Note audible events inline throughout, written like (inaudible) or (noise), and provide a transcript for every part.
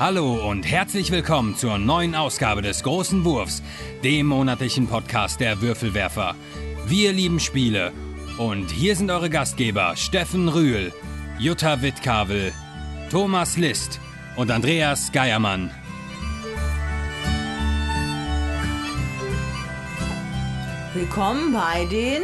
Hallo und herzlich willkommen zur neuen Ausgabe des Großen Wurfs, dem monatlichen Podcast der Würfelwerfer. Wir lieben Spiele und hier sind eure Gastgeber Steffen Rühl, Jutta Wittkavel, Thomas List und Andreas Geiermann. Willkommen bei den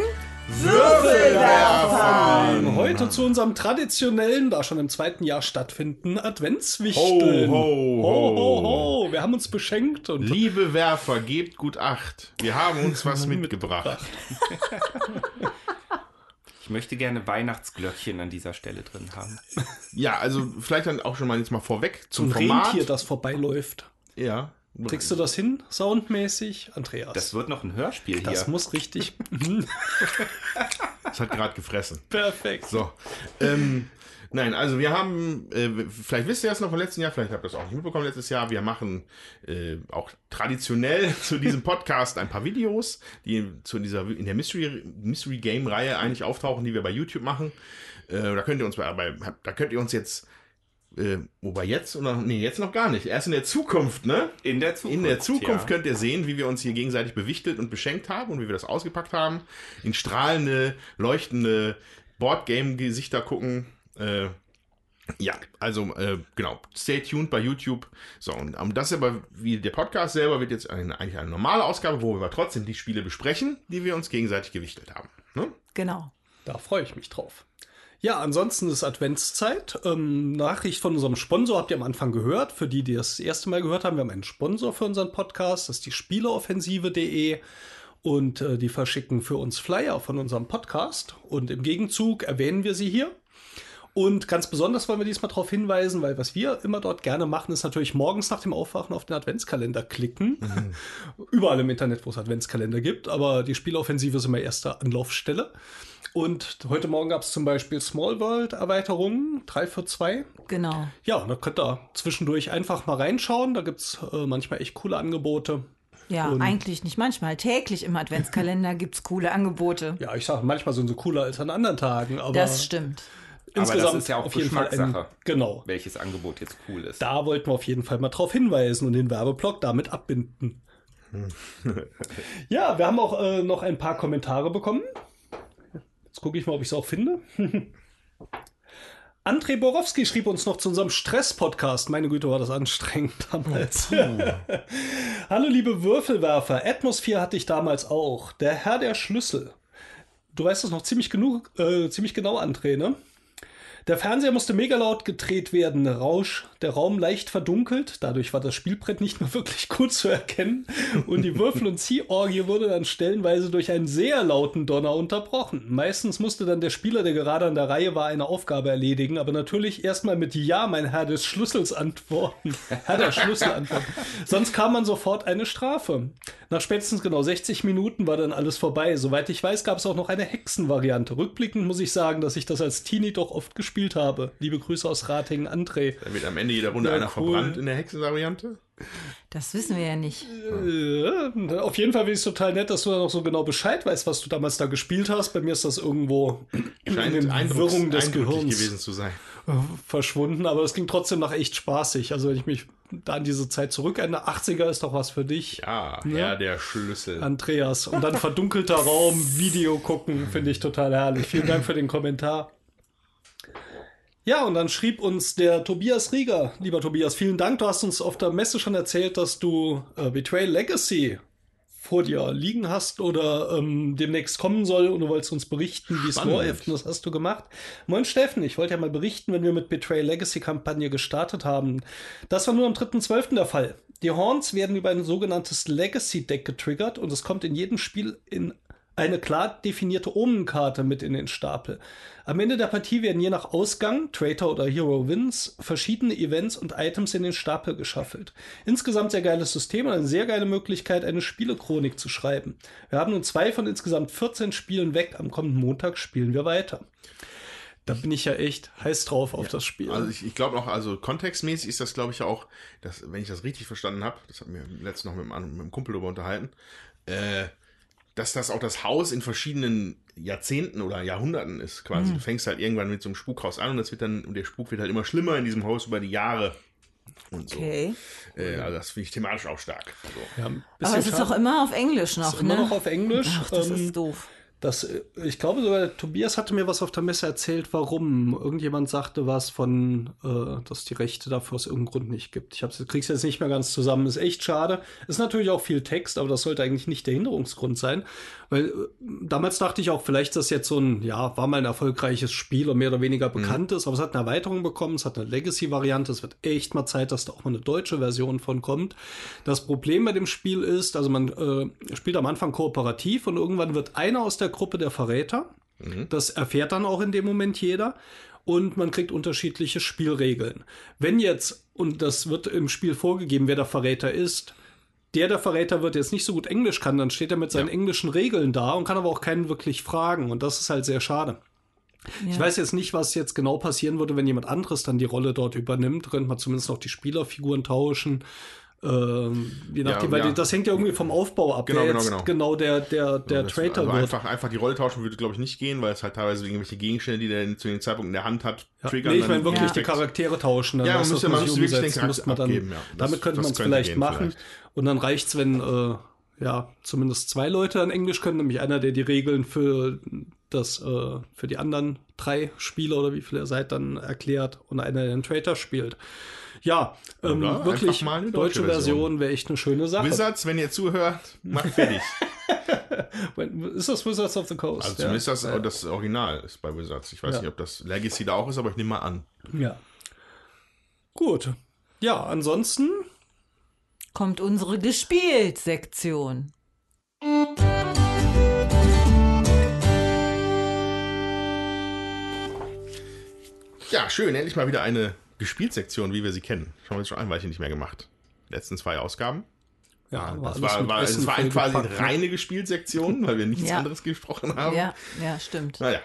Würfelwerfern! Heute zu unserem traditionellen, da schon im zweiten Jahr stattfinden, Adventswichteln. Ho, ho, ho, ho. ho. Wir haben uns beschenkt und Liebe Werfer, gebt gut Acht. Wir haben uns was (laughs) mitgebracht. Ich möchte gerne Weihnachtsglöckchen an dieser Stelle drin haben. Ja, also vielleicht dann auch schon mal jetzt mal vorweg zum ein Format. Rentier, das vorbeiläuft. Ja. Kriegst du das hin, soundmäßig, Andreas? Das wird noch ein Hörspiel Das hier. muss richtig. Das hat gerade gefressen. Perfekt. So. Ähm, nein, also wir haben, äh, vielleicht wisst ihr das noch vom letzten Jahr, vielleicht habt ihr das auch nicht mitbekommen letztes Jahr. Wir machen äh, auch traditionell (laughs) zu diesem Podcast ein paar Videos, die zu dieser in der Mystery, Mystery Game Reihe eigentlich auftauchen, die wir bei YouTube machen. Äh, da könnt ihr uns bei, bei da könnt ihr uns jetzt äh, wobei jetzt oder nee, jetzt noch gar nicht. Erst in der Zukunft, ne? In der Zukunft. In der Zukunft ja. könnt ihr sehen, wie wir uns hier gegenseitig bewichtelt und beschenkt haben und wie wir das ausgepackt haben. In strahlende, leuchtende Boardgame-Gesichter gucken. Äh, ja, also äh, genau, stay tuned bei YouTube. So, und ähm, das aber, wie der Podcast selber, wird jetzt eine, eigentlich eine normale Ausgabe, wo wir aber trotzdem die Spiele besprechen, die wir uns gegenseitig gewichtelt haben. Ne? Genau. Da freue ich mich drauf. Ja, ansonsten ist Adventszeit. Ähm, Nachricht von unserem Sponsor habt ihr am Anfang gehört. Für die, die das, erste Mal gehört haben, wir haben einen Sponsor für unseren Podcast. Das ist die Spieleoffensive.de. Und äh, die verschicken für uns Flyer von unserem Podcast. Und im Gegenzug erwähnen wir sie hier. Und ganz besonders wollen wir diesmal darauf hinweisen, weil was wir immer dort gerne machen, ist natürlich morgens nach dem Aufwachen auf den Adventskalender klicken. Überall im Internet, wo es Adventskalender gibt, aber die Spieleoffensive ist immer erste Anlaufstelle. Und heute Morgen gab es zum Beispiel Small World Erweiterungen, 3 für 2. Genau. Ja, und da könnt ihr zwischendurch einfach mal reinschauen. Da gibt es äh, manchmal echt coole Angebote. Ja, Und- eigentlich nicht manchmal. Täglich im Adventskalender (laughs) gibt es coole Angebote. Ja, ich sage, manchmal sind sie cooler als an anderen Tagen, aber Das stimmt. insgesamt ist ja auch auf jeden Fall ein, genau. Welches Angebot jetzt cool ist. Da wollten wir auf jeden Fall mal drauf hinweisen und den Werbeblock damit abbinden. (laughs) ja, wir haben auch äh, noch ein paar Kommentare bekommen. Jetzt gucke ich mal, ob ich es auch finde. (laughs) André Borowski schrieb uns noch zu unserem Stress-Podcast. Meine Güte, war das anstrengend damals. (laughs) Hallo, liebe Würfelwerfer. Atmosphere hatte ich damals auch. Der Herr der Schlüssel. Du weißt das noch ziemlich genug, äh, ziemlich genau, André, ne? Der Fernseher musste mega laut gedreht werden, Rausch, der Raum leicht verdunkelt, dadurch war das Spielbrett nicht mehr (laughs) wirklich gut zu erkennen und die Würfel- und Ziehorgie wurde dann stellenweise durch einen sehr lauten Donner unterbrochen. Meistens musste dann der Spieler, der gerade an der Reihe war, eine Aufgabe erledigen, aber natürlich erstmal mit Ja, mein Herr des Schlüssels antworten. (laughs) Herr der Schlüssel antworten. Sonst kam man sofort eine Strafe. Nach spätestens genau 60 Minuten war dann alles vorbei. Soweit ich weiß, gab es auch noch eine Hexenvariante. Rückblickend muss ich sagen, dass ich das als Teenie doch oft gespielt habe. Liebe Grüße aus Ratingen, André. Da wird am Ende jeder Runde Ja, einer cool. verbrannt in der Hexenvariante. Das wissen wir ja nicht. Äh, auf jeden Fall finde ich es total nett, dass du da noch so genau Bescheid weißt, was du damals da gespielt hast. Bei mir ist das irgendwo in Scheint den eindrucks, Wirrungen des Gehirns gewesen zu sein. verschwunden. Aber es ging trotzdem noch echt spaßig. Also wenn ich mich da an diese Zeit zurückerinnere, 80er ist doch was für dich. Ja, Ja. Herr der Schlüssel. Andreas. Und dann verdunkelter Raum, Video gucken, finde ich total herrlich. Vielen Dank für den Kommentar. Ja, und dann schrieb uns der Tobias Rieger. Lieber Tobias, vielen Dank. Du hast uns auf der Messe schon erzählt, dass du äh, Betrayal Legacy vor dir liegen hast oder ähm, demnächst kommen soll und du wolltest uns berichten, wie es läuft. Und das hast du gemacht. Moin Steffen, ich wollte ja mal berichten, wenn wir mit Betrayal Legacy Kampagne gestartet haben. Das war nur am 3.12. der Fall. Die Horns werden über ein sogenanntes Legacy Deck getriggert und es kommt in jedem Spiel in eine klar definierte Omenkarte mit in den Stapel. Am Ende der Partie werden je nach Ausgang, Traitor oder Hero Wins, verschiedene Events und Items in den Stapel geschaffelt. Insgesamt sehr geiles System und eine sehr geile Möglichkeit, eine Spielechronik zu schreiben. Wir haben nun zwei von insgesamt 14 Spielen weg. Am kommenden Montag spielen wir weiter. Da bin ich ja echt heiß drauf auf das Spiel. Also ich, ich glaube auch, also kontextmäßig ist das, glaube ich, auch, dass, wenn ich das richtig verstanden habe, das hat mir letztens noch mit, einem- mit einem Kumpel darüber unterhalten, äh, dass das auch das Haus in verschiedenen Jahrzehnten oder Jahrhunderten ist quasi. Du fängst halt irgendwann mit so einem Spukhaus an und das wird dann, und der Spuk wird halt immer schlimmer in diesem Haus über die Jahre. Und so. Okay. Äh, also das finde ich thematisch auch stark. Also, Ja, Aber es ist doch immer auf Englisch noch, Ist immer ne? noch auf Englisch. Ach, das Ähm, ist doof. Das, äh, ich glaube sogar, Tobias hatte mir was auf der Messe erzählt, warum. Irgendjemand sagte was von, äh, dass die Rechte dafür aus irgendeinem Grund nicht gibt. Ich hab's, krieg's jetzt nicht mehr ganz zusammen. Ist echt schade. Ist natürlich auch viel Text, aber das sollte eigentlich nicht der Hinderungsgrund sein. Weil äh, damals dachte ich auch, vielleicht ist das jetzt so ein, ja, war mal ein erfolgreiches Spiel und mehr oder weniger bekannt ist, aber es hat eine Erweiterung bekommen, es hat eine Legacy-Variante, es wird echt mal Zeit, dass da auch mal eine deutsche Version von kommt. Das Problem bei dem Spiel ist, also man äh, spielt am Anfang kooperativ und irgendwann wird einer aus der Gruppe der Verräter. Das erfährt dann auch in dem Moment jeder. Und man kriegt unterschiedliche Spielregeln. Wenn jetzt, und das wird im Spiel vorgegeben, wer der Verräter ist, der, der Verräter wird, jetzt nicht so gut Englisch kann, dann steht er mit seinen englischen Regeln da und kann aber auch keinen wirklich fragen. Und das ist halt sehr schade. Ich weiß jetzt nicht, was jetzt genau passieren würde, wenn jemand anderes dann die Rolle dort übernimmt. Könnte man zumindest noch die Spielerfiguren tauschen. Ähm, je nachdem, weil ja. das hängt ja irgendwie vom Aufbau ab, Genau, genau, genau. genau der, der, der das- Traitor also wird. einfach, einfach die Rolle tauschen würde, glaube ich, nicht gehen, weil es halt teilweise irgendwelche Gegenstände, die der zu dem Zeitpunkt in der Hand hat, Ja, triggern. nee, ich dann meine wirklich die Charaktere tauschen. Dann Ja, man das, müsste- man sich müsste wirklich den umsetzt, Charakter müsste man dann, abgeben, ja. Das- damit könnte man es vielleicht gehen machen. vielleicht. Und dann reicht's, wenn äh, ja zumindest zwei Leute an Englisch können, nämlich einer, der die Regeln für das äh, für die anderen drei Spieler oder wie viele ihr seid dann erklärt und einer, der den Traitor spielt. Ja, ähm, wirklich mal eine deutsche, deutsche Version, Version. wäre echt eine schöne Sache. Wizards, wenn ihr zuhört, macht fertig. (laughs) Ist das Wizards of the Coast? Also zumindest das, das Original ist bei Wizards. Ich weiß Ja. nicht, ob das Legacy da auch ist, aber ich nehme mal an. Ja. Gut. Ja, ansonsten Kommt unsere Gespielt-Sektion. Ja, schön. Endlich mal wieder eine Gespielsektion, wie wir sie kennen. Das haben wir jetzt schon ein Weilchen nicht mehr gemacht. Die letzten zwei Ausgaben. ja, das war, mit war, Essen es war ein quasi vollgepackt, ne? reine Gespielsektion, weil wir nichts Ja. anderes gesprochen haben. Ja, ja, stimmt. Naja,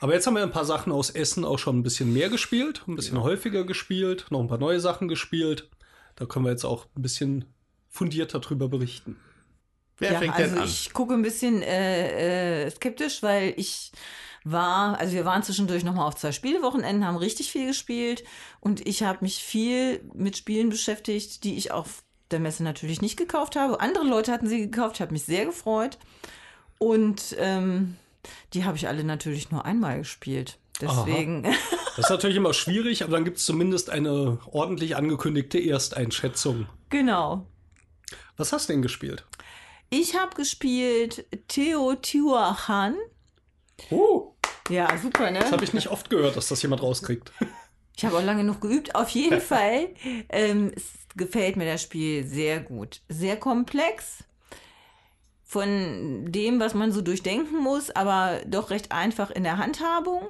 Aber jetzt haben wir ein paar Sachen aus Essen auch schon ein bisschen mehr gespielt, ein bisschen häufiger gespielt, noch ein paar neue Sachen gespielt. Da können wir jetzt auch ein bisschen fundierter drüber berichten. wer ja, fängt also denn an? ich gucke ein bisschen äh, äh, skeptisch, weil ich war, also wir waren zwischendurch nochmal auf zwei Spielewochenenden, haben richtig viel gespielt und ich habe mich viel mit Spielen beschäftigt, die ich auf der Messe natürlich nicht gekauft habe. Andere Leute hatten sie gekauft, ich habe mich sehr gefreut und ähm, die habe ich alle natürlich nur einmal gespielt. Deswegen, (laughs) Das ist natürlich immer schwierig, aber dann gibt es zumindest eine ordentlich angekündigte Ersteinschätzung. genau. Was hast du denn gespielt? Ich habe gespielt Teotihuacan. Oh, Ja, super, ne? das habe ich nicht oft gehört, dass das jemand rauskriegt. Ich habe auch lange noch geübt. Auf jeden (laughs) Fall ähm, es gefällt mir das Spiel sehr gut. Sehr komplex. Von dem, was man so durchdenken muss, aber doch recht einfach in der Handhabung.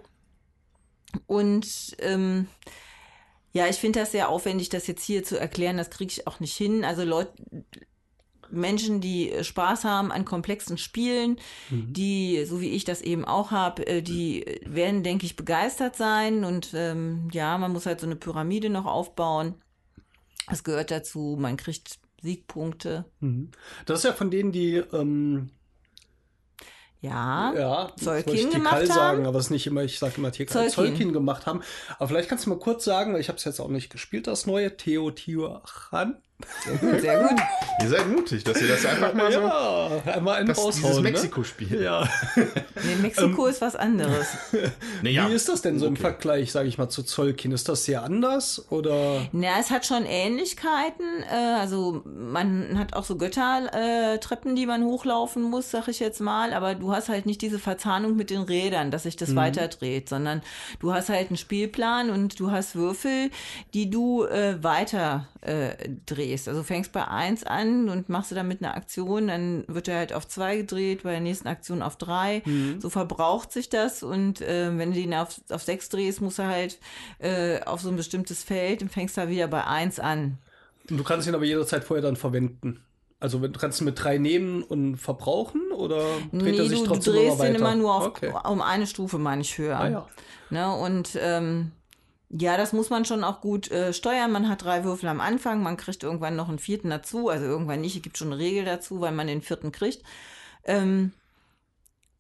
Und ähm, ja, ich finde das sehr aufwendig, das jetzt hier zu erklären. Das kriege ich auch nicht hin. Also Leute, Menschen, die äh, Spaß haben an komplexen Spielen, die, so wie ich das eben auch habe, äh, die werden, denke ich, begeistert sein. Und ähm, ja, man muss halt so eine Pyramide noch aufbauen. Das gehört dazu. Man kriegt Siegpunkte. Das ist ja von denen, die ähm, Ja. ja, Zolkin gemacht Tikal haben? sagen, aber es ist nicht immer, ich sage immer Tikal, Zolkin. Gemacht haben. Aber vielleicht kannst du mal kurz sagen, weil ich habe es jetzt auch nicht gespielt, das neue Teotihuacan. Sehr gut, sehr gut. Ihr seid mutig, dass ihr das einfach mal so. Ja, einmal einen Das, dieses raushauen. ne? Mexiko-Spiel. Ja. Nee, Mexiko ist was anderes. (laughs) Naja, Wie ist das denn so im Vergleich, sage ich mal, zu Zolkin? Ist das sehr anders oder? Na, es hat schon Ähnlichkeiten. Äh, also man hat auch so Göttertreppen, die man hochlaufen muss, sag ich jetzt mal. Aber du hast halt nicht diese Verzahnung mit den Rädern, dass sich das weiterdreht, sondern du hast halt einen Spielplan und du hast Würfel, die du äh, weiter äh, drehst. Also fängst bei eins an und machst du damit eine Aktion, dann wird er halt auf zwei gedreht, bei der nächsten Aktion auf drei. So verbraucht sich das und äh, wenn du ihn auf, auf sechs drehst, muss er halt äh, auf so ein bestimmtes Feld und fängst da wieder bei eins an. Du kannst ihn aber jederzeit vorher dann verwenden. Also du kannst ihn mit drei nehmen und verbrauchen oder dreht nee, er sich du, du trotzdem drehst immer weiter? ihn immer nur auf, Okay. um eine Stufe, meine ich, höher. Ah, ja. Ne? Und ähm, ja, das muss man schon auch gut äh, steuern. Man hat drei Würfel am Anfang, man kriegt irgendwann noch einen vierten dazu. Also irgendwann nicht, es gibt schon eine Regel dazu, weil man den vierten kriegt. Ähm,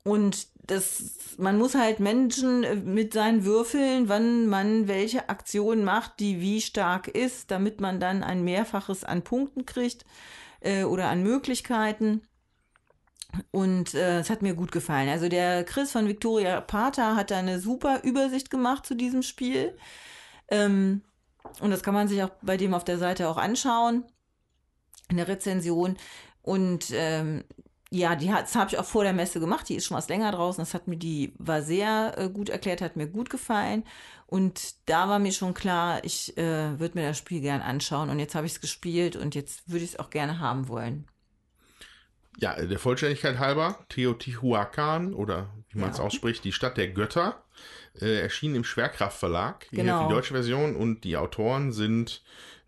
Und das, man muss halt Menschen äh, mit seinen Würfeln, wann man welche Aktion macht, die wie stark ist, damit man dann ein Mehrfaches an Punkten kriegt äh, oder an Möglichkeiten. Und äh, es hat mir gut gefallen. Also der Chris von Victoria Pater hat da eine super Übersicht gemacht zu diesem Spiel. Ähm, und das kann man sich auch bei dem auf der Seite auch anschauen, in der Rezension. Und ähm, ja, die hat, das habe ich auch vor der Messe gemacht. Die ist schon was länger draußen. Das hat mir, die war sehr äh, gut erklärt, hat mir gut gefallen. Und da war mir schon klar, ich äh, würde mir das Spiel gern anschauen. Und jetzt habe ich es gespielt und jetzt würde ich es auch gerne haben wollen. Ja, der Vollständigkeit halber, Teotihuacan oder wie man es Ja. ausspricht, die Stadt der Götter, äh, erschien im Schwerkraftverlag. Hier Genau. die deutsche Version und die Autoren sind,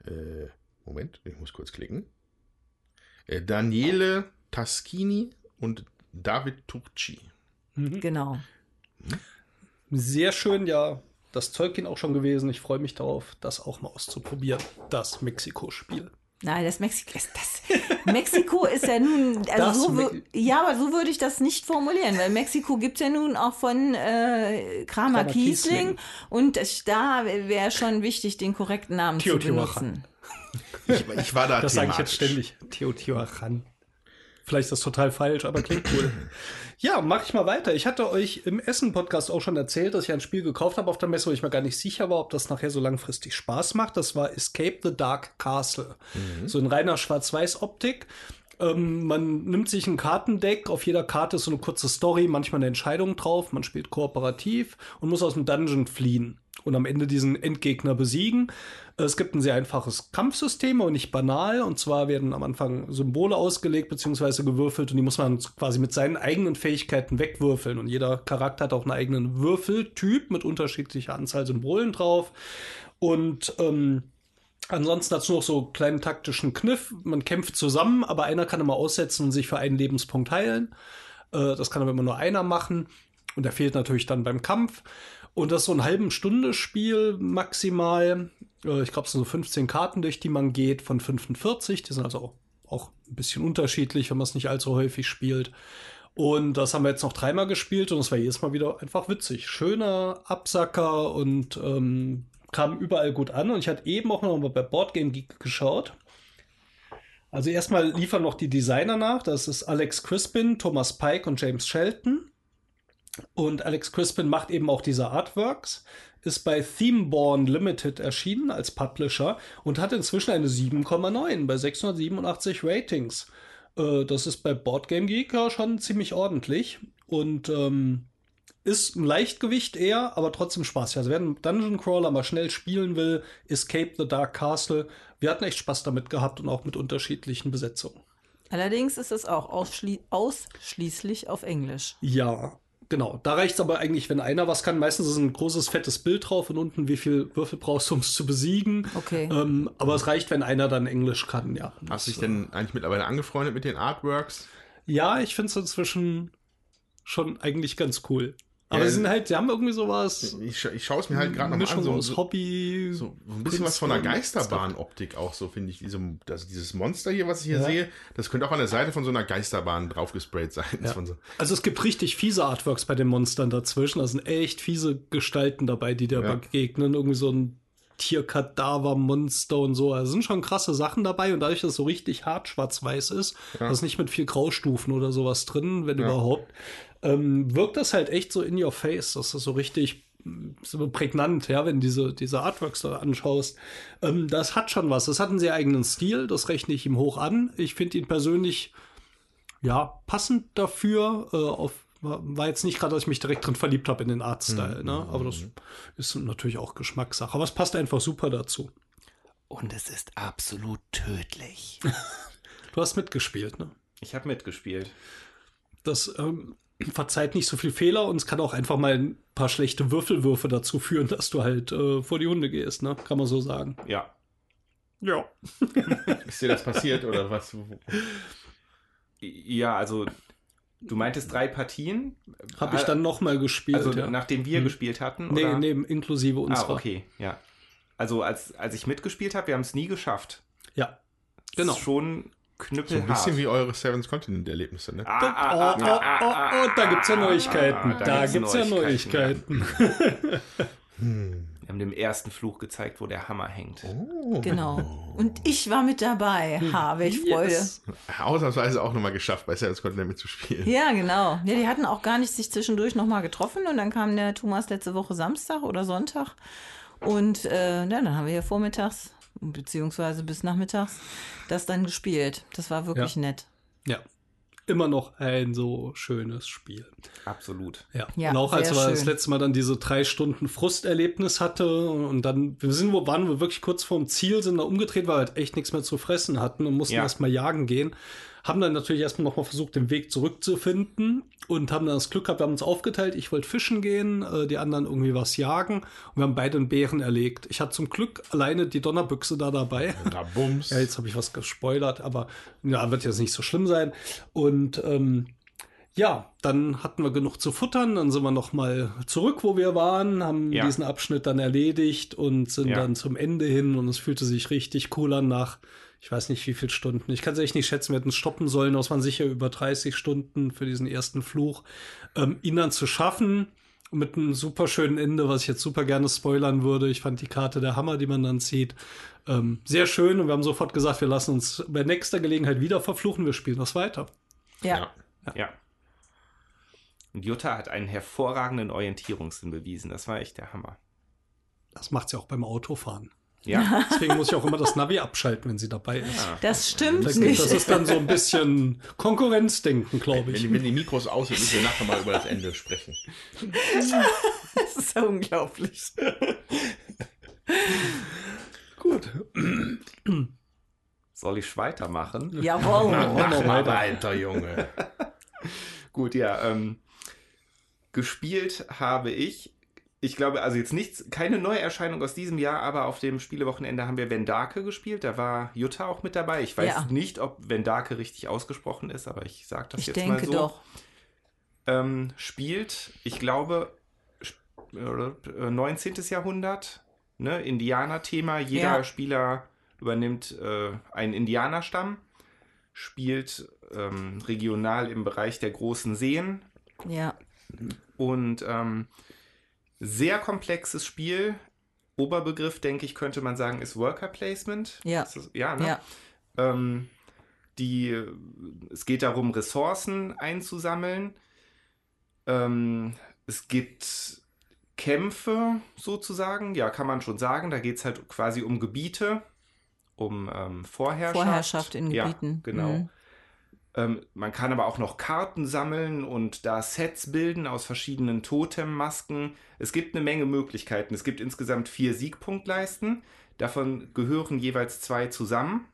äh, Moment, ich muss kurz klicken, äh, Daniele Taschini und David Turci. Genau. Sehr schön, ja. Das Zeugchen auch schon gewesen. Ich freue mich darauf, das auch mal auszuprobieren. Das Mexiko-Spiel. Nein, das Mexiko ist das. Mexiko ist ja nun, Das also so, ja, aber so würde ich das nicht formulieren, weil Mexiko gibt es ja nun auch von äh, Kramer, Kramer Kiesling, Kiesling. und es, da wäre schon wichtig, den korrekten Namen zu Teotihuacan. benutzen. Ich, ich war da Das sage ich jetzt ständig. Teotihuacan. Vielleicht ist das total falsch, aber klingt cool. (laughs) ja, mach ich mal weiter. Ich hatte euch im Essen-Podcast auch schon erzählt, dass ich ein Spiel gekauft habe auf der Messe, wo ich mir gar nicht sicher war, ob das nachher so langfristig Spaß macht. Das war Escape the Dark Castle. So in reiner Schwarz-Weiß-Optik. Ähm, man nimmt sich ein Kartendeck, auf jeder Karte ist so eine kurze Story, manchmal eine Entscheidung drauf, man spielt kooperativ und muss aus dem Dungeon fliehen und am Ende diesen Endgegner besiegen. Es gibt ein sehr einfaches Kampfsystem und nicht banal. Und zwar werden am Anfang Symbole ausgelegt bzw. gewürfelt und die muss man quasi mit seinen eigenen Fähigkeiten wegwürfeln. Und jeder Charakter hat auch einen eigenen Würfeltyp mit unterschiedlicher Anzahl Symbolen drauf. Und ähm, Ansonsten nur noch so einen kleinen taktischen Kniff. Man kämpft zusammen, aber einer kann immer aussetzen und sich für einen Lebenspunkt heilen. Äh, das kann aber immer nur einer machen. Und der fehlt natürlich dann beim Kampf. Und das ist so ein halben Stunde Spiel maximal. Äh, ich glaube, es sind so 15 Karten, durch die man geht, von 45. Die sind also auch, ein bisschen unterschiedlich, wenn man es nicht allzu häufig spielt. Und das haben wir jetzt noch dreimal gespielt und es war jedes Mal wieder einfach witzig. Schöner Absacker und ähm, kam überall gut an. Und ich hatte eben auch noch mal bei Boardgame Geek geschaut. Also erstmal liefern noch die Designer nach. Das ist Alex Crispin, Thomas Pike und James Shelton. Und Alex Crispin macht eben auch diese Artworks, ist bei Themeborn Limited erschienen als Publisher und hat inzwischen eine 7,9 bei 687 Ratings. Äh, das ist bei Boardgame Geek ja schon ziemlich ordentlich und ähm, ist ein Leichtgewicht eher, aber trotzdem spaßig. Also wer einen Dungeon Crawler mal schnell spielen will, Escape the Dark Castle, wir hatten echt Spaß damit gehabt und auch mit unterschiedlichen Besetzungen. Allerdings ist es auch ausschli ausschließlich auf Englisch. Ja, genau. Da reicht es aber eigentlich, wenn einer was kann. Meistens ist ein großes, fettes Bild drauf und unten, wie viel Würfel brauchst du, um es zu besiegen. Okay. Ähm, aber es reicht, wenn einer dann Englisch kann, ja. Hast du dich denn eigentlich mittlerweile angefreundet mit den Artworks? Ja, ich finde es inzwischen schon eigentlich ganz cool. Aber Ja, sie sind halt, sie haben irgendwie sowas. Ich, ich schaue es mir halt gerade noch Mischung an. So, aus Hobby. so ein bisschen was von einer und Geisterbahn-Optik auch so, finde ich. Diese, das, dieses Monster hier, was ich hier Ja. sehe, das könnte auch an der Seite von so einer Geisterbahn draufgesprayt sein. Ja. So, Also es gibt richtig fiese Artworks bei den Monstern dazwischen. Da sind echt fiese Gestalten dabei, die dir Ja. begegnen. Irgendwie so ein Tierkadaver-Monster und so. Also sind schon krasse Sachen dabei und dadurch, dass es so richtig hart schwarz-weiß ist, da ist nicht mit viel Graustufen oder sowas drin, wenn Ja. überhaupt, ähm, wirkt das halt echt so in your face. Das ist so richtig mm, so prägnant, ja, wenn diese, diese Artworks da anschaust. Ähm, das hat schon was. Das hat einen sehr eigenen Stil, das rechne ich ihm hoch an. Ich finde ihn persönlich ja, passend dafür. Äh, auf, war, jetzt nicht gerade, dass ich mich direkt drin verliebt habe in den Artstyle, ne? Aber das ist natürlich auch Geschmackssache. Aber es passt einfach super dazu. Und es ist absolut tödlich. (laughs) Du hast mitgespielt, ne? Ich habe mitgespielt. Das ähm, verzeiht nicht so viel Fehler und es kann auch einfach mal ein paar schlechte Würfelwürfe dazu führen, dass du halt äh, vor die Hunde gehst, ne? Kann man so sagen. Ja. Ja. (laughs) ist dir das passiert oder was? Ja, also du meintest drei Partien. Habe ich dann noch mal gespielt, Also ja. nachdem wir Hm. gespielt hatten? nee, oder? nee, inklusive Ah, unserer. okay, ja. Also als, als ich mitgespielt habe, wir haben es nie geschafft. Ja. Genau. Ist schon So knüppelhart. ein bisschen wie eure Seven's Continent-Erlebnisse, ne? Ah, Oh, ah, oh, ah, oh, ah, ah, oh, oh, da gibt's ja Neuigkeiten. Ah, da Da gibt's gibt's ja Neuigkeiten, Neuigkeiten. (laughs) Wir haben dem ersten Fluch gezeigt, wo der Hammer hängt. Genau. Und ich war mit dabei. Ha, welch Freude. Yes. Ausnahmsweise auch nochmal geschafft, bei Seven's Continent mitzuspielen. Ja, genau. Ja, die hatten auch gar nicht sich zwischendurch nochmal getroffen und dann kam der Thomas letzte Woche Samstag oder Sonntag und äh, ja, dann haben wir hier vormittags beziehungsweise bis nachmittags das dann gespielt. Das war wirklich Ja. nett. Ja. Immer noch ein so schönes Spiel. Absolut. Ja. Ja, und auch als wir das schön. letzte Mal dann diese drei Stunden Frusterlebnis hatte und, und dann wir sind, wo waren wir wirklich kurz vorm Ziel, sind da umgedreht, weil wir halt echt nichts mehr zu fressen hatten und mussten Ja. erstmal jagen gehen. Haben dann natürlich erstmal nochmal versucht, den Weg zurückzufinden und haben dann das Glück gehabt, wir haben uns aufgeteilt. Ich wollte fischen gehen, äh, die anderen irgendwie was jagen und wir haben beide einen Bären erlegt. Ich hatte zum Glück alleine die Donnerbüchse da dabei. Na, Bums. (laughs) Ja, jetzt habe ich was gespoilert, aber ja, wird jetzt nicht so schlimm sein. Und ähm, ja, dann hatten wir genug zu futtern, dann sind wir noch mal zurück, wo wir waren, haben Ja. diesen Abschnitt dann erledigt und sind Ja. dann zum Ende hin und es fühlte sich richtig cool an nach, ich weiß nicht wie viele Stunden. Ich kann es echt nicht schätzen, wir hätten stoppen sollen, das waren sicher über 30 Stunden für diesen ersten Fluch. Ähm, ihn dann zu schaffen, mit einem super schönen Ende, was ich jetzt super gerne spoilern würde. Ich fand die Karte der Hammer, die man dann zieht, ähm, sehr schön und wir haben sofort gesagt, wir lassen uns bei nächster Gelegenheit wieder verfluchen, wir spielen das weiter. Ja. Ja. Ja. Und Jutta hat einen hervorragenden Orientierungssinn bewiesen. Das war echt der Hammer. Das macht sie auch beim Autofahren. Ja. Deswegen muss ich auch immer das Navi abschalten, wenn sie dabei ist. Das stimmt Das, nicht. das ist dann so ein bisschen Konkurrenzdenken, glaube Wenn, ich. die- wenn die Mikros aus sind, müssen wir nachher mal über das Ende sprechen. das ist ja unglaublich. Gut. Soll ich weitermachen? Jawohl. Mach mal weiter, Junge. Gut, ja. Ähm, gespielt habe ich, ich glaube, also jetzt nichts, keine Neuerscheinung aus diesem Jahr, aber auf dem Spielewochenende haben wir Vendake gespielt. Da war Jutta auch mit dabei. Ich weiß Ja. nicht, ob Vendake richtig ausgesprochen ist, aber ich sage das Ich jetzt denke mal so. doch. Ähm, spielt, ich glaube, sp- äh, 19. Jahrhundert, ne, Indianer-Thema. Jeder Ja. Spieler übernimmt äh, einen Indianerstamm, spielt ähm, regional im Bereich der großen Seen Ja. und ähm, sehr komplexes Spiel. Oberbegriff, denke ich, könnte man sagen, ist Worker Placement. Ja. Ist ja, ne? Ja. Ähm, die, es geht darum, Ressourcen einzusammeln. Ähm, es gibt Kämpfe sozusagen, ja, kann man schon sagen. Da geht es halt quasi um Gebiete, um ähm, Vorherrschaft. Vorherrschaft in Ja, Gebieten. genau. Mhm. Ähm, man kann aber auch noch Karten sammeln und da Sets bilden aus verschiedenen Totemmasken. Es gibt eine Menge Möglichkeiten. Es gibt insgesamt vier Siegpunktleisten. Davon gehören jeweils zwei zusammen.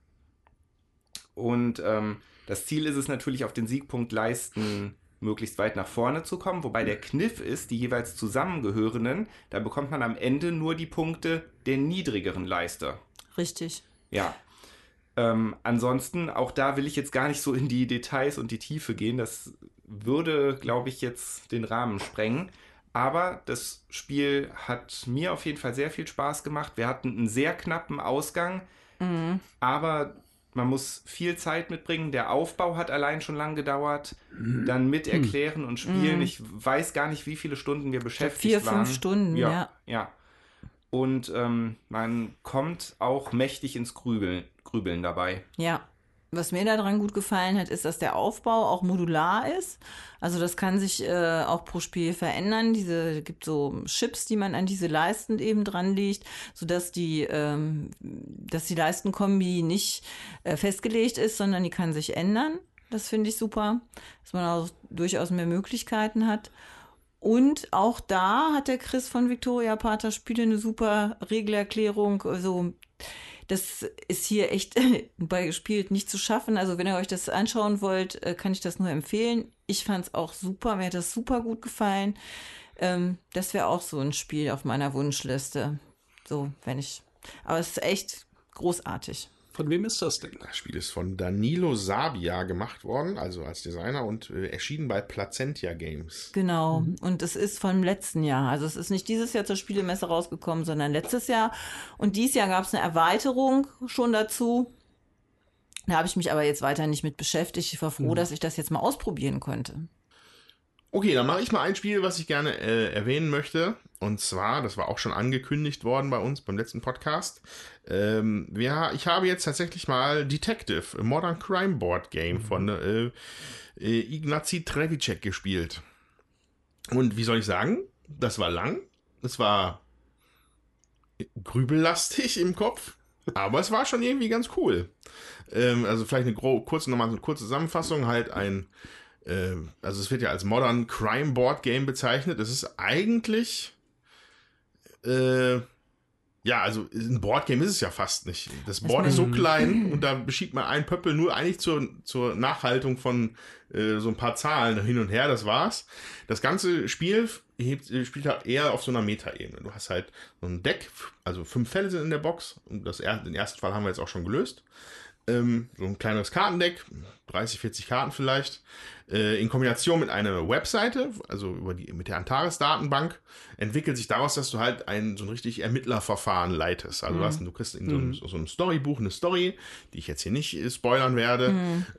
Und ähm, das Ziel ist es natürlich, auf den Siegpunktleisten möglichst weit nach vorne zu kommen. Wobei der Kniff ist, die jeweils zusammengehörenden, da bekommt man am Ende nur die Punkte der niedrigeren Leiste. Richtig. Ja. Ähm, ansonsten, auch da will ich jetzt gar nicht so in die Details und die Tiefe gehen. Das würde, glaube ich, jetzt den Rahmen sprengen. Aber das Spiel hat mir auf jeden Fall sehr viel Spaß gemacht. Wir hatten einen sehr knappen Ausgang, Mhm. aber man muss viel Zeit mitbringen. Der Aufbau hat allein schon lang gedauert. Dann mit erklären und spielen. Ich weiß gar nicht, wie viele Stunden wir beschäftigt vier, waren. fünf Stunden, ja. ja. Ja. Und ähm, man kommt auch mächtig ins Grübeln, Grübeln dabei. Ja. Was mir daran gut gefallen hat, ist, dass der Aufbau auch modular ist. Also das kann sich äh, auch pro Spiel verändern. Diese gibt so Chips, die man an diese Leisten eben dran legt, sodass die, ähm, dass die Leistenkombi nicht äh, festgelegt ist, sondern die kann sich ändern. Das finde ich super, dass man auch durchaus mehr Möglichkeiten hat. Und auch da hat der Chris von Victoria Pater Spiele eine super Regelerklärung. Also das ist hier echt (laughs) bei gespielt nicht zu schaffen. Also wenn ihr euch das anschauen wollt, äh, kann ich das nur empfehlen. Ich fand es auch super, mir hat das super gut gefallen. Ähm, das wäre auch so ein Spiel auf meiner Wunschliste. So, wenn ich. Aber es ist echt großartig. Von wem ist das denn? Das Spiel ist von Danilo Sabia gemacht worden, also als Designer und äh, erschienen bei Placentia Games. Genau. Und es ist vom letzten Jahr. Also es ist nicht dieses Jahr zur Spielemesse rausgekommen, sondern letztes Jahr. Und dieses Jahr gab es eine Erweiterung schon dazu. Da habe ich mich aber jetzt weiter nicht mit beschäftigt. Ich war froh, Mhm. dass ich das jetzt mal ausprobieren konnte. Okay, dann mache ich mal ein Spiel, was ich gerne äh, erwähnen möchte. Und zwar, das war auch schon angekündigt worden bei uns beim letzten Podcast. Ähm, ja, ich habe jetzt tatsächlich mal Detective, Modern Crime Board Game von äh, äh, Ignacy Trevicek gespielt. Und wie soll ich sagen? Das war lang. Es war grübellastig im Kopf. Aber es war schon irgendwie ganz cool. Ähm, also vielleicht eine kurze, nochmal eine kurze Zusammenfassung. Halt ein äh, also es wird ja als Modern Crime Board Game bezeichnet. Es ist eigentlich, äh, ja, also ein Board Game ist es ja fast nicht. Das Board ist so klein (laughs) und da beschiebt man ein Pöppel nur eigentlich zur, zur Nachhaltung von äh, so ein paar Zahlen hin und her, das war's. Das ganze Spiel hebt, spielt halt eher auf so einer Metaebene. Du hast halt so ein Deck, also fünf Fälle sind in der Box und das, den ersten Fall haben wir jetzt auch schon gelöst ähm, so ein kleineres Kartendeck, 30, 40 Karten vielleicht, äh, in Kombination mit einer Webseite, also über die, mit der Antares-Datenbank, entwickelt sich daraus, dass du halt ein so ein richtig Ermittlerverfahren leitest. Also du, hast, du kriegst in so einem, so einem Storybuch eine Story, die ich jetzt hier nicht äh, spoilern werde,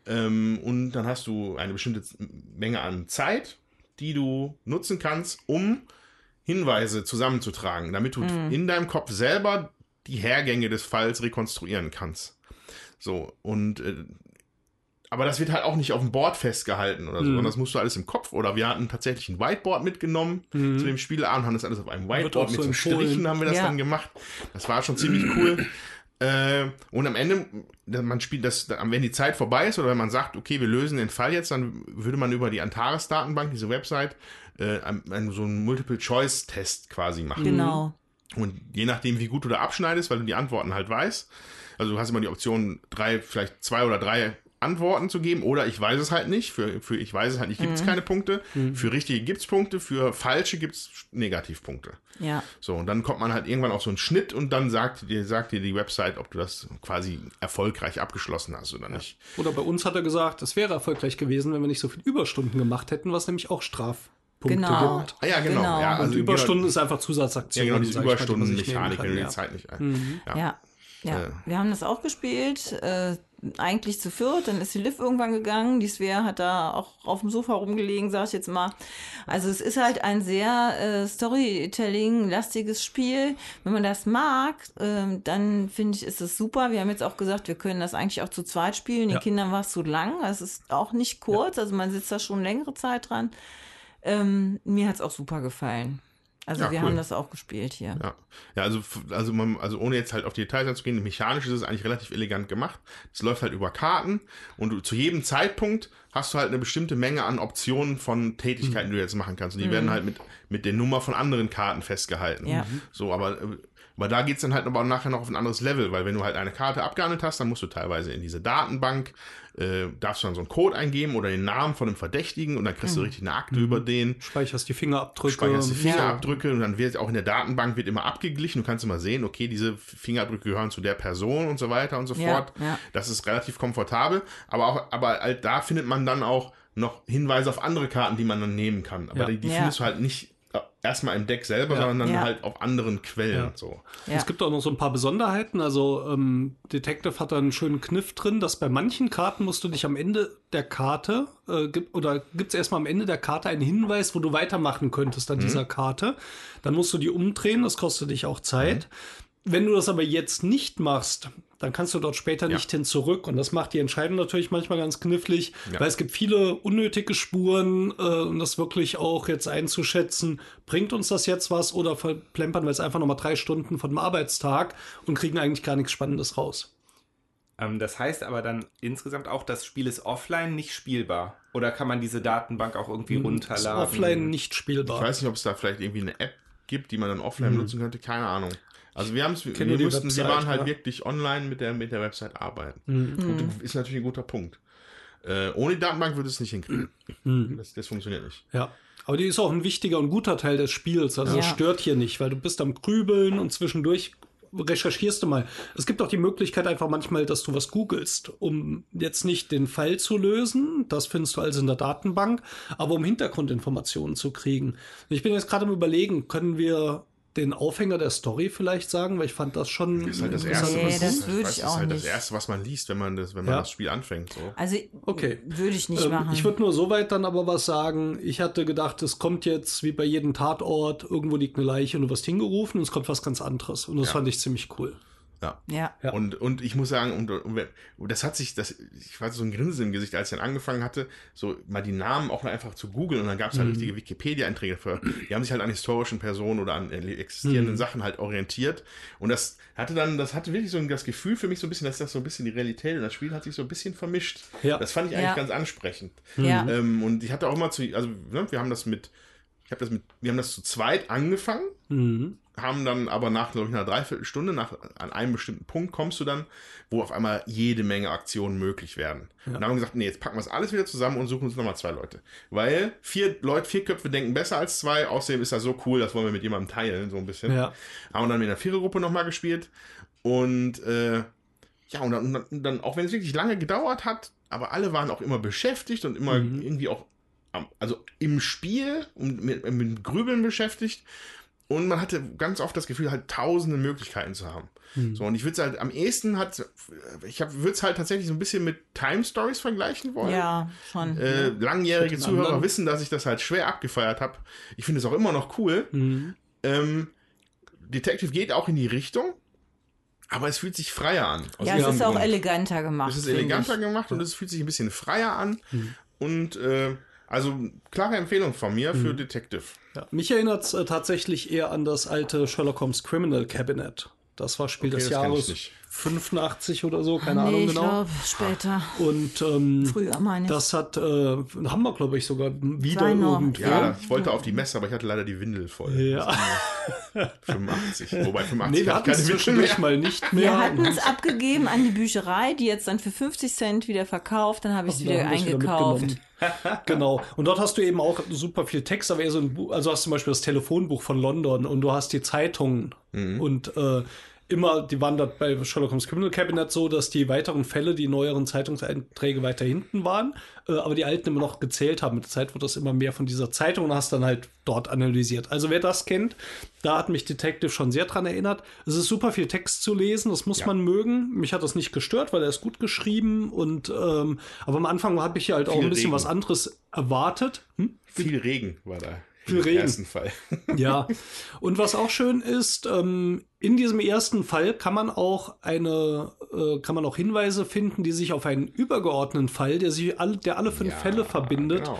ähm, und dann hast du eine bestimmte Menge an Zeit, die du nutzen kannst, um Hinweise zusammenzutragen, damit du in deinem Kopf selber die Hergänge des Falls rekonstruieren kannst. So, und äh, aber das wird halt auch nicht auf dem Board festgehalten oder so, Mhm. sondern das musst du alles im Kopf. Oder wir hatten tatsächlich ein Whiteboard mitgenommen Mhm. zu dem Spieleabend, haben das alles auf einem Whiteboard mit so so. Strichen haben wir das Ja. dann gemacht. Das war schon ziemlich cool. Äh, und am Ende, man spielt das, wenn die Zeit vorbei ist oder wenn man sagt, okay, wir lösen den Fall jetzt, dann würde man über die Antares-Datenbank, diese Website, äh, ein- ein- so einen Multiple-Choice-Test quasi machen. Genau. Und je nachdem, wie gut du da abschneidest, weil du die Antworten halt weißt, also du hast immer die Option, drei, vielleicht zwei oder drei Antworten zu geben, oder ich weiß es halt nicht. Für, für ich weiß es halt nicht, gibt es keine Punkte. Für richtige gibt es Punkte, für falsche gibt es Negativpunkte. Ja. So, und dann kommt man halt irgendwann auf so einen Schnitt und dann sagt dir, sagt dir die Website, ob du das quasi erfolgreich abgeschlossen hast oder nicht. Oder bei uns hat er gesagt, es wäre erfolgreich gewesen, wenn wir nicht so viel Überstunden gemacht hätten, was nämlich auch Strafpunkte Genau. gibt. Ah ja, genau. Genau. Ja, Und also Überstunden ist einfach Ja, Zusatzaktion. genau, diese Überstundenmechanik, wenn du die Zeit nicht Mhm. ein. Ja. Ja. Ja, Äh. wir haben das auch gespielt, äh, eigentlich zu viert, dann ist die Liv irgendwann gegangen, die Svea hat da auch auf dem Sofa rumgelegen, sag ich jetzt mal. Also es ist halt ein sehr äh, Storytelling-lastiges Spiel. Wenn man das mag, ähm, dann finde ich, ist es super. Wir haben jetzt auch gesagt, wir können das eigentlich auch zu zweit spielen. Den Ja. Kindern war es zu lang, es ist auch nicht kurz, also man sitzt da schon längere Zeit dran. Ähm, mir hat es auch super gefallen. Also Ja, wir cool. haben das auch gespielt hier. Ja, ja also, also, man, also ohne jetzt halt auf die Details einzugehen, mechanisch ist es eigentlich relativ elegant gemacht. Es läuft halt über Karten und du, zu jedem Zeitpunkt hast du halt eine bestimmte Menge an Optionen von Tätigkeiten, die du jetzt machen kannst. Und die werden halt mit, mit der Nummer von anderen Karten festgehalten. Ja. So, aber, äh, aber da geht's dann halt aber nachher noch auf ein anderes Level, weil wenn du halt eine Karte abgehandelt hast, dann musst du teilweise in diese Datenbank, äh, darfst du dann so einen Code eingeben oder den Namen von einem Verdächtigen und dann kriegst du richtig eine Akte über den Speicherst die Fingerabdrücke. speicherst die Ja. Fingerabdrücke und dann wird auch in der Datenbank wird immer abgeglichen. Du kannst immer sehen, okay, diese Fingerabdrücke gehören zu der Person und so weiter und so Ja, fort. ja. Das ist relativ komfortabel, aber auch, aber halt da findet man dann auch noch Hinweise auf andere Karten, die man dann nehmen kann. Aber Ja. die, die Ja. findest du halt nicht erstmal im Deck selber, Ja. sondern dann Ja. halt auf anderen Quellen. Ja. So. Ja. Es gibt auch noch so ein paar Besonderheiten. Also ähm, Detective hat da einen schönen Kniff drin, dass bei manchen Karten musst du dich am Ende der Karte äh, gib, oder gibt es erstmal am Ende der Karte einen Hinweis, wo du weitermachen könntest an dieser Karte. Dann musst du die umdrehen, das kostet dich auch Zeit. Wenn du das aber jetzt nicht machst, dann kannst du dort später Ja. nicht hin zurück. Und das macht die Entscheidung natürlich manchmal ganz knifflig, Ja. weil es gibt viele unnötige Spuren äh, und das wirklich auch jetzt einzuschätzen, bringt uns das jetzt was oder verplempern wir jetzt einfach nochmal drei Stunden von dem Arbeitstag und kriegen eigentlich gar nichts Spannendes raus. Ähm, das heißt aber dann insgesamt auch, das Spiel ist offline nicht spielbar. Oder kann man diese Datenbank auch irgendwie Ist runterladen? offline nicht Ich spielbar. weiß nicht, ob es da vielleicht irgendwie eine App gibt, die man dann offline nutzen könnte. Keine Ahnung. Also wir haben es, wir, die mussten, wir Website, waren halt ja. wirklich online mit der, mit der Website arbeiten. Mhm. Und ist natürlich ein guter Punkt. Äh, ohne die Datenbank würde es nicht hinkriegen. Mhm. Das, das funktioniert nicht. Ja. Aber die ist auch ein wichtiger und guter Teil des Spiels. Also das Ja. stört hier nicht, weil du bist am Grübeln und zwischendurch recherchierst du mal. Es gibt auch die Möglichkeit einfach manchmal, dass du was googelst, um jetzt nicht den Fall zu lösen. Das findest du also in der Datenbank, aber um Hintergrundinformationen zu kriegen. Ich bin jetzt gerade am überlegen, können wir den Aufhänger der Story vielleicht sagen, weil ich fand das schon. ist halt das erste, Nee, was, das ich würde weiß, ich ist auch halt das nicht. erste, was man liest, wenn man das, wenn man Ja. das Spiel anfängt. So. Also Okay. würde ich nicht Ähm, machen. Ich würde nur soweit dann aber was sagen. Ich hatte gedacht, es kommt jetzt wie bei jedem Tatort, irgendwo liegt eine Leiche und du wirst hingerufen und es kommt was ganz anderes. Und das Ja. fand ich ziemlich cool. Ja. ja. Und, und ich muss sagen, und, und, das hat sich, das, ich hatte so ein Grinsen im Gesicht, als ich dann angefangen hatte, so mal die Namen auch mal einfach zu googeln und dann gab es halt richtige Wikipedia-Einträge für, die haben sich halt an historischen Personen oder an existierenden Sachen halt orientiert. Und das hatte dann, das hatte wirklich so ein, das Gefühl für mich so ein bisschen, dass das so ein bisschen die Realität und das Spiel hat sich so ein bisschen vermischt. Ja. Das fand ich eigentlich Ja. ganz ansprechend. Ja. Ähm, und ich hatte auch immer zu, also ne, wir haben das mit, ich habe das mit, wir haben das zu zweit angefangen Mhm. Haben dann aber nach, glaube ich, einer Dreiviertelstunde, nach, an einem bestimmten Punkt kommst du dann, wo auf einmal jede Menge Aktionen möglich werden. Und dann haben wir gesagt, nee, jetzt packen wir es alles wieder zusammen und suchen uns nochmal zwei Leute. Weil vier Leute, vier Köpfe denken besser als zwei, außerdem ist das so cool, das wollen wir mit jemandem teilen, so ein bisschen. Ja. Haben dann mit einer Vierergruppe nochmal gespielt und äh, ja, und dann, und dann- auch wenn es wirklich lange gedauert hat, aber alle waren auch immer beschäftigt und immer irgendwie auch, also im Spiel und mit, mit Grübeln beschäftigt. Und man hatte ganz oft das Gefühl, halt tausende Möglichkeiten zu haben. So, und ich würde es halt am ehesten hat, ich würde es halt tatsächlich so ein bisschen mit Time Stories vergleichen wollen. Ja, schon. Äh, langjährige Mit den Zuhörer anderen. wissen, dass ich das halt schwer abgefeiert habe. Ich finde es auch immer noch cool. Mhm. Ähm, Detective geht auch in die Richtung, aber es fühlt sich freier an. Ja, es ist auch Grund. eleganter gemacht. Es ist eleganter ich. gemacht und es fühlt sich ein bisschen freier an. Mhm. Und äh, also klare Empfehlung von mir für Mhm. Detective. Ja. Mich erinnert es äh, tatsächlich eher an das alte Sherlock Holmes Criminal Cabinet. Das war Spiel Okay, des Jahres. 85 oder so, keine nee, Ahnung ich genau. glaube später. Und ähm, Früher meine ich. das hat, äh, haben wir, glaube ich, sogar wieder irgendwo. Ja, ich wollte auf die Messe, aber ich hatte leider die Windel voll. Ja. 85. (laughs) Wobei 85 Nee, wir hatte hatten ich es zwischendurch mal nicht mehr. Wir hatten es abgegeben an die Bücherei, die jetzt dann für 50 Cent wieder verkauft. Dann habe ich es wieder eingekauft. (laughs) genau. Und dort hast du eben auch super viel Text, aber eher so ein Buch, also hast zum Beispiel das Telefonbuch von London und du hast die Zeitungen und äh, immer, die waren dort bei Sherlock Holmes Criminal Cabinet so, dass die weiteren Fälle, die neueren Zeitungseinträge weiter hinten waren, äh, aber die alten immer noch gezählt haben. Mit der Zeit wird das immer mehr von dieser Zeitung und hast dann halt dort analysiert. Also wer das kennt, da hat mich Detective schon sehr dran erinnert. Es ist super viel Text zu lesen, das muss man mögen. Mich hat das nicht gestört, weil er ist gut geschrieben und ähm, aber am Anfang habe ich halt auch Viel ein bisschen Regen. was anderes erwartet. Hm? Viel Regen war da. Viel Im Regen. ersten Fall. (laughs) Ja, und was auch schön ist, ähm, in diesem ersten Fall kann man auch eine, äh, kann man auch Hinweise finden, die sich auf einen übergeordneten Fall, der sich alle, der alle fünf Ja, Fälle verbindet, genau.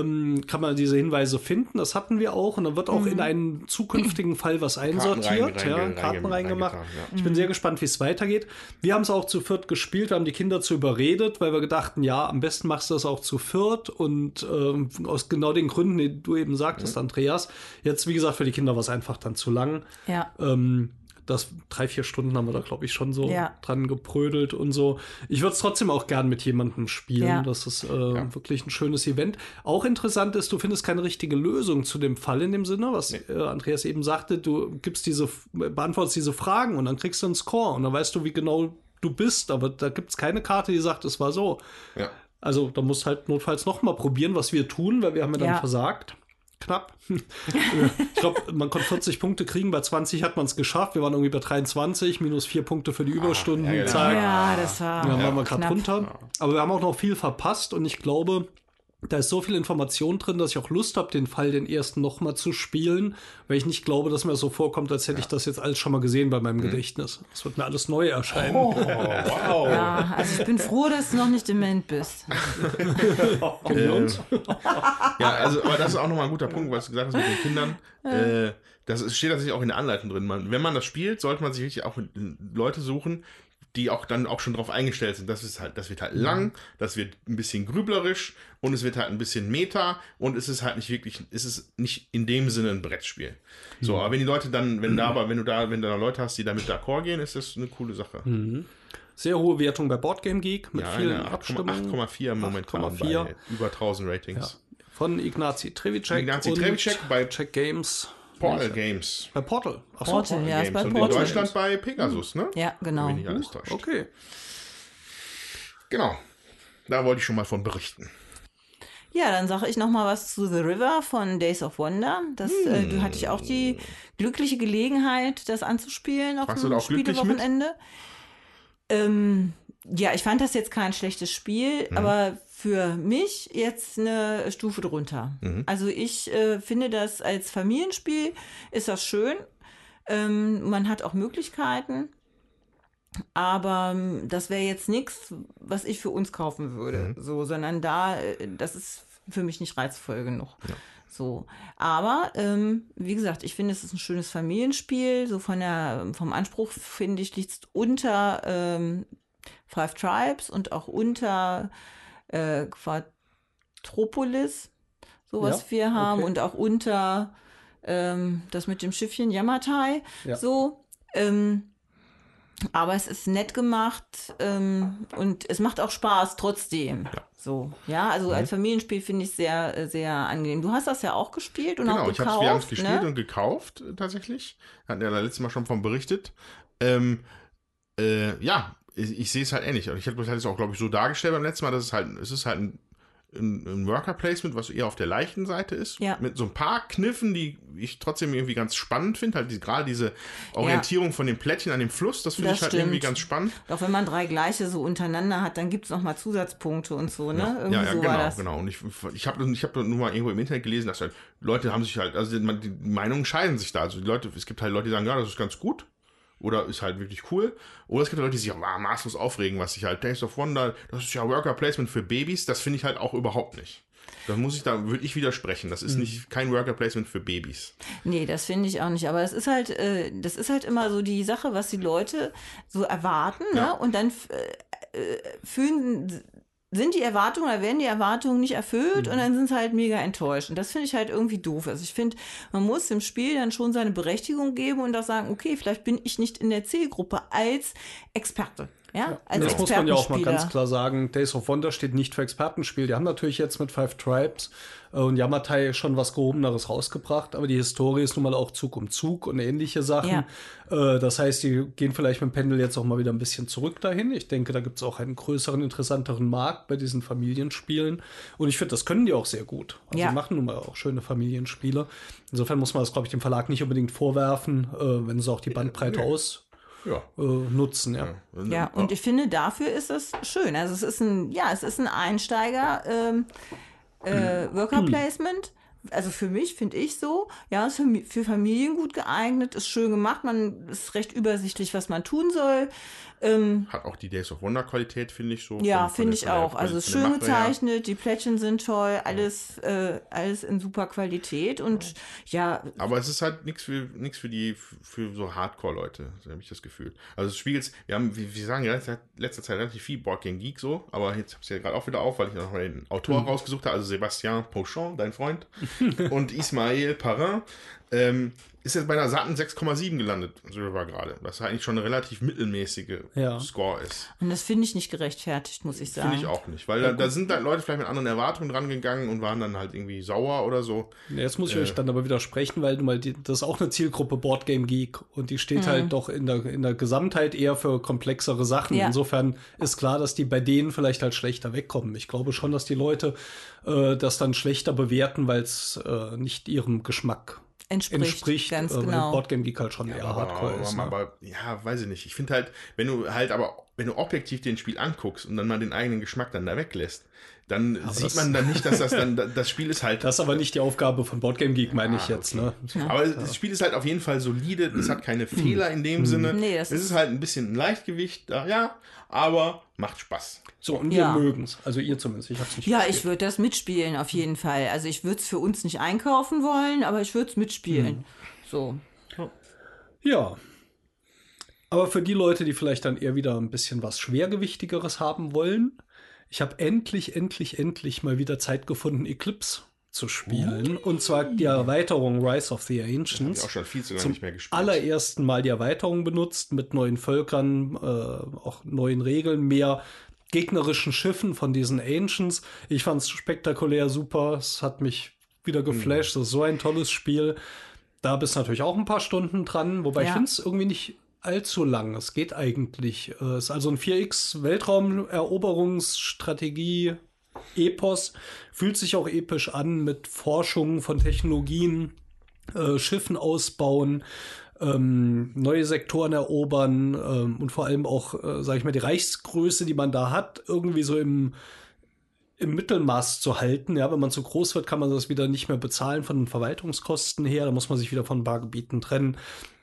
Ähm, kann man diese Hinweise finden. Das hatten wir auch und dann wird auch in einen zukünftigen Fall was einsortiert, reinge- ja, reinge- Karten reinge- reingemacht. ja. Ich bin sehr gespannt, wie es weitergeht. Wir haben es auch zu viert gespielt, wir haben die Kinder zu überredet, weil wir gedachten, ja, am besten machst du das auch zu viert und ähm, aus genau den Gründen, die du eben sagtest, Andreas. Jetzt, wie gesagt, für die Kinder war es einfach dann zu lang. Ja. Ähm, das drei, vier Stunden haben wir da, glaube ich, schon so Ja. dran geprödelt und so. Ich würde es trotzdem auch gern mit jemandem spielen. Ja. Das ist äh, wirklich ein schönes Event. Auch interessant ist, du findest keine richtige Lösung zu dem Fall in dem Sinne, was äh, Andreas eben sagte. Du gibst diese, beantwortest diese Fragen und dann kriegst du einen Score und dann weißt du, wie genau du bist. Aber da gibt es keine Karte, die sagt, es war so. Ja. Also da musst halt notfalls noch mal probieren, was wir tun, weil wir haben ja dann Ja. versagt. Knapp. ich glaube, man konnte 40 Punkte kriegen, bei 20 hat man es geschafft. Wir waren irgendwie bei 23, minus 4 Punkte für die Überstundenzahl. Ja, das war. Dann waren wir gerade runter. Aber wir haben auch noch viel verpasst und ich glaube, da ist so viel Information drin, dass ich auch Lust habe, den Fall, den ersten nochmal zu spielen, weil ich nicht glaube, dass mir das so vorkommt, als hätte ich das jetzt alles schon mal gesehen bei meinem Gedächtnis. Es wird mir alles neu erscheinen. Oh, (laughs) wow. Ja, also ich bin froh, dass du noch nicht dement bist. (laughs) Uns? Ja, also, aber das ist auch nochmal ein guter Punkt, was du gesagt hast mit den Kindern. Äh, das steht tatsächlich auch in der Anleitung drin. Man, wenn man das spielt, sollte man sich wirklich auch mit Leute suchen, die auch dann auch schon drauf eingestellt sind. Das ist halt, das wird halt lang, das wird ein bisschen grüblerisch und es wird halt ein bisschen Meta und es ist halt nicht wirklich, es ist nicht in dem Sinne ein Brettspiel. So, aber wenn die Leute dann, wenn da aber, wenn du da, wenn du da Leute hast, die damit d'accord gehen, ist das eine coole Sache. Sehr hohe Wertung bei Boardgame Geek mit Ja, vielen eine 8,4 Abstimmungen. 8,4 momentan 8,4. bei über 1000 Ratings. Von Ignazi Trevicek. Ignazi Trevicek bei Check Games. Portal Games. Bei Portal. Ach so, Portal, ja, ist bei Games. Und in Portal. Deutschland bei Pegasus, ne? Ja, genau. Wenn mich alles täuscht. Okay. Genau. Da wollte ich schon mal von berichten. Ja, dann sage ich noch mal was zu The River von Days of Wonder. Das äh, du hatte ich auch die glückliche Gelegenheit, das anzuspielen auf Warst dem da auch glücklich mit? Spielewochenende. Ähm, ja, ich fand das jetzt kein schlechtes Spiel, Mhm. aber für mich jetzt eine Stufe drunter. Mhm. Also ich äh, finde das als Familienspiel ist das schön. Ähm, man hat auch Möglichkeiten. Aber ähm, das wäre jetzt nichts, was ich für uns kaufen würde. So, sondern da, äh, das ist für mich nicht reizvoll genug. So. Aber, ähm, wie gesagt, ich finde, es ist ein schönes Familienspiel. So von der, vom Anspruch, finde ich, liegt es unter ähm, Five Tribes und auch unter äh, Quadropolis, so was Ja, wir haben, okay. und auch unter ähm, das mit dem Schiffchen Yamatai. Ja. So. Ähm, aber es ist nett gemacht ähm, und es macht auch Spaß trotzdem. So, ja, also Mhm. als Familienspiel finde ich sehr, äh, sehr angenehm. Du hast das ja auch gespielt und Genau, auch ich gekauft. wir haben es gespielt ne? und gekauft, äh, tatsächlich. Hatten ja da letztes Mal schon von berichtet. Ähm, äh, ja, ich, ich sehe es halt ähnlich. Und ich hatte es auch, glaube ich, so dargestellt beim letzten Mal, dass es halt, es ist halt ein, ein, ein Worker Placement, was eher auf der leichten Seite ist. Ja. Mit so ein paar Kniffen, die ich trotzdem irgendwie ganz spannend finde. Halt die, gerade diese Orientierung von den Plättchen an dem Fluss, das finde ich halt irgendwie stimmt. ganz spannend. Auch wenn man drei gleiche so untereinander hat, dann gibt es nochmal Zusatzpunkte und so, ne? Irgendwie ja, ja, so genau, war das. genau. Und ich, ich habe ich hab nur mal irgendwo im Internet gelesen, dass halt Leute haben sich halt, also man- die Meinungen scheiden sich da. Also die Leute, es gibt halt Leute, die sagen, ja, das ist ganz gut. Oder ist halt wirklich cool. Oder es gibt Leute, die sich auch ah, maßlos aufregen, was sich halt Days of Wonder, das ist ja Worker Placement für Babys. Das finde ich halt auch überhaupt nicht. Da muss ich, da würde ich widersprechen. Das Mhm. ist nicht kein Worker Placement für Babys. Nee, das finde ich auch nicht. Aber es ist halt, äh, das ist halt immer so die Sache, was die Leute so erwarten, Ja. ne? Und dann äh, äh, fühlen, sind die Erwartungen oder werden die Erwartungen nicht erfüllt Mhm. und dann sind sie halt mega enttäuscht. Und das finde ich halt irgendwie doof. Also ich finde, man muss dem Spiel dann schon seine Berechtigung geben und auch sagen, okay, vielleicht bin ich nicht in der Zielgruppe als Experte. Ja, als das muss man ja auch mal ganz klar sagen. Days of Wonder steht nicht für Expertenspiel. Die haben natürlich jetzt mit Five Tribes und Yamatai schon was Gehobeneres rausgebracht, aber die Historie ist nun mal auch Zug um Zug und ähnliche Sachen. Äh, das heißt, die gehen vielleicht mit dem Pendel jetzt auch mal wieder ein bisschen zurück dahin. Ich denke, da gibt es auch einen größeren, interessanteren Markt bei diesen Familienspielen. Und ich finde, das können die auch sehr gut. Also Ja. die machen nun mal auch schöne Familienspiele. Insofern muss man das, glaube ich, dem Verlag nicht unbedingt vorwerfen, äh, wenn sie auch die Bandbreite aus Ja. äh, nutzen. Ja. Ja, und ich finde, dafür ist es schön. Also es ist ein, ja, es ist ein Einsteiger ähm, äh, Worker Placement. Also für mich finde ich so, ja, ist für, für Familien gut geeignet, ist schön gemacht, man ist recht übersichtlich, was man tun soll. Ähm, Hat auch die Days of Wonder Qualität, finde ich so. ja, finde ich auch. Also der- ist schön her. gezeichnet, die Plättchen sind toll, alles, äh, alles in super Qualität und ja, Aber es ist halt nichts für nichts für die für so Hardcore-Leute, so habe ich das Gefühl. Also es spiegelt, wir haben, wie wir sagen, in letzter, letzter Zeit relativ viel Board Game Geek so, aber jetzt habe ich ja gerade auch wieder auf, weil ich noch mal den Autor Mhm. rausgesucht habe, also Sebastian Pochon, dein Freund, und (laughs) Ismail Parrain. Ähm, ist jetzt bei einer satten 6,7 gelandet, so war gerade. Was eigentlich schon eine relativ mittelmäßige Ja. Score ist. und das finde ich nicht gerechtfertigt, muss ich sagen. Finde ich auch nicht. Weil da, da sind halt Leute vielleicht mit anderen Erwartungen dran gegangen und waren dann halt irgendwie sauer oder so. Jetzt muss ich Äh. euch dann aber widersprechen, weil du mal die, das ist auch eine Zielgruppe Board Game Geek und die steht halt doch in der, in der Gesamtheit eher für komplexere Sachen. Ja. Insofern ist klar, dass die bei denen vielleicht halt schlechter wegkommen. Ich glaube schon, dass die Leute äh, das dann schlechter bewerten, weil es äh, nicht ihrem Geschmack Entspricht, entspricht. ganz äh, weil genau. Board Game Geek halt schon eher Hardcore aber, ist. aber, Ne? aber, ja, weiß ich nicht. Ich finde halt, wenn du halt aber, wenn du objektiv den Spiel anguckst und dann mal den eigenen Geschmack dann da weglässt, dann sieht das- man dann nicht, dass das dann, (laughs) das Spiel ist halt. Das ist aber nicht die Aufgabe von Board Game Geek, meine ich Ah, jetzt. okay. Ne? aber das Spiel ist halt auf jeden Fall solide, es hat keine Fehler in dem Sinne. Nee, das es ist- halt ein bisschen ein Leichtgewicht, ja, aber macht Spaß. So, und Ja. wir mögen es. Also ihr zumindest. Ich hab's nicht Ja, gespielt. ich würde das mitspielen, auf jeden Fall. Also ich würde es für uns nicht einkaufen wollen, aber ich würde es mitspielen. So. Ja. Aber für die Leute, die vielleicht dann eher wieder ein bisschen was Schwergewichtigeres haben wollen, ich habe endlich, endlich, endlich mal wieder Zeit gefunden, Eclipse zu spielen. Und zwar die Erweiterung Rise of the Hab ich Ancients. auch schon viel zu lange Zum nicht mehr gespielt. allerersten Mal die Erweiterung benutzt, mit neuen Völkern, äh, auch neuen Regeln, mehr gegnerischen Schiffen von diesen Ancients. Ich fand es spektakulär super. Es hat mich wieder geflasht. Das ist so ein tolles Spiel. Da bist du natürlich auch ein paar Stunden dran, wobei ich Ja. finde es irgendwie nicht allzu lang. Es geht eigentlich. Es ist also ein 4X Weltraumeroberungsstrategie Epos. Fühlt sich auch episch an mit Forschung von Technologien, äh, Schiffen ausbauen, ähm, neue Sektoren erobern ähm, und vor allem auch, äh, sage ich mal, die Reichsgröße, die man da hat, irgendwie so im im Mittelmaß zu halten. Ja, wenn man zu groß wird, kann man das wieder nicht mehr bezahlen von den Verwaltungskosten her. Da muss man sich wieder von ein paar Gebieten trennen.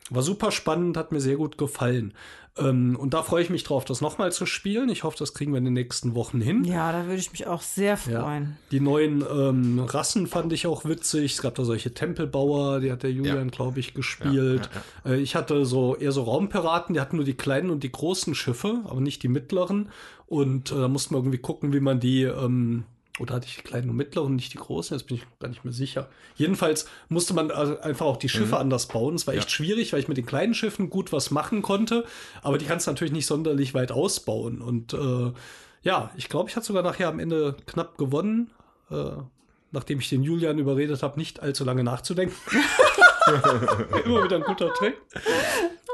War super spannend, hat mir sehr gut gefallen. Ähm, und da freue ich mich drauf, das nochmal zu spielen. Ich hoffe, das kriegen wir in den nächsten Wochen hin. Ja, da würde ich mich auch sehr freuen. Ja. Die neuen ähm, Rassen fand ich auch witzig. Es gab da solche Tempelbauer, die hat der Julian, ja. glaube ich, gespielt. Ja, äh, ich hatte so eher so Raumpiraten, die hatten nur die kleinen und die großen Schiffe, aber nicht die mittleren. Und äh, da musste man irgendwie gucken, wie man die ähm, oder hatte ich die kleinen und mittleren, nicht die großen? Jetzt bin ich gar nicht mehr sicher. Jedenfalls musste man also einfach auch die Schiffe mhm. anders bauen. Es war echt ja. schwierig, weil ich mit den kleinen Schiffen gut was machen konnte. Aber die kannst du natürlich nicht sonderlich weit ausbauen. Und äh, ja, ich glaube, ich hatte sogar nachher am Ende knapp gewonnen. Äh, nachdem ich den Julian überredet habe, nicht allzu lange nachzudenken. (laughs) (laughs) Immer wieder ein guter Trick.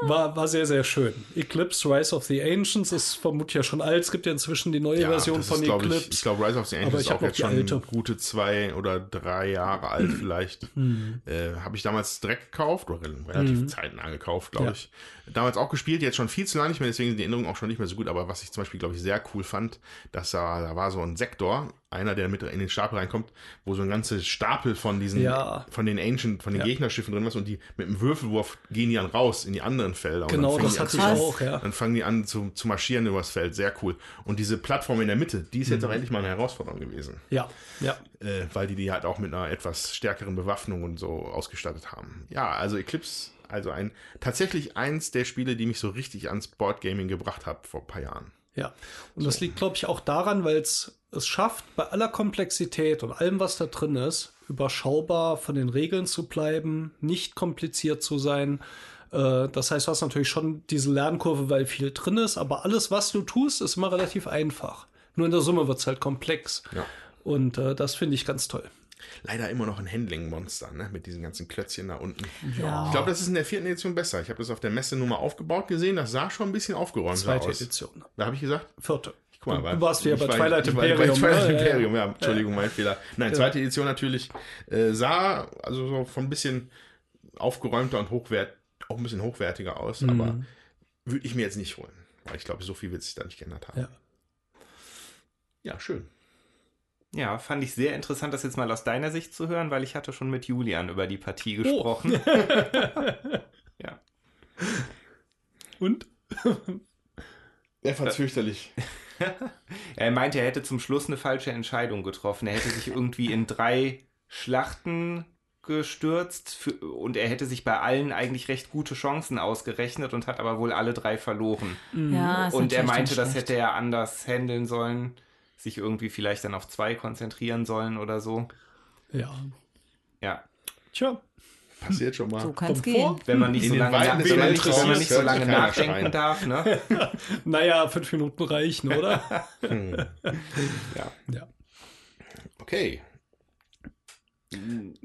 War, war sehr, sehr schön. Eclipse Rise of the Ancients ist vermutlich ja schon alt. Es gibt ja inzwischen die neue ja, Version von ist, Eclipse. Ich, ich glaube, Rise of the Ancients ist auch jetzt schon alte. gute zwei oder drei Jahre alt vielleicht. Mhm. Äh, Habe ich damals direkt gekauft oder relativ mhm. zeitnah gekauft, glaube ja. ich. Damals auch gespielt, jetzt schon viel zu lange nicht mehr, deswegen sind die Erinnerungen auch schon nicht mehr so gut. Aber was ich zum Beispiel, glaube ich, sehr cool fand, dass da, da war so ein Sektor, einer, der mit in den Stapel reinkommt, wo so ein ganzer Stapel von diesen, ja. von den Ancient, von den ja. Gegnerschiffen drin ist und die mit dem Würfelwurf gehen die dann raus in die anderen Felder. Genau, das hatte ich auch, ja. Dann fangen die an zu, zu marschieren übers Feld, sehr cool. Und diese Plattform in der Mitte, die ist jetzt mhm. auch endlich mal eine Herausforderung gewesen. Ja, ja. Äh, weil die die halt auch mit einer etwas stärkeren Bewaffnung und so ausgestattet haben. Ja, also Eclipse, also ein, tatsächlich eins der Spiele, die mich so richtig ans Boardgaming gebracht hat vor ein paar Jahren. Ja, und so. das liegt, glaube ich, auch daran, weil es es schafft, bei aller Komplexität und allem, was da drin ist, überschaubar von den Regeln zu bleiben, nicht kompliziert zu sein. Äh, das heißt, du hast natürlich schon diese Lernkurve, weil viel drin ist, aber alles, was du tust, ist immer relativ einfach. Nur in der Summe wird es halt komplex. Ja. Und äh, das finde ich ganz toll. Leider immer noch ein Handling-Monster, ne? Mit diesen ganzen Klötzchen da unten. Ja. Ich glaube, das ist in der vierten Edition besser. Ich habe das auf der Messe nur mal aufgebaut gesehen. Das sah schon ein bisschen aufgeräumt Zweite aus. Edition. Da habe ich gesagt? Vierte. Guck mal, du warst ja bei Twilight Imperium. Bei Twilight ne? Imperium, ja, Entschuldigung, mein Fehler. Nein, zweite Edition natürlich äh, sah also so von ein bisschen aufgeräumter und hochwert, auch ein bisschen hochwertiger aus, mhm. aber würde ich mir jetzt nicht holen. Weil ich glaube, so viel wird sich da nicht geändert haben. Ja. ja, schön. Ja, fand ich sehr interessant, das jetzt mal aus deiner Sicht zu hören, weil ich hatte schon mit Julian über die Partie oh. gesprochen. Oh. (laughs) ja. Und? Er fand es fürchterlich. (laughs) er meinte, er hätte zum Schluss eine falsche Entscheidung getroffen. Er hätte sich irgendwie in drei Schlachten gestürzt für, und er hätte sich bei allen eigentlich recht gute Chancen ausgerechnet und hat aber wohl alle drei verloren. Mhm. Ja, und er meinte, das hätte er anders handeln sollen, sich irgendwie vielleicht dann auf zwei konzentrieren sollen oder so. Ja. Ja. Tja, Passiert schon mal. So kann es gehen. Wenn man nicht so lange, nach, wenn man nicht, wenn man nicht so lange nachdenken darf. Ne? (laughs) naja, fünf Minuten reichen, oder? hm. (laughs) Ja. ja. Okay.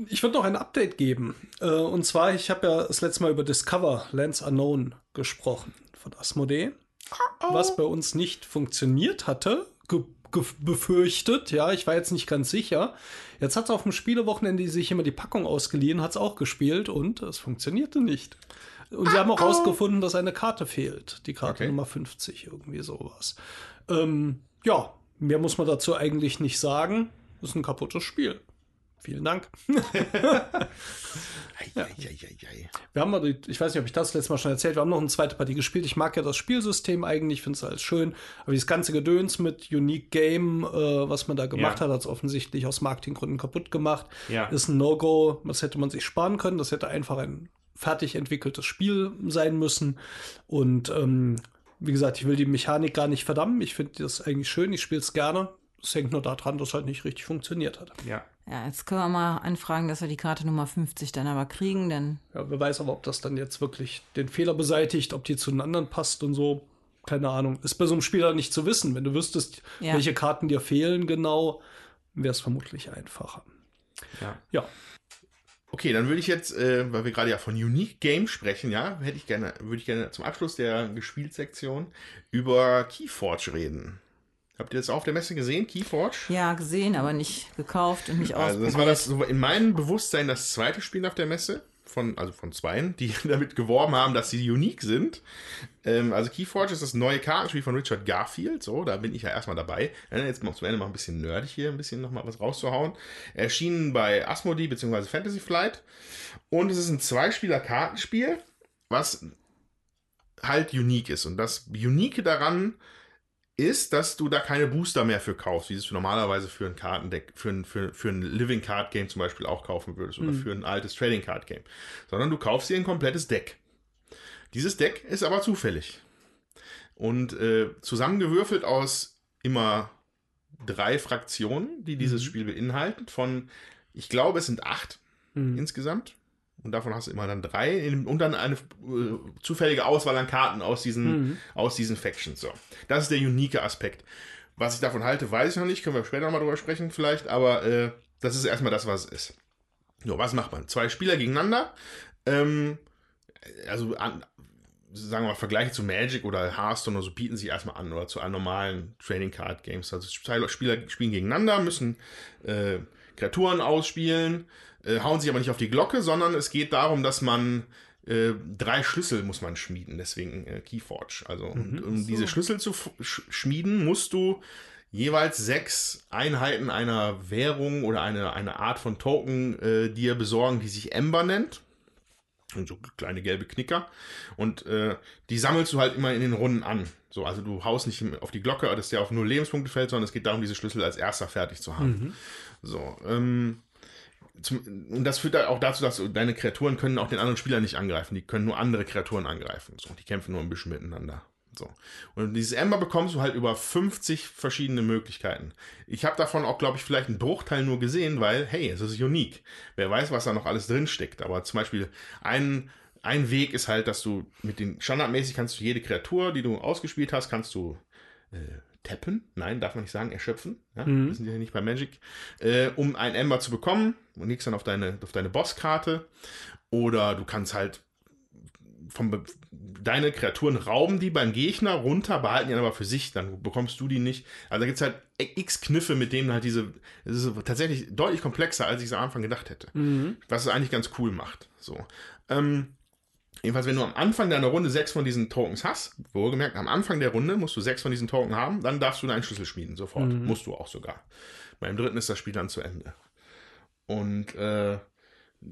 Ich würde noch ein Update geben. Äh, und zwar, ich habe ja das letzte Mal über Discover Lands Unknown gesprochen von Asmodee. Was bei uns nicht funktioniert hatte, befürchtet. Ja, ich war jetzt nicht ganz sicher. Jetzt hat es auf dem Spielewochenende sich immer die Packung ausgeliehen, hat es auch gespielt und es funktionierte nicht. Und sie haben auch rausgefunden, dass eine Karte fehlt. Die Karte okay. Nummer 50, irgendwie sowas. Ähm, ja, mehr muss man dazu eigentlich nicht sagen. Ist ein kaputtes Spiel. Vielen Dank. (laughs) ja. Wir haben, ich weiß nicht, ob ich das letztes Mal schon erzählt, wir haben noch eine zweite Partie gespielt. Ich mag ja das Spielsystem eigentlich, finde es alles schön. Aber dieses ganze Gedöns mit Unique Game, äh, was man da gemacht ja. hat, hat es offensichtlich aus Marketinggründen kaputt gemacht. Ja. Ist ein No-Go. Das hätte man sich sparen können. Das hätte einfach ein fertig entwickeltes Spiel sein müssen. Und ähm, wie gesagt, ich will die Mechanik gar nicht verdammen. Ich finde das eigentlich schön. Ich spiele es gerne. Es hängt nur daran, dass es halt nicht richtig funktioniert hat. Ja. Ja, jetzt können wir mal anfragen, dass wir die Karte Nummer 50 dann aber kriegen, denn. Ja, wer weiß aber, ob das dann jetzt wirklich den Fehler beseitigt, ob die zu den anderen passt und so. Keine Ahnung. Ist bei so einem Spieler nicht zu wissen. Wenn du wüsstest, ja. welche Karten dir fehlen genau, wäre es vermutlich einfacher. Ja. Ja. Okay, dann würde ich jetzt, äh, weil wir gerade ja von Unique Game sprechen, ja, hätte ich gerne, würde ich gerne zum Abschluss der Gespielsektion über Keyforge reden. Habt ihr das auf der Messe gesehen, Keyforge? Ja, gesehen, aber nicht gekauft und nicht Also das ausprobiert. war das so in meinem Bewusstsein das zweite Spiel auf der Messe von also von zweien, die (laughs) damit geworben haben, dass sie unique sind. Ähm, also Keyforge ist das neue Kartenspiel von Richard Garfield. So, da bin ich ja erstmal dabei. Jetzt mal zum Ende mal ein bisschen nerdig hier, ein bisschen noch mal was rauszuhauen. Erschienen bei Asmodee bzw. Fantasy Flight und es ist ein Zweispieler-Kartenspiel, was halt unique ist. Und das Unique daran ist, dass du da keine Booster mehr für kaufst, wie es du normalerweise für ein Kartendeck, für ein, für, für ein Living Card Game zum Beispiel auch kaufen würdest oder für ein altes Trading Card Game. Sondern du kaufst dir ein komplettes Deck. Dieses Deck ist aber zufällig. Und äh, zusammengewürfelt aus immer drei Fraktionen, die dieses Spiel beinhalten, von, ich glaube, es sind acht insgesamt. Und davon hast du immer dann drei in- und dann eine äh, zufällige Auswahl an Karten aus diesen, aus diesen Factions. So. Das ist der unique Aspekt. Was ich davon halte, weiß ich noch nicht. Können wir später nochmal drüber sprechen, vielleicht. Aber äh, das ist erstmal das, was es ist. So, was macht man? Zwei Spieler gegeneinander. Ähm, also, an, sagen wir mal, Vergleiche zu Magic oder Hearthstone oder so bieten sich erstmal an oder zu einem normalen Trading Card Games. Also, zwei Spieler spielen gegeneinander, müssen äh, Kreaturen ausspielen, äh, hauen sich aber nicht auf die Glocke, sondern es geht darum, dass man äh, drei Schlüssel muss man schmieden, deswegen äh, Keyforge. Also und, um diese Schlüssel zu sch schmieden, musst du jeweils sechs Einheiten einer Währung oder eine, eine Art von Token äh, dir besorgen, die sich Ember nennt. Und so kleine gelbe Knicker. Und äh, die sammelst du halt immer in den Runden an. So, also du haust nicht auf die Glocke, dass der auf null Lebenspunkte fällt, sondern es geht darum, diese Schlüssel als erster fertig zu haben. So, ähm, zum, und das führt auch dazu, dass deine Kreaturen können auch den anderen Spieler nicht angreifen. Die können nur andere Kreaturen angreifen. So, die kämpfen nur ein bisschen miteinander. So. Und dieses Ember bekommst du halt über 50 verschiedene Möglichkeiten. Ich habe davon auch, glaube ich, vielleicht einen Bruchteil nur gesehen, weil, hey, es ist unique. Wer weiß, was da noch alles drin steckt. Aber zum Beispiel ein, ein Weg ist halt, dass du mit den standardmäßig kannst du jede Kreatur, die du ausgespielt hast, kannst du äh, tappen. Nein, darf man nicht sagen, erschöpfen. Ja? Wir sind ja nicht bei Magic. Äh, um ein Ember zu bekommen und legst dann auf deine, auf deine Bosskarte. Oder du kannst halt vom deine Kreaturen rauben die beim Gegner runter, behalten die dann aber für sich, dann bekommst du die nicht. Also da gibt es halt x Kniffe, mit denen halt diese, es ist tatsächlich deutlich komplexer, als ich es am Anfang gedacht hätte. Was es eigentlich ganz cool macht. So. Ähm, jedenfalls, wenn du am Anfang deiner Runde sechs von diesen Tokens hast, wohlgemerkt, am Anfang der Runde musst du sechs von diesen Tokens haben, dann darfst du deinen Schlüssel schmieden, sofort. Musst du auch sogar. Beim dritten ist das Spiel dann zu Ende. Und äh,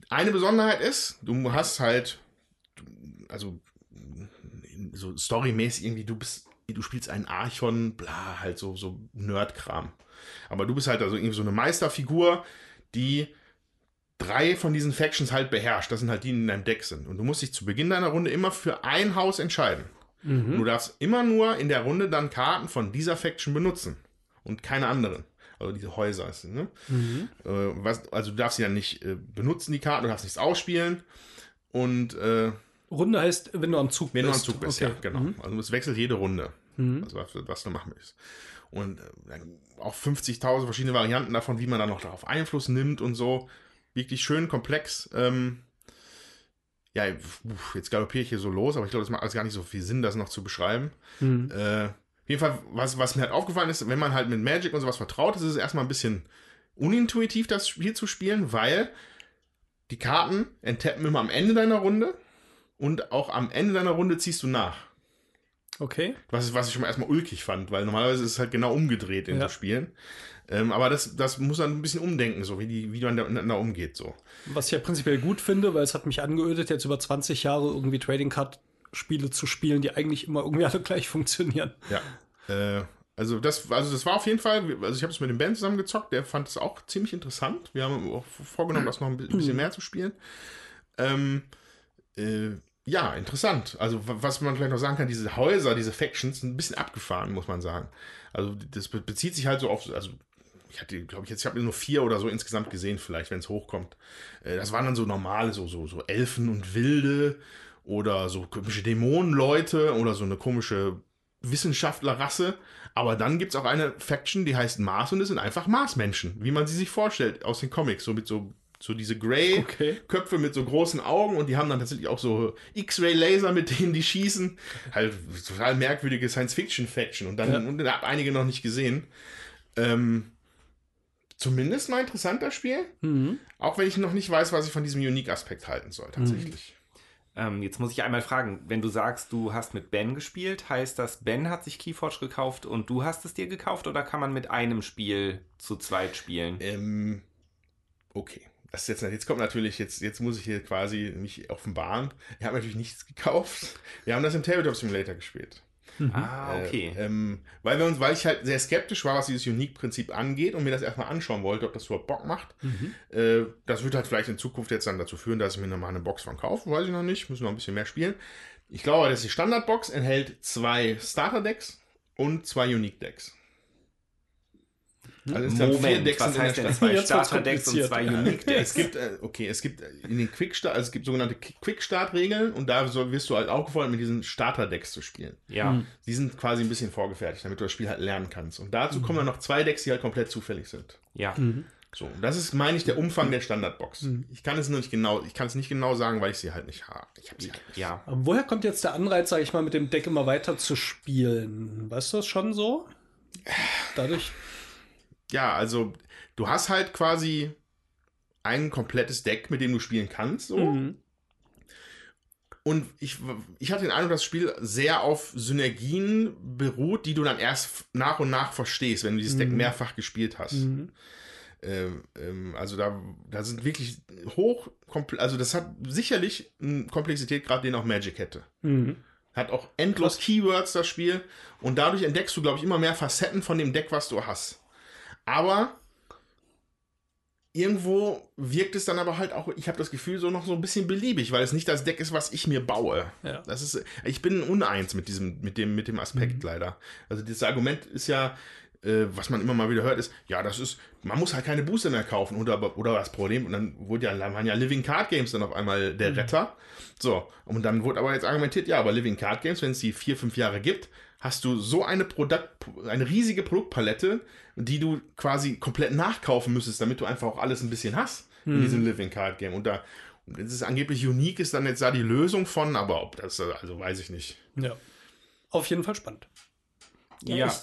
eine Besonderheit ist, du hast halt, also so storymäßig irgendwie, du bist, du spielst einen Archon, bla, halt so, so Nerdkram. Aber du bist halt also irgendwie so eine Meisterfigur, die drei von diesen Factions halt beherrscht. Das sind halt die, die in deinem Deck sind. Und du musst dich zu Beginn deiner Runde immer für ein Haus entscheiden. Du darfst immer nur in der Runde dann Karten von dieser Faction benutzen und keine anderen. Also diese Häuser. Ne? Äh, was, also du darfst sie dann nicht äh, benutzen, die Karten, du darfst nichts ausspielen. Und äh, Runde heißt, wenn du am Zug wenn du am bist. Zug bist, Okay. ja, genau. Also es wechselt jede Runde, also was, was du machen willst. Und äh, auch 50.000 verschiedene Varianten davon, wie man dann noch darauf Einfluss nimmt und so. Wirklich schön komplex. Ähm, ja, jetzt galoppiere ich hier so los, aber ich glaube, das macht alles gar nicht so viel Sinn, das noch zu beschreiben. Mhm. Äh, auf jeden Fall, was, was mir halt aufgefallen ist, wenn man halt mit Magic und sowas vertraut ist, ist es erstmal ein bisschen unintuitiv, das Spiel zu spielen, weil die Karten enttappen immer am Ende deiner Runde und auch am Ende deiner Runde ziehst du nach. Okay. Was, was ich schon mal erstmal ulkig fand, weil normalerweise ist es halt genau umgedreht in Ja. so Spielen. Ähm, aber das, das muss man ein bisschen umdenken, so wie, die, wie man miteinander umgeht. So. Was ich ja prinzipiell gut finde, weil es hat mich angeödet, jetzt über 20 Jahre irgendwie Trading Card Spiele zu spielen, die eigentlich immer irgendwie alle gleich funktionieren. Ja. Äh, also das, also das war auf jeden Fall, also ich habe es mit dem Ben zusammen gezockt, der fand es auch ziemlich interessant. Wir haben auch vorgenommen, das noch ein bi- bisschen mehr zu spielen. Ähm, äh, ja, interessant. Also wa- was man vielleicht noch sagen kann, diese Häuser, diese Factions, sind ein bisschen abgefahren, muss man sagen. Also das be- bezieht sich halt so auf, also ich hatte, glaube ich, jetzt, ich habe nur vier oder so insgesamt gesehen, vielleicht, wenn es hochkommt. Äh, das waren dann so normale, so, so, so Elfen und Wilde oder so komische Dämonenleute oder so eine komische Wissenschaftlerrasse. Aber dann gibt es auch eine Faction, die heißt Mars und es sind einfach Marsmenschen, wie man sie sich vorstellt aus den Comics, so mit so So diese Grey-Köpfe mit so großen Augen und die haben dann tatsächlich auch so X-Ray-Laser, mit denen die schießen. Halt total merkwürdige Science-Fiction-Faction. Und dann, Ja. und habe einige noch nicht gesehen. Ähm, zumindest mal interessanter Spiel. Mhm. Auch wenn ich noch nicht weiß, was ich von diesem Unique-Aspekt halten soll, tatsächlich. Ähm, jetzt muss ich einmal fragen, wenn du sagst, du hast mit Ben gespielt, heißt das, Ben hat sich Keyforge gekauft und du hast es dir gekauft oder kann man mit einem Spiel zu zweit spielen? Ähm, okay. Das jetzt, jetzt kommt natürlich, jetzt, jetzt muss ich hier quasi mich offenbaren. Ich habe natürlich nichts gekauft. Wir haben das im Tabletop Simulator gespielt. Ah, okay. Äh, ähm, weil, wir uns, weil ich halt sehr skeptisch war, was dieses Unique-Prinzip angeht und mir das erstmal anschauen wollte, ob das überhaupt Bock macht. Äh, das wird halt vielleicht in Zukunft jetzt dann dazu führen, dass ich mir nochmal eine Box von kaufe. Weiß ich noch nicht. Müssen noch ein bisschen mehr spielen. Ich glaube, dass die Standardbox enthält zwei Starter-Decks und zwei Unique-Decks. Also Moment, Decks was heißt denn zwei Starter-Decks und zwei kompliziert. Unique-Decks? es gibt, äh, okay, es gibt in den Quickstart, also es gibt sogenannte Quickstart-Regeln und da so wirst du halt aufgefordert, mit diesen Starter-Decks zu spielen. Ja. Die sind quasi ein bisschen vorgefertigt, damit du das Spiel halt lernen kannst. Und dazu kommen dann noch zwei Decks, die halt komplett zufällig sind. Ja. So, und das ist, meine ich, der Umfang der Standardbox. Ich kann es nur nicht genau, ich kann es nicht genau sagen, weil ich sie halt nicht habe. Ich habe sie halt nicht. Ja. Aber woher kommt jetzt der Anreiz, sage ich mal, mit dem Deck immer weiter zu spielen? Weißt du das schon so? Dadurch. Ja, also du hast halt quasi ein komplettes Deck, mit dem du spielen kannst. So. Mhm. Und ich, ich hatte den Eindruck, dass das Spiel sehr auf Synergien beruht, die du dann erst nach und nach verstehst, wenn du dieses Deck mehrfach gespielt hast. Mhm. Ähm, ähm, also da, da sind wirklich hoch, also das hat sicherlich eine Komplexität, gerade den auch Magic hätte. Mhm. Hat auch endlos Keywords, das Spiel. Und dadurch entdeckst du, glaube ich, immer mehr Facetten von dem Deck, was du hast. Aber irgendwo wirkt es dann aber halt auch, ich habe das Gefühl, so noch so ein bisschen beliebig, weil es nicht das Deck ist, was ich mir baue. Ja. Das ist, ich bin uneins mit diesem, mit dem, mit dem Aspekt leider. Also dieses Argument ist ja, äh, was man immer mal wieder hört, ist, ja, das ist, man muss halt keine Booster mehr kaufen oder, oder das Problem, und dann wurde ja, waren ja Living Card Games dann auf einmal der Retter. So, und dann wurde aber jetzt argumentiert, ja, aber Living Card Games, wenn es die vier, fünf Jahre gibt, hast du so eine Produkt, eine riesige Produktpalette, die du quasi komplett nachkaufen müsstest, damit du einfach auch alles ein bisschen hast in diesem Living Card Game. Und da, und es ist angeblich unique, ist dann jetzt da die Lösung von, aber ob das, also weiß ich nicht. Ja. Auf jeden Fall spannend. Ja. Ich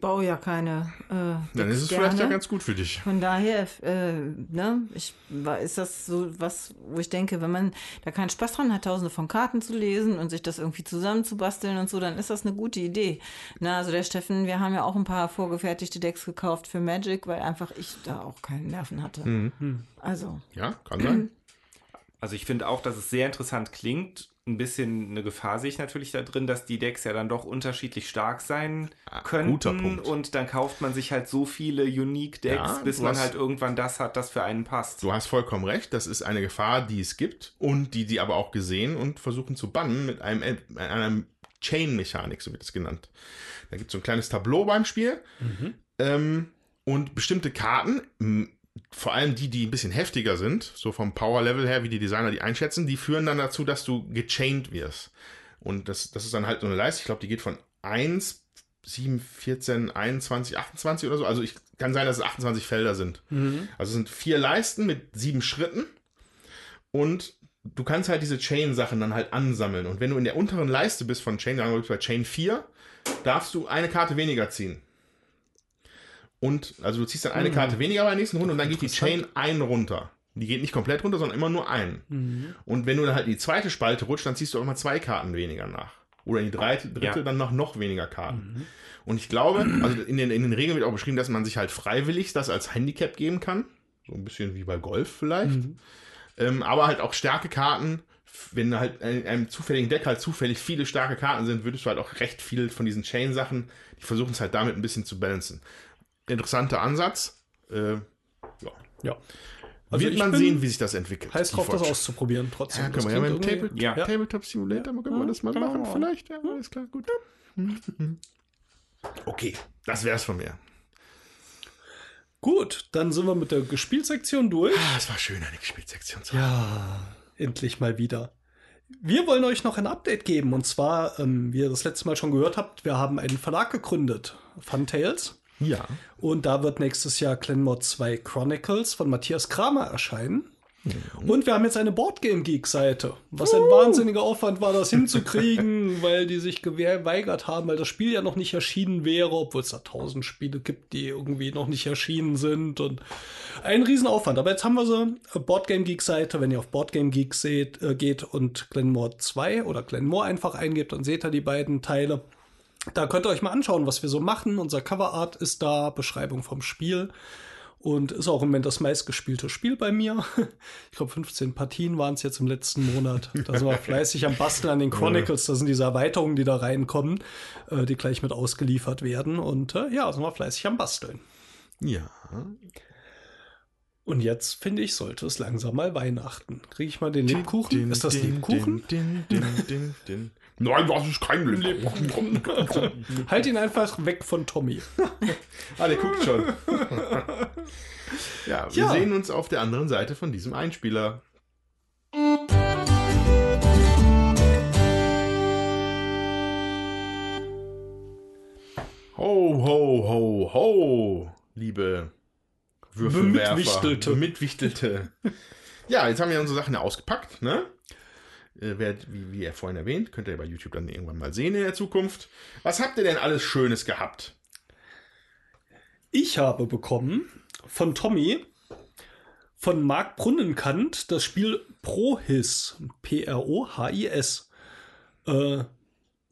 baue ja keine. Äh, Dann ist es gerne. vielleicht ja ganz gut für dich. Von daher, äh, ne, ich, war- ist das so was, wo ich denke, wenn man da keinen Spaß dran hat, tausende von Karten zu lesen und sich das irgendwie zusammenzubasteln und so, dann ist das eine gute Idee. Na, also der Steffen, wir haben ja auch ein paar vorgefertigte Decks gekauft für Magic, weil einfach ich da auch keine Nerven hatte. Also, Ja, kann sein. (clears throat) Also ich finde auch, dass es sehr interessant klingt. Ein bisschen eine Gefahr sehe ich natürlich da drin, dass die Decks ja dann doch unterschiedlich stark sein könnten. guter Punkt. Und dann kauft man sich halt so viele Unique Decks, Ja, bis man hast- halt irgendwann das hat, das für einen passt. Du hast vollkommen recht, das ist eine Gefahr, die es gibt und die die aber auch gesehen und versuchen zu bannen mit einem, einem Chain-Mechanik, so wird es genannt. Da gibt es so ein kleines Tableau beim Spiel ähm, und bestimmte Karten, vor allem die, die ein bisschen heftiger sind, so vom Power-Level her, wie die Designer die einschätzen, die führen dann dazu, dass du gechained wirst. Und das, das ist dann halt so eine Leiste, ich glaube, die geht von 1, 7, 14, 21, 28 oder so. Also ich kann sein, dass es 28 Felder sind. Also es sind vier Leisten mit sieben Schritten und du kannst halt diese Chain-Sachen dann halt ansammeln. Und wenn du in der unteren Leiste bist von Chain, sagen wir bei Chain 4, darfst du eine Karte weniger ziehen. Und, also du ziehst dann eine Karte weniger bei der nächsten Runde und dann geht die Chain ein runter. Die geht nicht komplett runter, sondern immer nur ein. Und wenn du dann halt in die zweite Spalte rutscht, dann ziehst du auch mal zwei Karten weniger nach. Oder in die dritte, dritte Ja. dann noch, noch weniger Karten. Und ich glaube, also in den, in den Regeln wird auch beschrieben, dass man sich halt freiwillig das als Handicap geben kann. So ein bisschen wie bei Golf vielleicht. Ähm, aber halt auch starke Karten. Wenn halt in einem zufälligen Deck halt zufällig viele starke Karten sind, würdest du halt auch recht viel von diesen Chain-Sachen, die versuchen es halt damit ein bisschen zu balancen. Interessanter Ansatz. Äh, ja. Ja. Also Wird man sehen, wie sich das entwickelt. heiß drauf, das auszuprobieren trotzdem. Ja, können wir ja mit dem Table, Ja. Tabletop Simulator, können wir das mal machen, vielleicht? Ja, alles klar, gut. Okay, das wär's von mir. Gut, dann sind wir mit der Gespielsektion durch. Ah, es war schön, eine Gespielsektion zu haben. Ja, endlich mal wieder. Wir wollen euch noch ein Update geben. Und zwar, ähm, wie ihr das letzte Mal schon gehört habt, wir haben einen Verlag gegründet, Funtails. Ja. Und da wird nächstes Jahr Clanmore 2 Chronicles von Matthias Kramer erscheinen. Und wir haben jetzt eine Boardgame Geek Seite. Was ein wahnsinniger Aufwand war, das hinzukriegen, (laughs) weil die sich geweigert haben, weil das Spiel ja noch nicht erschienen wäre, obwohl es da tausend Spiele gibt, die irgendwie noch nicht erschienen sind und ein Riesenaufwand. Aber jetzt haben wir so eine Boardgame Geek Seite. Wenn ihr auf Boardgame Geek seht, äh, geht und Glenmore 2 oder Glenmore einfach eingebt, dann seht ihr die beiden Teile. Da könnt ihr euch mal anschauen, was wir so machen. Unser Coverart ist da, Beschreibung vom Spiel. Und ist auch im Moment das meistgespielte Spiel bei mir. (laughs) Ich glaube, 15 Partien waren es jetzt im letzten Monat. Da sind wir (laughs) fleißig am Basteln an den Chronicles. Das sind diese Erweiterungen, die da reinkommen, äh, die gleich mit ausgeliefert werden. Und äh, ja, sind wir fleißig am Basteln. Ja. Und jetzt, finde ich, sollte es langsam mal Weihnachten. Kriege ich mal den Lebkuchen? Din, ist das din, Lebkuchen? din, din, din, din, din. Nein, das ist kein Lebkuchen. (laughs) halt ihn einfach weg von Tommy. (laughs) Ah, der guckt schon. (laughs) ja, wir Ja. sehen uns auf der anderen Seite von diesem Einspieler. Ho, ho, ho, ho, liebe Würfelwerfer. Bemitwichtelte. Bemitwichtelte. ja, jetzt haben wir unsere Sachen ja ausgepackt, ne? Äh, wer, wie, wie er vorhin erwähnt, könnt ihr bei YouTube dann irgendwann mal sehen in der Zukunft. Was habt ihr denn alles Schönes gehabt? Ich habe bekommen von Tommy von Marc Brunnenkant das Spiel Prohis. P-R-O-H-I-S. Äh,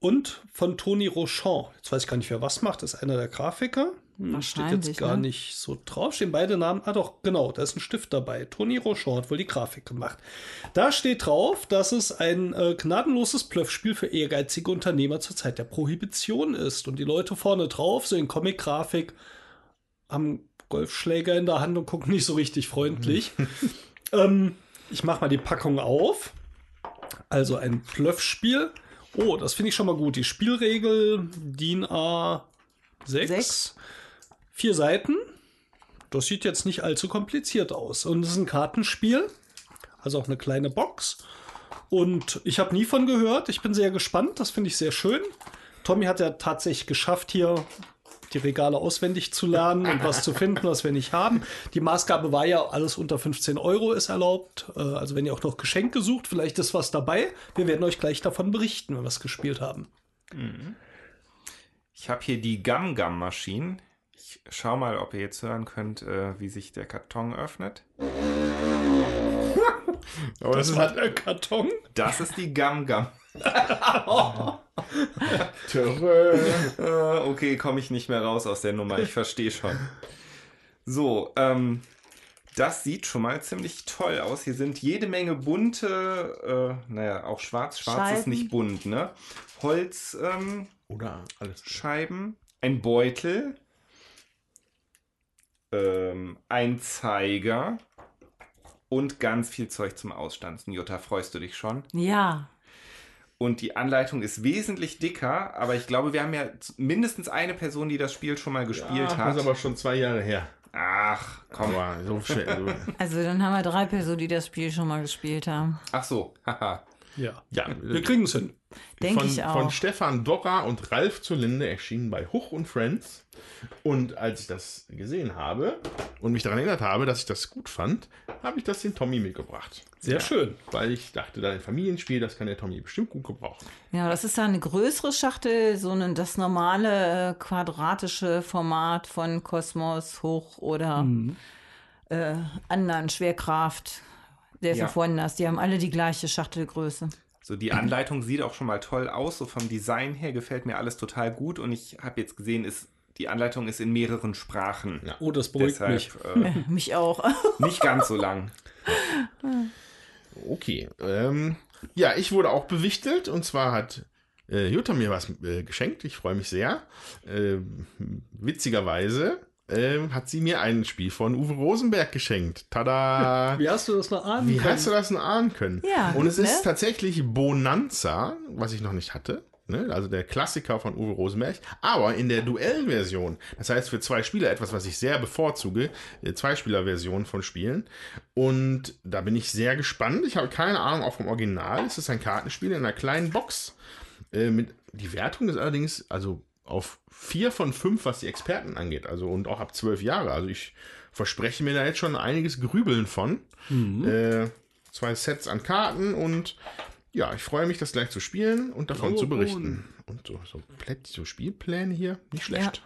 und von Toni Rochon. Jetzt weiß ich gar nicht, wer was macht. Das ist einer der Grafiker. Hm, Steht jetzt gar ne? nicht so drauf. Stehen beide Namen. Ah, doch, genau. Da ist ein Stift dabei. Toni Rochon hat wohl die Grafik gemacht. Da steht drauf, dass es ein äh, gnadenloses Bluffspiel für ehrgeizige Unternehmer zur Zeit der Prohibition ist. Und die Leute vorne drauf, so in Comic-Grafik, haben Golfschläger in der Hand und gucken nicht so richtig freundlich. (laughs) ähm, ich mache mal die Packung auf. Also ein Bluffspiel. Oh, das finde ich schon mal gut. Die Spielregel DIN A6. Sechs. Vier Seiten. Das sieht jetzt nicht allzu kompliziert aus. Und es ist ein Kartenspiel. Also auch eine kleine Box. Und ich habe nie von gehört. Ich bin sehr gespannt. Das finde ich sehr schön. Tommy hat ja tatsächlich geschafft, hier die Regale auswendig zu lernen und was zu finden, was wir nicht haben. Die Maßgabe war ja, alles unter 15 Euro ist erlaubt. Äh, Also wenn ihr auch noch Geschenke sucht, vielleicht ist was dabei. Wir werden euch gleich davon berichten, wenn wir es gespielt haben. Ich habe hier die Maschine. Ich schau mal, ob ihr jetzt hören könnt, äh, wie sich der Karton öffnet. (laughs) Aber das, ist halt der Karton. Das ist die Gum Gum. (laughs) Äh, okay, komme ich nicht mehr raus aus der Nummer. Ich verstehe schon. So, ähm, das sieht schon mal ziemlich toll aus. Hier sind jede Menge bunte, äh, naja, auch schwarz. Schwarz ist Scheiben. nicht bunt, ne? Holzscheiben, ähm, Oder alles. Scheiben, ein Beutel, ähm, ein Zeiger und ganz viel Zeug zum Ausstanzen. Jutta, freust du dich schon? Ja. Und die Anleitung ist wesentlich dicker, aber ich glaube, wir haben ja mindestens eine Person, die das Spiel schon mal gespielt Ach, hat. Das ist aber schon zwei Jahre her. Ach, komm. Aber so schnell. So. (laughs) Also dann haben wir drei Personen, die das Spiel schon mal gespielt haben. Ach so, haha. Ja. Ja, Wir kriegen es hin. Denke von, ich auch. Von Stefan Dorra und Ralf zur Linde erschienen bei Huch und Friends. Und als ich das gesehen habe und mich daran erinnert habe, dass ich das gut fand, habe ich das den Tommy mitgebracht. Sehr schön. Weil ich dachte, da ein Familienspiel, das kann der Tommy bestimmt gut gebrauchen. Ja, das ist ja eine größere Schachtel, so ein, das normale äh, quadratische Format von Kosmos, Hoch oder äh, anderen Schwerkraft. Der Ja. ja. vorhin hast, die haben alle die gleiche Schachtelgröße. So, die Anleitung sieht auch schon mal toll aus. So vom Design her gefällt mir alles total gut. Und ich habe jetzt gesehen, ist, die Anleitung ist in mehreren Sprachen. Ja. Oh, das beruhigt mich. Deshalb äh, (laughs) Mich auch. (laughs) nicht ganz so lang. Okay. Ähm, ja, ich wurde auch bewichtelt und zwar hat äh, Jutta mir was äh, geschenkt. Ich freue mich sehr. Ähm, witzigerweise ähm, hat sie mir ein Spiel von Uwe Rosenberg geschenkt. Tada! (laughs) Wie hast du das noch ahnen Wie können? hast du das denn ahnen können? Ja, Und es ne? ist tatsächlich Bonanza, was ich noch nicht hatte. Ne? Also der Klassiker von Uwe Rosenberg. Aber in der Duellversion, das heißt für zwei Spieler etwas, was ich sehr bevorzuge, äh, Zweispieler-Version von Spielen. Und da bin ich sehr gespannt. Ich habe keine Ahnung auch vom Original. Es ist ein Kartenspiel in einer kleinen Box. Äh, mit, die Wertung ist allerdings also auf vier von fünf, was die Experten angeht. Also und auch ab zwölf Jahre. Also ich verspreche mir da jetzt schon einiges Grübeln von. Äh, zwei Sets an Karten und ja, ich freue mich, das gleich zu spielen und davon Oh, zu berichten. Und so, so, Plätt, so Spielpläne hier, nicht schlecht.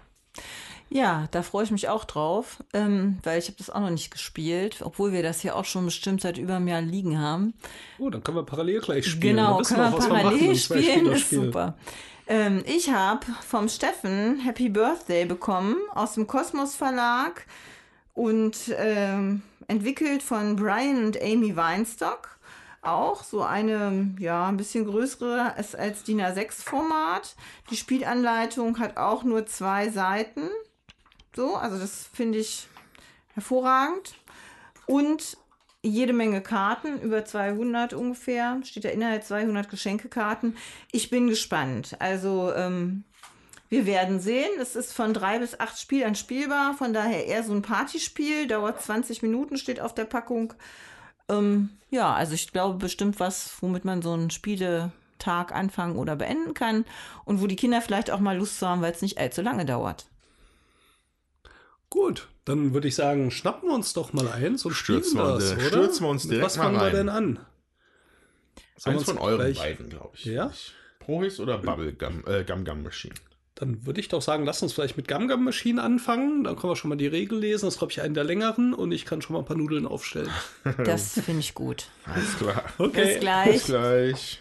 Ja, da freue ich mich auch drauf, ähm, weil ich habe das auch noch nicht gespielt, obwohl wir das hier auch schon bestimmt seit über einem Jahr liegen haben. Oh, dann können wir parallel gleich spielen. Genau, können wir machen parallel im zwei spielen, ist super. Ähm, ich habe vom Steffen Happy Birthday bekommen aus dem Kosmos Verlag und ähm, entwickelt von Brian und Amy Weinstock. Auch so eine, ja, ein bisschen größere als, als DIN A6 Format. Die Spielanleitung hat auch nur zwei Seiten. So, also das finde ich hervorragend. Und jede Menge Karten, über 200 ungefähr, steht da Inhalt 200 Geschenkekarten. Ich bin gespannt. Also ähm, wir werden sehen. Es ist von drei bis acht Spielern spielbar, von daher eher so ein Partyspiel, dauert 20 Minuten, steht auf der Packung. Ähm, ja, also ich glaube bestimmt was, womit man so einen Spieletag anfangen oder beenden kann und wo die Kinder vielleicht auch mal Lust haben, weil es nicht allzu lange dauert. Gut, dann würde ich sagen, schnappen wir uns doch mal eins und Stürzen spielen wir das, uns- oder? stürzen wir uns direkt Was mal fangen wir denn an? Sollen Eins wir von euren gleich- beiden, glaube ich. Ja? Prohis oder Bubblegum äh, Gum Gum Machine? Dann würde ich doch sagen, lass uns vielleicht mit Gum Gum Machine anfangen. Dann können wir schon mal die Regel lesen. Das ist, glaube ich, einen der längeren und ich kann schon mal ein paar Nudeln aufstellen. (laughs) Das finde ich gut. Alles klar. Okay. Bis gleich. Bis gleich.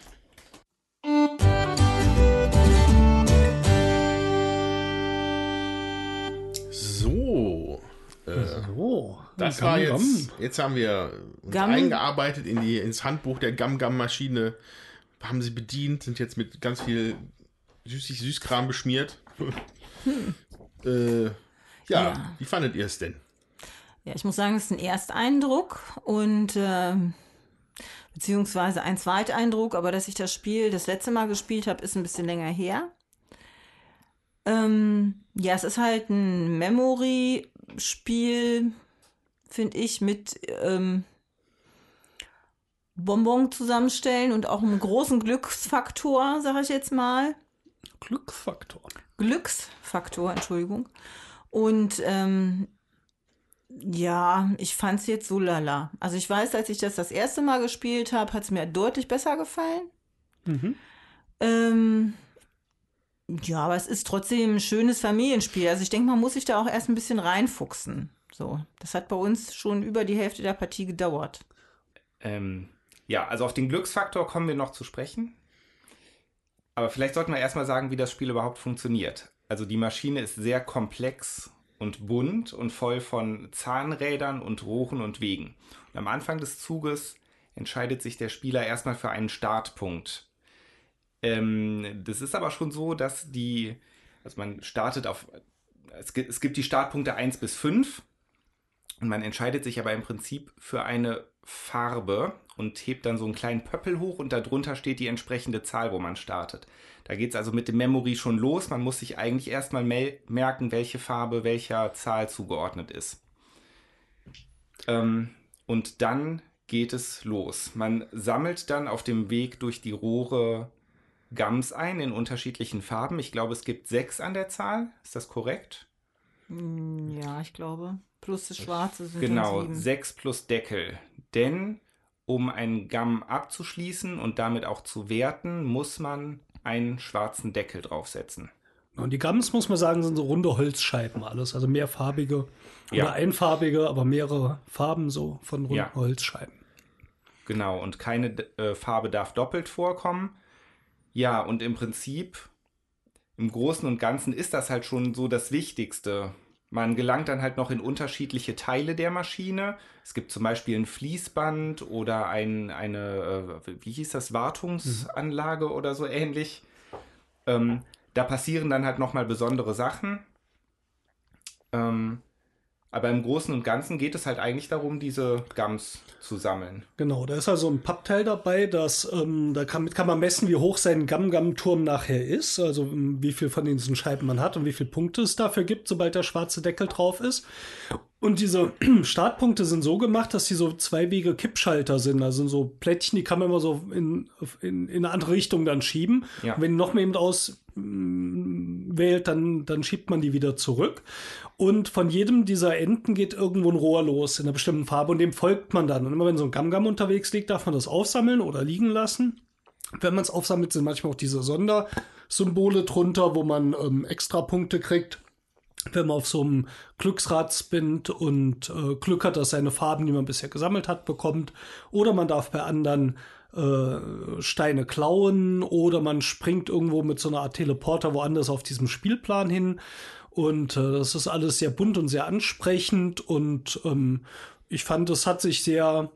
So. Äh, So, das Gum war jetzt. Jetzt haben wir uns Gum. eingearbeitet in die, ins Handbuch der Gum Gum Maschine. Haben sie bedient, sind jetzt mit ganz viel süßig Süßkram beschmiert. (laughs) äh, ja, Ja. wie fandet ihr es denn? Ja, ich muss sagen, es ist ein Ersteindruck und ähm, beziehungsweise ein Zweiteindruck, aber dass ich das Spiel das letzte Mal gespielt habe, ist ein bisschen länger her. Ähm, ja, es ist halt ein Memory-Spiel, finde ich, mit ähm, Bonbon zusammenstellen und auch einem großen Glücksfaktor, sage ich jetzt mal. Glücksfaktor. Glücksfaktor, Entschuldigung. Und ähm, ja, ich fand es jetzt so lala. Also ich weiß, als ich das das erste Mal gespielt habe, hat es mir deutlich besser gefallen. Mhm. Ähm, ja, aber es ist trotzdem ein schönes Familienspiel. Also ich denke, man muss sich da auch erst ein bisschen reinfuchsen. So, das hat bei uns schon über die Hälfte der Partie gedauert. Ähm, ja, also auf den Glücksfaktor kommen wir noch zu sprechen. Aber vielleicht sollten wir erstmal sagen, wie das Spiel überhaupt funktioniert. Also die Maschine ist sehr komplex und bunt und voll von Zahnrädern und Rohren und Wegen. Und am Anfang des Zuges entscheidet sich der Spieler erstmal für einen Startpunkt. Ähm, das ist aber schon so, dass die, also man startet auf, es gibt, es gibt die Startpunkte 1 bis 5 und man entscheidet sich aber im Prinzip für eine Farbe und hebt dann so einen kleinen Pöppel hoch und darunter steht die entsprechende Zahl, wo man startet. Da geht es also mit dem Memory schon los. Man muss sich eigentlich erstmal merken, welche Farbe welcher Zahl zugeordnet ist. Ähm, und dann geht es los. Man sammelt dann auf dem Weg durch die Rohre Gums ein in unterschiedlichen Farben. Ich glaube, es gibt sechs an der Zahl. Ist das korrekt? Hm, Ja, ich glaube. Plus das Schwarze sind Genau, sieben. 6 plus Deckel. Denn um einen Gamm abzuschließen und damit auch zu werten, muss man einen schwarzen Deckel draufsetzen. Und die Gums, muss man sagen, sind so runde Holzscheiben alles. Also mehrfarbige Ja. oder einfarbige, aber mehrere Farben so von runden Ja. Holzscheiben. Genau, und keine äh, Farbe darf doppelt vorkommen. Ja, und im Prinzip, im Großen und Ganzen ist das halt schon so das Wichtigste. Man gelangt dann halt noch in unterschiedliche Teile der Maschine. Es gibt zum Beispiel ein Fließband oder ein, eine, äh, wie hieß das, Wartungsanlage oder so ähnlich. Ähm, da passieren dann halt nochmal besondere Sachen. Ähm, aber im Großen und Ganzen geht es halt eigentlich darum, diese Gums zu sammeln. Genau, da ist also ein Pappteil dabei, das, ähm, da kann, kann man messen, wie hoch sein Gam-Gam-Turm nachher ist, also ähm, wie viel von diesen Scheiben man hat und wie viele Punkte es dafür gibt, sobald der schwarze Deckel drauf ist. Und diese (clears throat) Startpunkte sind so gemacht, dass die so zweiwege Kippschalter sind. Also sind so Plättchen, die kann man immer so in, in, in eine andere Richtung dann schieben. Ja. Und wenn noch mehr eben ausbiegen wählt, dann, dann schiebt man die wieder zurück. Und von jedem dieser Enden geht irgendwo ein Rohr los in einer bestimmten Farbe und dem folgt man dann. Und immer wenn so ein Gamgam unterwegs liegt, darf man das aufsammeln oder liegen lassen. Wenn man es aufsammelt, sind manchmal auch diese Sondersymbole drunter, wo man ähm, extra Punkte kriegt wenn man auf so einem Glücksrad spinnt und äh, Glück hat, dass seine Farben, die man bisher gesammelt hat, bekommt. Oder man darf bei anderen äh, Steine klauen oder man springt irgendwo mit so einer Art Teleporter woanders auf diesem Spielplan hin. Und äh, das ist alles sehr bunt und sehr ansprechend und ähm, ich fand, es hat sich sehr,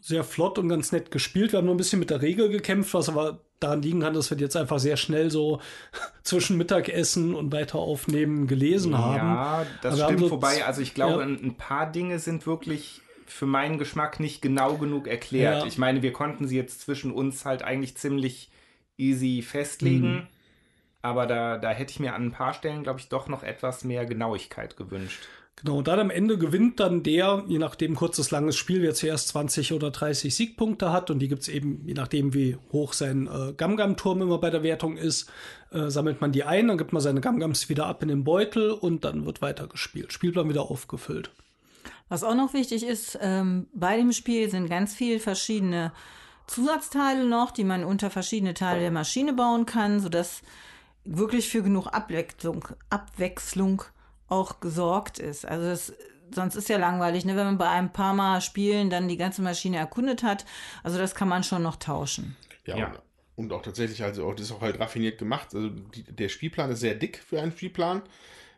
sehr flott und ganz nett gespielt. Wir haben nur ein bisschen mit der Regel gekämpft, was aber daran liegen kann, dass wir jetzt einfach sehr schnell so (laughs) zwischen Mittagessen und weiter aufnehmen gelesen haben. Ja, das stimmt. so- Wobei, also ich glaube, Ja. ein, ein paar Dinge sind wirklich für meinen Geschmack nicht genau genug erklärt. Ja. Ich meine, wir konnten sie jetzt zwischen uns halt eigentlich ziemlich easy festlegen. Mhm. Aber da, da hätte ich mir an ein paar Stellen, glaube ich, doch noch etwas mehr Genauigkeit gewünscht. Genau, und dann am Ende gewinnt dann der, je nachdem kurzes, langes Spiel, wer zuerst 20 oder 30 Siegpunkte hat. Und die gibt's eben, je nachdem wie hoch sein äh, Gamgam-Turm immer bei der Wertung ist, äh, sammelt man die ein, dann gibt man seine Gamgams wieder ab in den Beutel und dann wird weitergespielt. Spielplan wieder aufgefüllt. Was auch noch wichtig ist, ähm, bei dem Spiel sind ganz viele verschiedene Zusatzteile noch, die man unter verschiedene Teile der Maschine bauen kann, sodass wirklich für genug Abwechslung, Abwechslung auch gesorgt ist. Also das, sonst ist ja langweilig, ne, wenn man bei ein paar Mal Spielen dann die ganze Maschine erkundet hat. Also das kann man schon noch tauschen. Ja, Ja. Und, und auch tatsächlich, also auch, das ist auch halt raffiniert gemacht. Also die, der Spielplan ist sehr dick für einen Spielplan.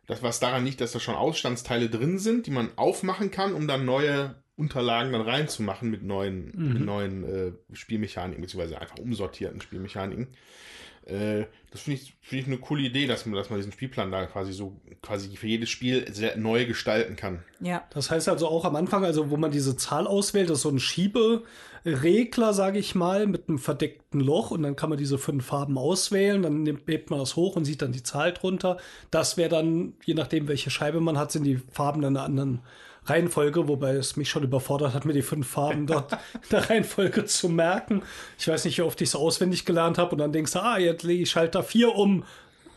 Das, was daran liegt, dass da schon Ausstandsteile drin sind, die man aufmachen kann, um dann neue Unterlagen dann reinzumachen mit neuen, mit neuen äh, Spielmechaniken, beziehungsweise einfach umsortierten Spielmechaniken. Äh, das finde ich, finde ich eine coole Idee, dass man, dass man diesen Spielplan da quasi so quasi für jedes Spiel sehr neu gestalten kann. Ja. Das heißt also auch am Anfang, also wo man diese Zahl auswählt, das ist so ein Schieberegler, sage ich mal, mit einem verdeckten Loch und dann kann man diese fünf Farben auswählen, dann nimmt, hebt man das hoch und sieht dann die Zahl drunter. Das wäre dann, je nachdem welche Scheibe man hat, sind die Farben dann in einer anderen Reihenfolge, wobei es mich schon überfordert hat, mir die fünf Farben dort (laughs) in der Reihenfolge zu merken. Ich weiß nicht, wie oft ich es auswendig gelernt habe und dann denkst du, ah, jetzt lege ich Schalter 4 um.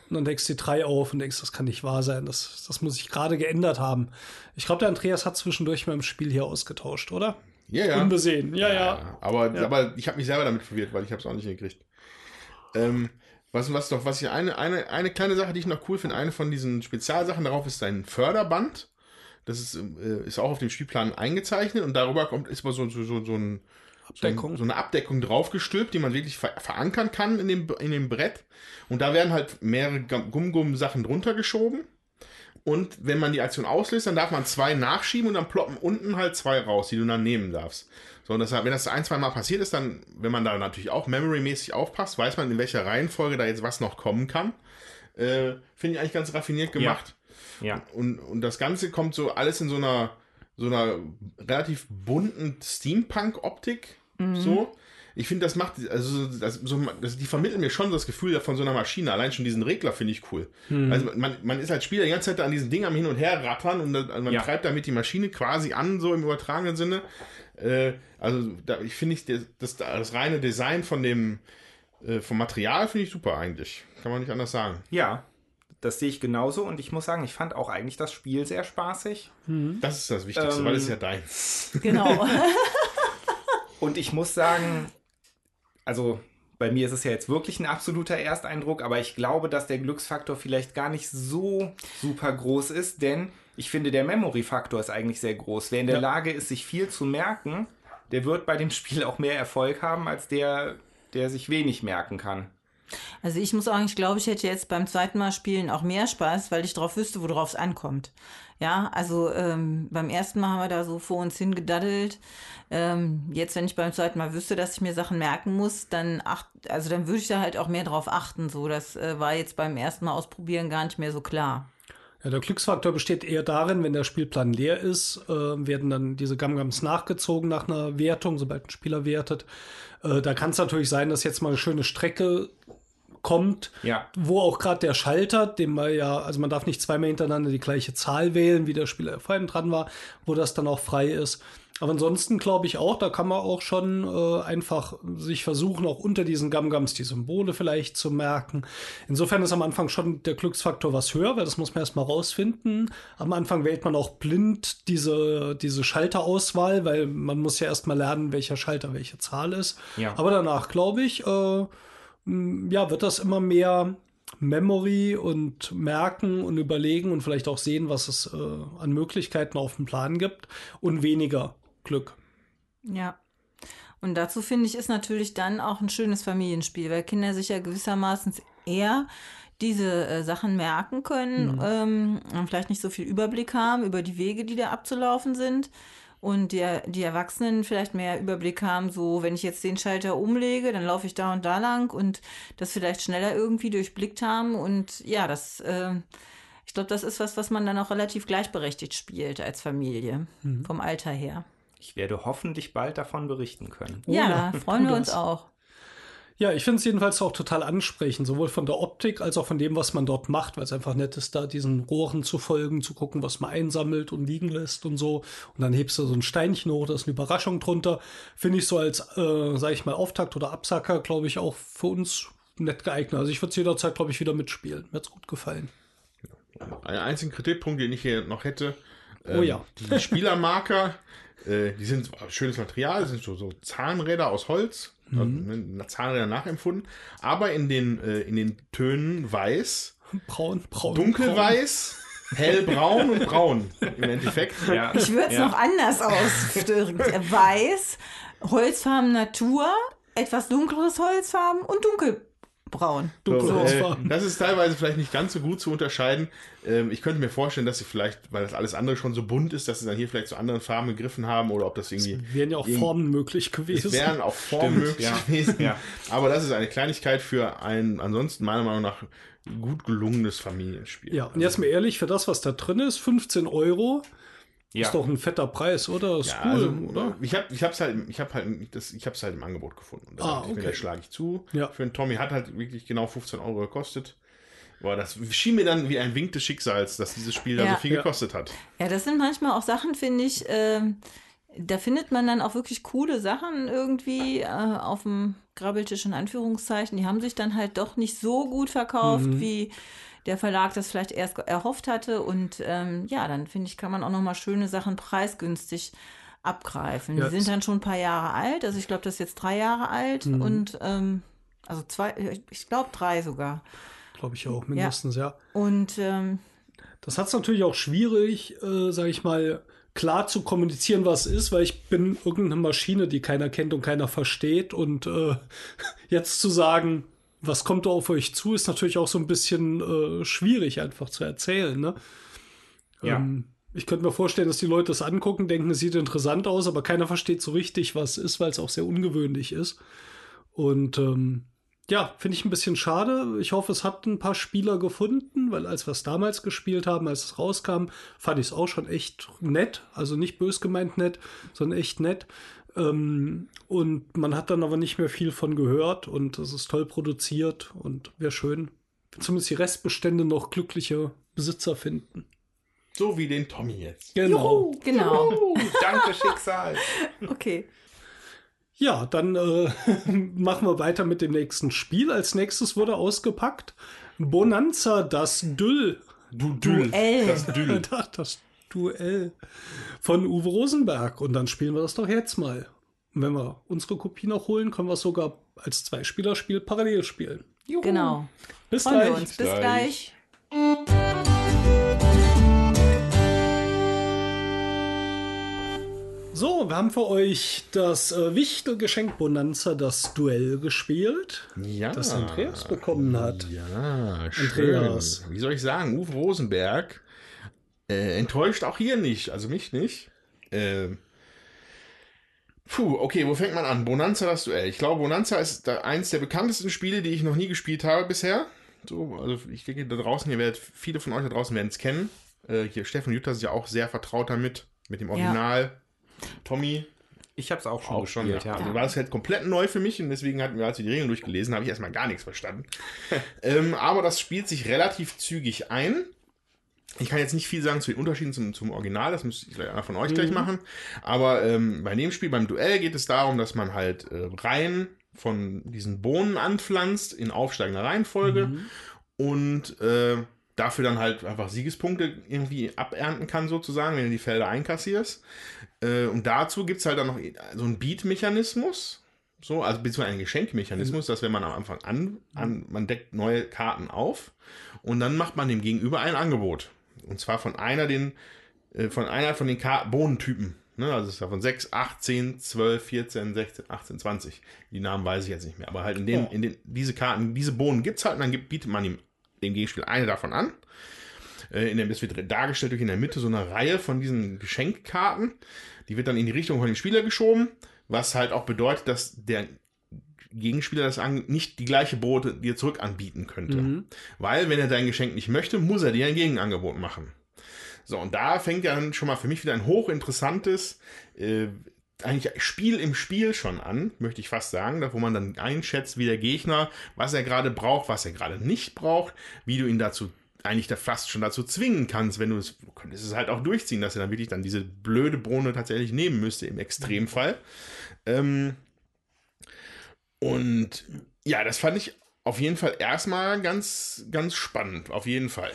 Und dann deckst du die drei auf und denkst, das kann nicht wahr sein. Das, das muss ich gerade geändert haben. Ich glaube, der Andreas hat zwischendurch mal im Spiel hier ausgetauscht, oder? Ja, ja. Unbesehen. Ja, ja. Aber, aber ich habe mich selber damit verwirrt, weil ich habe es auch nicht hingekriegt. Ähm, was, was doch, was ich eine, eine, eine kleine Sache, die ich noch cool finde, eine von diesen Spezialsachen darauf ist ein Förderband. Das ist, äh, ist auch auf dem Spielplan eingezeichnet und darüber kommt ist aber so, so, so, so, ein, Abdeckung. so, so eine Abdeckung draufgestülpt, die man wirklich ver verankern kann in dem, in dem Brett. Und da werden halt mehrere Gum-Gum-Sachen drunter geschoben. Und wenn man die Aktion auslöst, dann darf man zwei nachschieben und dann ploppen unten halt zwei raus, die du dann nehmen darfst. So, und das, wenn das ein, zwei Mal passiert ist, dann, wenn man da natürlich auch memorymäßig aufpasst, weiß man, in welcher Reihenfolge da jetzt was noch kommen kann. Äh, Finde ich eigentlich ganz raffiniert gemacht. Ja. Und, und das Ganze kommt so alles in so einer, so einer relativ bunten Steampunk-Optik. So. Ich finde, das macht, also das, so, das, die vermitteln mir schon das Gefühl von so einer Maschine. Allein schon diesen Regler finde ich cool. Also man, man ist als Spieler die ganze Zeit da an diesen Ding am Hin und Her rattern und also man Ja. treibt damit die Maschine quasi an, so im übertragenen Sinne. Äh, also da, ich finde ich das, das, das reine Design von dem äh, vom Material finde ich super eigentlich. Kann man nicht anders sagen. Ja, das sehe ich genauso und ich muss sagen, ich fand auch eigentlich das Spiel sehr spaßig. Das ist das Wichtigste, Ähm, weil es ja deins. Genau. (laughs) Und ich muss sagen, also bei mir ist es ja jetzt wirklich ein absoluter Ersteindruck, aber ich glaube, dass der Glücksfaktor vielleicht gar nicht so super groß ist, denn ich finde, der Memory-Faktor ist eigentlich sehr groß. Wer in der Ja. Lage ist, sich viel zu merken, der wird bei dem (laughs) Spiel auch mehr Erfolg haben, als der, der sich wenig merken kann. Also ich muss sagen, ich glaube, ich hätte jetzt beim zweiten Mal spielen auch mehr Spaß, weil ich drauf wüsste, worauf es ankommt. Ja, also ähm, beim ersten Mal haben wir da so vor uns hingedaddelt. Ähm, jetzt, wenn ich beim zweiten Mal wüsste, dass ich mir Sachen merken muss, dann acht, also dann würde ich da halt auch mehr drauf achten. So, das äh, war jetzt beim ersten Mal ausprobieren gar nicht mehr so klar. Ja, der Glücksfaktor besteht eher darin, wenn der Spielplan leer ist, äh, werden dann diese Gamgams nachgezogen nach einer Wertung, sobald ein Spieler wertet. Äh, da kann es natürlich sein, dass jetzt mal eine schöne Strecke kommt, Ja. wo auch gerade der Schalter, den man ja, also man darf nicht zweimal hintereinander die gleiche Zahl wählen, wie der Spieler vorhin dran war, wo das dann auch frei ist. Aber ansonsten glaube ich auch, da kann man auch schon äh, einfach sich versuchen, auch unter diesen Gamgams die Symbole vielleicht zu merken. Insofern ist am Anfang schon der Glücksfaktor was höher, weil das muss man erstmal rausfinden. Am Anfang wählt man auch blind diese, diese Schalterauswahl, weil man muss ja erstmal lernen, welcher Schalter welche Zahl ist. Ja. Aber danach, glaube ich, äh, ja, wird das immer mehr Memory und merken und überlegen und vielleicht auch sehen, was es äh, an Möglichkeiten auf dem Plan gibt und weniger Glück. Ja. Und dazu finde ich, ist natürlich dann auch ein schönes Familienspiel, weil Kinder sich ja gewissermaßen eher diese äh, Sachen merken können ähm, und vielleicht nicht so viel Überblick haben über die Wege, die da abzulaufen sind. Und die, die Erwachsenen vielleicht mehr Überblick haben, so wenn ich jetzt den Schalter umlege, dann laufe ich da und da lang und das vielleicht schneller irgendwie durchblickt haben. Und ja, das, äh, ich glaube, das ist was, was man dann auch relativ gleichberechtigt spielt als Familie, vom Alter her. Ich werde hoffentlich bald davon berichten können. Ja, freuen wir uns auch. Ja, ich finde es jedenfalls auch total ansprechend, sowohl von der Optik als auch von dem, was man dort macht, weil es einfach nett ist, da diesen Rohren zu folgen, zu gucken, was man einsammelt und liegen lässt und so. Und dann hebst du so ein Steinchen hoch, da ist eine Überraschung drunter. Finde ich so als, äh, sag ich mal, Auftakt oder Absacker, glaube ich, auch für uns nett geeignet. Also ich würde es jederzeit, glaube ich, wieder mitspielen. Mir hat's gut gefallen. Einen einzigen Kritikpunkt, den ich hier noch hätte. ähm, Oh ja. Die Spielermarker, (laughs) äh, die sind schönes Material, sind so, so Zahnräder aus Holz, also, ne, Zahnräder nachempfunden, aber in den, äh, in den Tönen weiß, Braun, braun. dunkelweiß, hellbraun und braun (laughs) im Endeffekt. Ja. Ich würde es ja. noch anders ausdrücken. (laughs) Weiß, Holzfarben Natur, etwas dunkleres Holzfarben und dunkelbraun. So, Dunkle äh, das ist teilweise vielleicht nicht ganz so gut zu unterscheiden. Ähm, ich könnte mir vorstellen, dass sie vielleicht, weil das alles andere schon so bunt ist, dass sie dann hier vielleicht zu anderen Farben gegriffen haben oder ob das irgendwie. Wären ja auch Formen möglich gewesen. Es wären auch (laughs) Formen Stimmt, möglich ja. gewesen. Ja. Aber das ist eine Kleinigkeit für ein ansonsten meiner Meinung nach gut gelungenes Familienspiel. Ja, und jetzt mal ehrlich, für das, was da drin ist, 15 Euro, Ja. ist doch ein fetter Preis, oder? Ist Ja, cool, also, oder? Ich habe ich hab's halt, ich habe halt, das, ich hab's halt im Angebot gefunden. Und da Ah, ich okay. das schlage ich zu. Ja. Für einen Tommy hat halt wirklich genau 15 Euro gekostet. Boah, das schien mir dann wie ein Wink des Schicksals, dass dieses Spiel da Ja. so viel Ja. gekostet hat. Ja, das sind manchmal auch Sachen, finde ich, ähm, da findet man dann auch wirklich coole Sachen irgendwie äh, auf dem Grabbeltisch in Anführungszeichen. Die haben sich dann halt doch nicht so gut verkauft, wie der Verlag das vielleicht erst erhofft hatte. Und ähm, ja, dann finde ich, kann man auch nochmal schöne Sachen preisgünstig abgreifen. Ja, Die sind dann schon ein paar Jahre alt. Also ich glaube, das ist jetzt drei Jahre alt und ähm, also zwei, ich glaube drei sogar. Glaube ich auch, mindestens, ja. Und ähm, Das hat es natürlich auch schwierig, äh, sage ich mal, klar zu kommunizieren, was ist, weil ich bin irgendeine Maschine, die keiner kennt und keiner versteht. Und äh, (laughs) jetzt zu sagen, was kommt da auf euch zu, ist natürlich auch so ein bisschen äh, schwierig einfach zu erzählen. Ne? Ja. Ähm, ich könnte mir vorstellen, dass die Leute es angucken, denken, es sieht interessant aus, aber keiner versteht so richtig, was es ist, weil es auch sehr ungewöhnlich ist. Und ähm, ja, finde ich ein bisschen schade. Ich hoffe, es hat ein paar Spieler gefunden, weil als wir es damals gespielt haben, als es rauskam, fand ich es auch schon echt nett. Also nicht bös gemeint nett, sondern echt nett. Ähm, und man hat dann aber nicht mehr viel von gehört und es ist toll produziert und wäre schön, wenn zumindest die Restbestände noch glückliche Besitzer finden. So wie den Tommy jetzt. Genau. genau. Uh, (laughs) danke, Schicksal. Okay. Ja, dann äh, (laughs) machen wir weiter mit dem nächsten Spiel. Als nächstes wurde ausgepackt Bonanza, das Düll. Du Duell. Das Düll. (laughs) Das, das Duell von Uwe Rosenberg. Und dann spielen wir das doch jetzt mal. Und wenn wir unsere Kopie noch holen, können wir es sogar als Zweispielerspiel parallel spielen. Genau. Bis Freuen wir gleich. uns. Bis gleich. gleich. So, wir haben für euch das äh, Wichtelgeschenk Bonanza, das Duell gespielt, Ja. das Andreas bekommen hat. Ja, schön. Andreas. Wie soll ich sagen? Uwe Rosenberg äh, enttäuscht auch hier nicht, also mich nicht. Ähm, puh, okay, wo fängt man an? Bonanza das Duell. Ich glaube, Bonanza ist da eins der bekanntesten Spiele, die ich noch nie gespielt habe bisher. So, also ich denke, da draußen, ihr werdet, viele von euch da draußen werden es kennen. Äh, hier, Steffen Jutta sind ja auch sehr vertraut damit, mit dem Original. Tommy Ich habe es auch schon auch schon. gespielt, ja. ja. Also war das halt komplett neu für mich und deswegen hatten wir, als wir die Regeln durchgelesen, habe ich erstmal gar nichts verstanden. (laughs) ähm, aber das spielt sich relativ zügig ein. Ich kann jetzt nicht viel sagen zu den Unterschieden zum, zum Original, das müsste ich gleich einer von euch gleich machen. Aber ähm, bei dem Spiel, beim Duell, geht es darum, dass man halt äh, Reihen von diesen Bohnen anpflanzt in aufsteigender Reihenfolge und äh, dafür dann halt einfach Siegespunkte irgendwie abernten kann, sozusagen, wenn du die Felder einkassierst. Äh, und dazu gibt es halt dann noch so einen Beat-Mechanismus. So, also beziehungsweise einen Geschenkmechanismus, dass wenn man am Anfang an, an, man deckt neue Karten auf und dann macht man dem Gegenüber ein Angebot. Und zwar von einer den, äh, von einer von den Ka Bohnentypen. Ne? Also es ist ja von 6, 8, 10, 12, 14, 16, 18, 20. Die Namen weiß ich jetzt nicht mehr. Aber halt in den, Ja. in den, diese Karten, diese Bohnen gibt es halt und dann gibt, bietet man ihm dem Gegenspiel eine davon an. Äh, in der, das wird dargestellt durch in der Mitte so eine Reihe von diesen Geschenkkarten. Die wird dann in die Richtung von dem Spieler geschoben, was halt auch bedeutet, dass der Gegenspieler das an, nicht die gleiche Brote dir zurück anbieten könnte. Weil, wenn er dein Geschenk nicht möchte, muss er dir ein Gegenangebot machen. So, und da fängt ja dann schon mal für mich wieder ein hochinteressantes, äh, eigentlich Spiel im Spiel schon an, möchte ich fast sagen, da wo man dann einschätzt, wie der Gegner, was er gerade braucht, was er gerade nicht braucht, wie du ihn dazu eigentlich da fast schon dazu zwingen kannst, wenn du es, du könntest es halt auch durchziehen, dass er dann wirklich dann diese blöde Bohne tatsächlich nehmen müsste im Extremfall. Ähm, und ja, das fand ich auf jeden Fall erstmal ganz, ganz spannend, auf jeden Fall.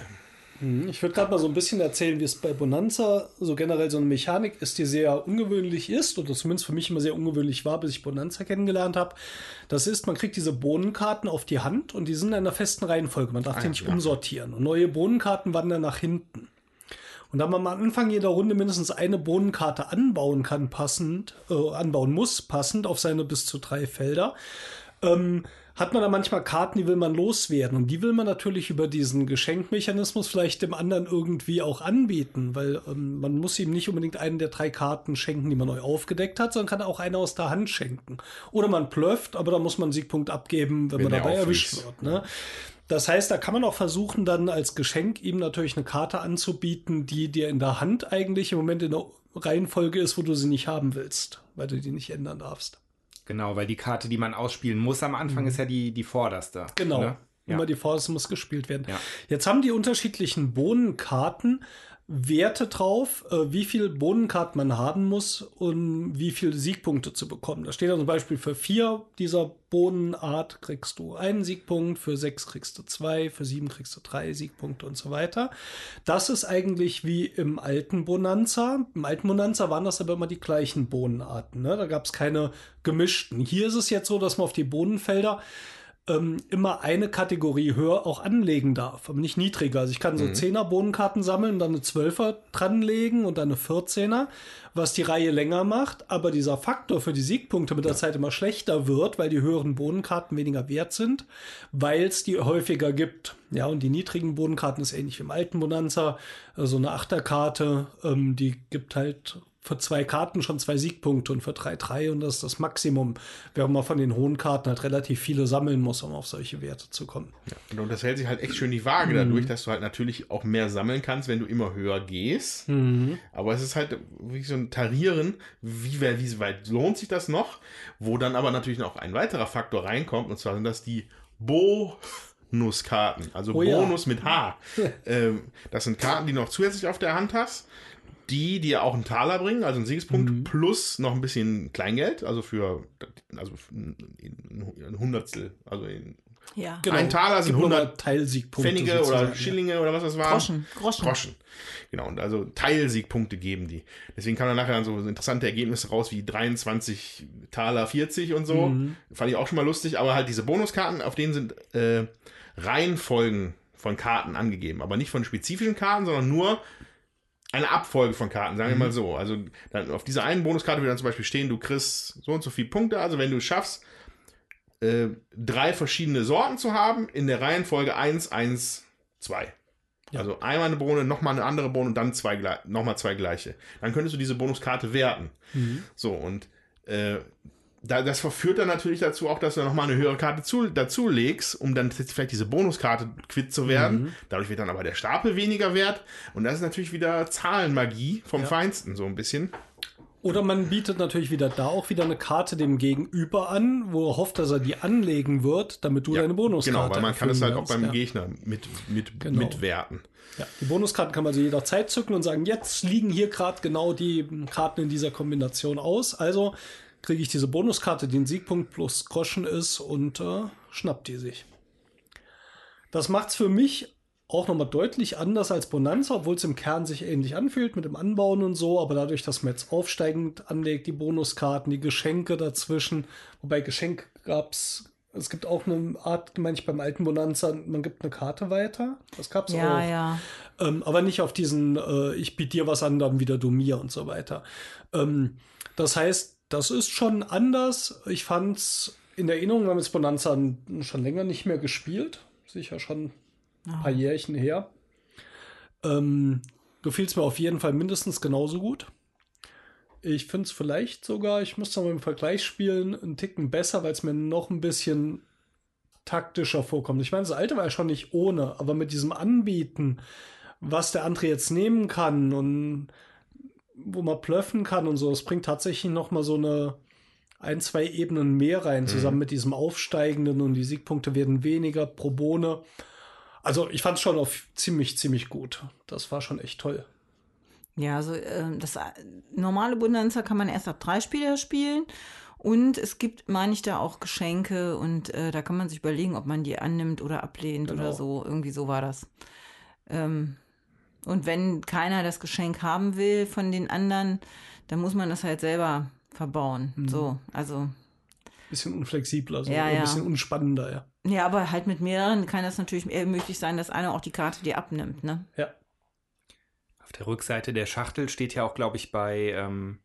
Mhm. Ich würde gerade mal so ein bisschen erzählen, wie es bei Bonanza so generell so eine Mechanik ist, die sehr ungewöhnlich ist oder zumindest für mich immer sehr ungewöhnlich war, bis ich Bonanza kennengelernt habe. Das ist, man kriegt diese Bohnenkarten auf die Hand und die sind in einer festen Reihenfolge. Man darf Ah, die nicht ja. umsortieren. Und neue Bohnenkarten wandern nach hinten. Und da man am Anfang jeder Runde mindestens eine Bohnenkarte anbauen kann, passend, äh, anbauen muss, passend auf seine bis zu drei Felder, ähm, hat man da manchmal Karten, die will man loswerden. Und die will man natürlich über diesen Geschenkmechanismus vielleicht dem anderen irgendwie auch anbieten, weil ähm, man muss ihm nicht unbedingt einen der drei Karten schenken, die man neu aufgedeckt hat, sondern kann auch eine aus der Hand schenken. Oder man plöfft, aber da muss man einen Siegpunkt abgeben, wenn, Wenn man dabei erwischt wird. Ne? Das heißt, da kann man auch versuchen, dann als Geschenk ihm natürlich eine Karte anzubieten, die dir in der Hand eigentlich im Moment in der Reihenfolge ist, wo du sie nicht haben willst, weil du die nicht ändern darfst. Genau, weil die Karte, die man ausspielen muss am Anfang, ist ja die, die vorderste. Genau. Ne? Ja. Immer die Vorderste muss gespielt werden. Ja. Jetzt haben die unterschiedlichen Bohnenkarten Werte drauf, äh, wie viel Bohnenkarten man haben muss, um wie viele Siegpunkte zu bekommen. Da steht dann zum Beispiel für vier dieser Bohnenart kriegst du einen Siegpunkt, für sechs kriegst du zwei, für sieben kriegst du drei Siegpunkte und so weiter. Das ist eigentlich wie im alten Bonanza. Im alten Bonanza waren das aber immer die gleichen Bohnenarten. Ne? Da gab es keine gemischten. Hier ist es jetzt so, dass man auf die Bohnenfelder ähm, immer eine Kategorie höher auch anlegen darf, aber nicht niedriger. Also ich kann so 10er Bohnenkarten sammeln, dann eine 12er dranlegen und dann eine 14er, was die Reihe länger macht, aber dieser Faktor für die Siegpunkte mit der Zeit immer schlechter wird, weil die höheren Bohnenkarten weniger wert sind, weil es die häufiger gibt. Ja, und die niedrigen Bohnenkarten ist ähnlich wie im alten Bonanza, so eine Achterkarte, ähm, die gibt halt für zwei Karten schon zwei Siegpunkte und für drei drei und das ist das Maximum, während man von den hohen Karten halt relativ viele sammeln muss, um auf solche Werte zu kommen. Und das hält sich halt echt schön die Waage dadurch, dass du halt natürlich auch mehr sammeln kannst, wenn du immer höher gehst. Aber es ist halt wie so ein Tarieren, wie, wie weit lohnt sich das noch? Wo dann aber natürlich noch ein weiterer Faktor reinkommt, und zwar sind das die Bonuskarten, also Oh ja. Bonus mit H. (laughs) ähm, das sind Karten, die du noch zusätzlich auf der Hand hast, die dir auch einen Taler bringen, also einen Siegespunkt, plus noch ein bisschen Kleingeld, also für also für ein Hundertstel, also in Ja. Ein Taler sind Gibt nochmal 100 Teilsiegpunkte Pfennige sozusagen, oder Schillinge oder was das war. Groschen, Groschen. Groschen. Genau, und also Teilsiegpunkte geben die. Deswegen kam dann nachher so interessante Ergebnisse raus wie 23 Taler 40 und so. Fand ich auch schon mal lustig, aber halt diese Bonuskarten, auf denen sind äh, Reihenfolgen von Karten angegeben, aber nicht von spezifischen Karten, sondern nur eine Abfolge von Karten, sagen wir mal so. Also dann auf dieser einen Bonuskarte wird dann zum Beispiel stehen, du kriegst so und so viele Punkte. Also wenn du schaffst, äh, drei verschiedene Sorten zu haben, in der Reihenfolge 1, 1, 2. Also einmal eine Bohne, nochmal eine andere Bohne und dann zwei, nochmal zwei gleiche. Dann könntest du diese Bonuskarte werten. So, und äh, da, das verführt dann natürlich dazu auch, dass du nochmal eine höhere Karte zu, dazu legst, um dann vielleicht diese Bonuskarte quitt zu werden. Dadurch wird dann aber der Stapel weniger wert. Und das ist natürlich wieder Zahlenmagie vom Feinsten, so ein bisschen. Oder man bietet natürlich wieder da auch wieder eine Karte dem Gegenüber an, wo er hofft, dass er die anlegen wird, damit du Ja, deine Bonuskarte Genau, weil man kann es halt auch beim kannst, Gegner mit, mit, Genau. mitwerten. ja. Ja, die Bonuskarten kann man also jederzeit zücken und sagen, jetzt liegen hier gerade genau die Karten in dieser Kombination aus. Also kriege ich diese Bonuskarte, die ein Siegpunkt plus Groschen ist und äh, schnappt die sich. Das macht es für mich auch nochmal deutlich anders als Bonanza, obwohl es im Kern sich ähnlich anfühlt mit dem Anbauen und so, aber dadurch, dass man jetzt aufsteigend anlegt, die Bonuskarten, die Geschenke dazwischen, wobei Geschenk gab's, es gibt auch eine Art, meine ich beim alten Bonanza, man gibt eine Karte weiter, das gab's Ja, auch. ja. Ähm, aber nicht auf diesen, äh, ich biete dir was an, dann wieder du mir und so weiter. Ähm, das heißt, das ist schon anders. Ich fand's in Erinnerung, wir haben jetzt Bonanza schon länger nicht mehr gespielt. Sicher schon ein paar Jährchen her. Ähm, gefiel es mir auf jeden Fall mindestens genauso gut. Ich finde es vielleicht sogar, ich muss mal im Vergleich spielen, einen Ticken besser, weil es mir noch ein bisschen taktischer vorkommt. Ich meine, das alte war ja schon nicht ohne, aber mit diesem Anbieten, was der andere jetzt nehmen kann und wo man plöffen kann und so, es bringt tatsächlich noch mal so eine ein, zwei Ebenen mehr rein, zusammen mit diesem Aufsteigenden und die Siegpunkte werden weniger pro Bohne. Also ich fand es schon auf ziemlich, ziemlich gut. Das war schon echt toll. Ja, also ähm, das äh, normale Bonanza kann man erst ab drei Spieler spielen. Und es gibt, meine ich, da auch Geschenke und äh, da kann man sich überlegen, ob man die annimmt oder ablehnt Genau. oder so. Irgendwie so war das. Ähm, und wenn keiner das Geschenk haben will von den anderen, dann muss man das halt selber verbauen. Mhm. So, also Bisschen unflexibler, so Ja, ein ja. bisschen unspannender, ja. ja, aber halt mit mehreren kann das natürlich eher möglich sein, dass einer auch die Karte dir abnimmt, ne? Ja. Auf der Rückseite der Schachtel steht ja auch, glaube ich, bei ähm,